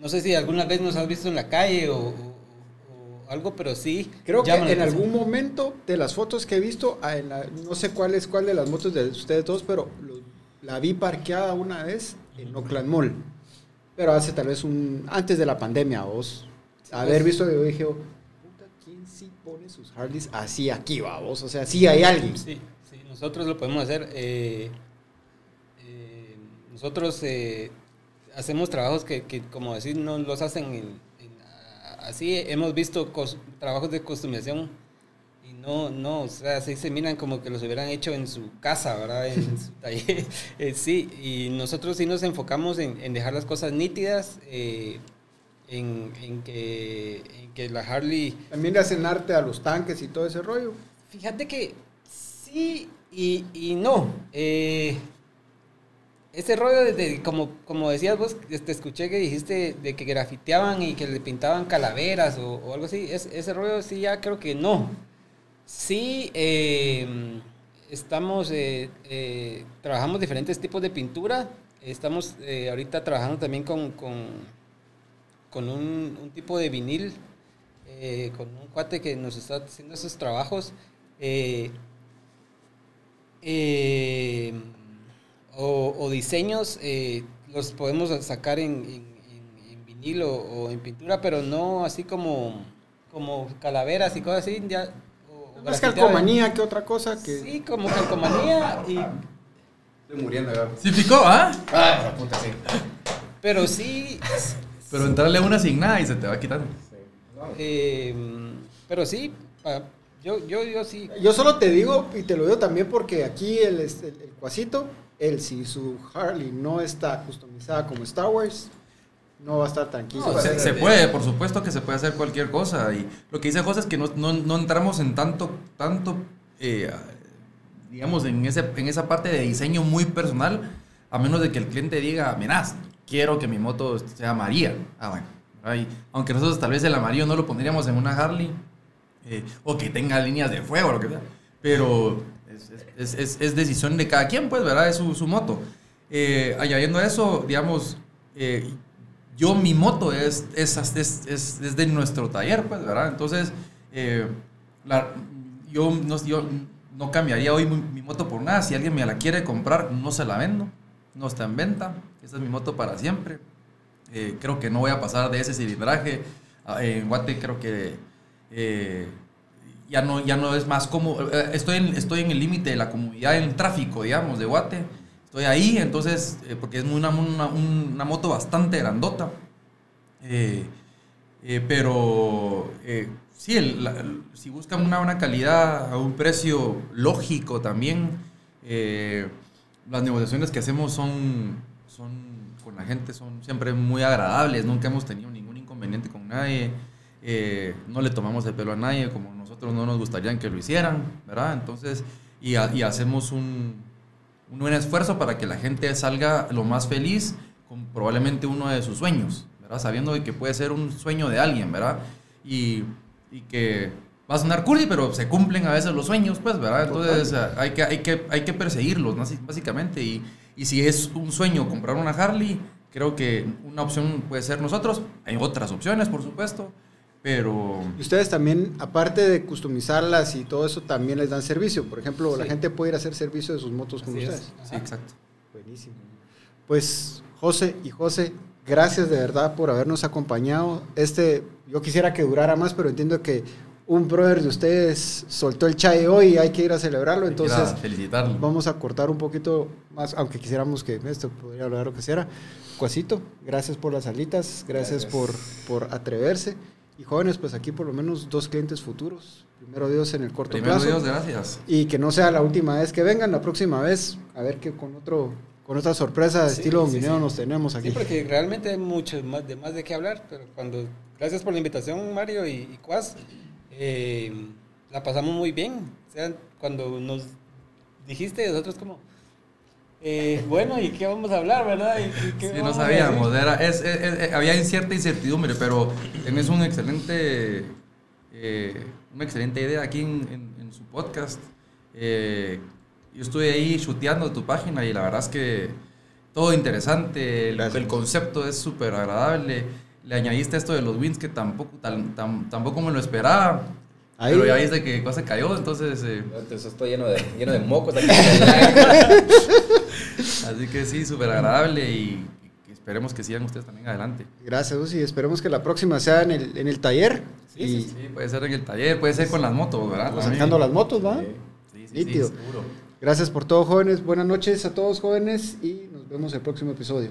no sé si alguna vez nos has visto en la calle o, o- o algo, pero sí. Creo que en atención. algún momento de las fotos que he visto, ah, en la- no sé cuál es cuál de las motos de ustedes dos, pero lo- la vi parqueada una vez en Oakland Mall. Pero hace tal vez un. antes de la pandemia, vos. Haber pues. visto, yo dije, oh, puta, ¿quién sí pone sus Harleys así aquí, va vos? O sea, sí hay alguien. Sí, sí, nosotros lo podemos hacer. eh, nosotros eh, hacemos trabajos que, que, como decir, no los hacen en- en- así. Hemos visto cos- trabajos de customización no, no, o sea, se miran como que los hubieran hecho en su casa, ¿verdad? En su taller. Eh, sí, y nosotros sí nos enfocamos en, en dejar las cosas nítidas, eh, en, en que, en que la Harley... También le hacen arte a los tanques y todo ese rollo. Fíjate que sí y, y no. Eh, ese rollo de, de- como, como decías vos, te escuché que dijiste de que grafiteaban y que le pintaban calaveras o, o algo así. Es- ese rollo sí ya creo que no. Sí, eh, estamos, eh, trabajamos diferentes tipos de pintura. Estamos eh, ahorita trabajando también con, con, un, tipo de vinil, eh, con un cuate que nos está haciendo esos trabajos. eh, eh, o, diseños, los podemos sacar en, vinil o, en pintura, pero no así como, como calaveras y cosas así. Más grafiteado. calcomanía que otra cosa que... Sí, como calcomanía, y, Estoy muriendo, ya. Sí picó, ¿ah? Ah, puta, sí. pero sí, Pero entrarle una sin nada y se te va quitando. eh, pero sí, yo, yo, yo sí. Yo solo te digo, y te lo digo también porque aquí el, este, el, el cuasito, él si su Harley no está customizada como Star Wars, no va a estar tranquilo. No, Se, se puede, por supuesto que se puede hacer cualquier cosa. Y lo que dice José es que no, no- no entramos en tanto, tanto eh, digamos, en, ese, en esa parte de diseño muy personal, a menos de que el cliente diga, mirá, quiero que mi moto sea María. Ah, bueno. Ahí, aunque nosotros tal vez el amarillo no lo pondríamos en una Harley, eh, o que tenga líneas de fuego, lo que sea. Pero es, es- es- es decisión de cada quien, pues, ¿verdad? Es su, su moto. Eh, añadiendo a eso, digamos, eh, yo mi moto es, es, es, es- de nuestro taller, pues, ¿verdad? Entonces, eh, yo, no, yo no cambiaría hoy mi, moto por nada. Si alguien me la quiere comprar, no se la vendo. No está en venta. Esa es mi moto para siempre. Eh, creo que no voy a pasar de ese cilindraje. Ah, En Guate creo que eh, ya, no, ya no es más como... eh, Estoy en, estoy en el límite de la comodidad en tráfico, digamos, de Guate. Estoy ahí, entonces, eh, porque es una, una, una moto bastante grandota. Eh, eh, pero sí, el- la- si buscan una buena calidad a un precio lógico también, las negociaciones que hacemos son, son con la gente son siempre muy agradables, nunca hemos tenido ningún inconveniente con nadie, no le tomamos el pelo a nadie como nosotros no nos gustaría que lo hicieran, ¿verdad? Entonces, y hacemos un, un buen esfuerzo para que la gente salga lo más feliz con probablemente uno de sus sueños, ¿verdad? Sabiendo que puede ser un sueño de alguien, ¿verdad? Y, y que va a sonar cursi, pero se cumplen a veces los sueños, pues, ¿verdad? Entonces hay que, hay que, hay que perseguirlos, básicamente. Y, y si es un sueño comprar una Harley, creo que una opción puede ser nosotros. Hay otras opciones, por supuesto, pero... Y ustedes también, aparte de customizarlas y todo eso, también les dan servicio. Por ejemplo, la Sí. gente puede ir a hacer servicio de sus motos con Así es. ustedes. Sí, exacto. Buenísimo. Pues José y José, gracias de verdad por habernos acompañado. Este, yo quisiera que durara más, pero entiendo que un brother de ustedes soltó el chai hoy y hay que ir a celebrarlo. Entonces, Quisiera felicitarlo. vamos a cortar un poquito más, aunque quisiéramos que esto podría hablar lo que sea. Cuasito, gracias por las alitas, gracias, por, por atreverse. Y jóvenes, pues aquí por lo menos dos clientes futuros. Primero Dios en el corto Primero plazo. Dios, gracias. Y que no sea la última vez que vengan, la próxima vez, a ver que con otro con otra sorpresa de Sí, estilo sí, domineo sí. nos tenemos aquí. Sí, porque realmente hay mucho más de más de qué hablar, pero cuando gracias por la invitación Mario y, y Cuas, eh, la pasamos muy bien. O sea, cuando nos dijiste nosotros como eh, bueno, ¿y qué vamos a hablar, verdad? ¿Y, y qué Sí, no sabíamos, era, es, es- es- había cierta incertidumbre, pero tenés un excelente, eh, una excelente idea aquí en, en- en su podcast. Eh, yo estuve ahí chuteando tu página y la verdad es que todo interesante, el, concepto es súper agradable. Le añadiste esto de los wins que tampoco, tan- tan- tampoco me lo esperaba. Ahí. Pero ya viste que cosa cayó, entonces... eh, Entonces estoy lleno de, lleno de mocos aquí. así que sí, súper agradable y, esperemos que sigan ustedes también adelante. Gracias, Uzi. Esperemos que la próxima sea en el, en el taller. Sí, y sí, Sí, puede ser en el taller, puede ser con las motos, ¿verdad? pues, sacando las motos, ¿va? Sí, sí, sí, seguro. Gracias por todo, jóvenes. Buenas noches a todos, jóvenes. Y Nos vemos el próximo episodio.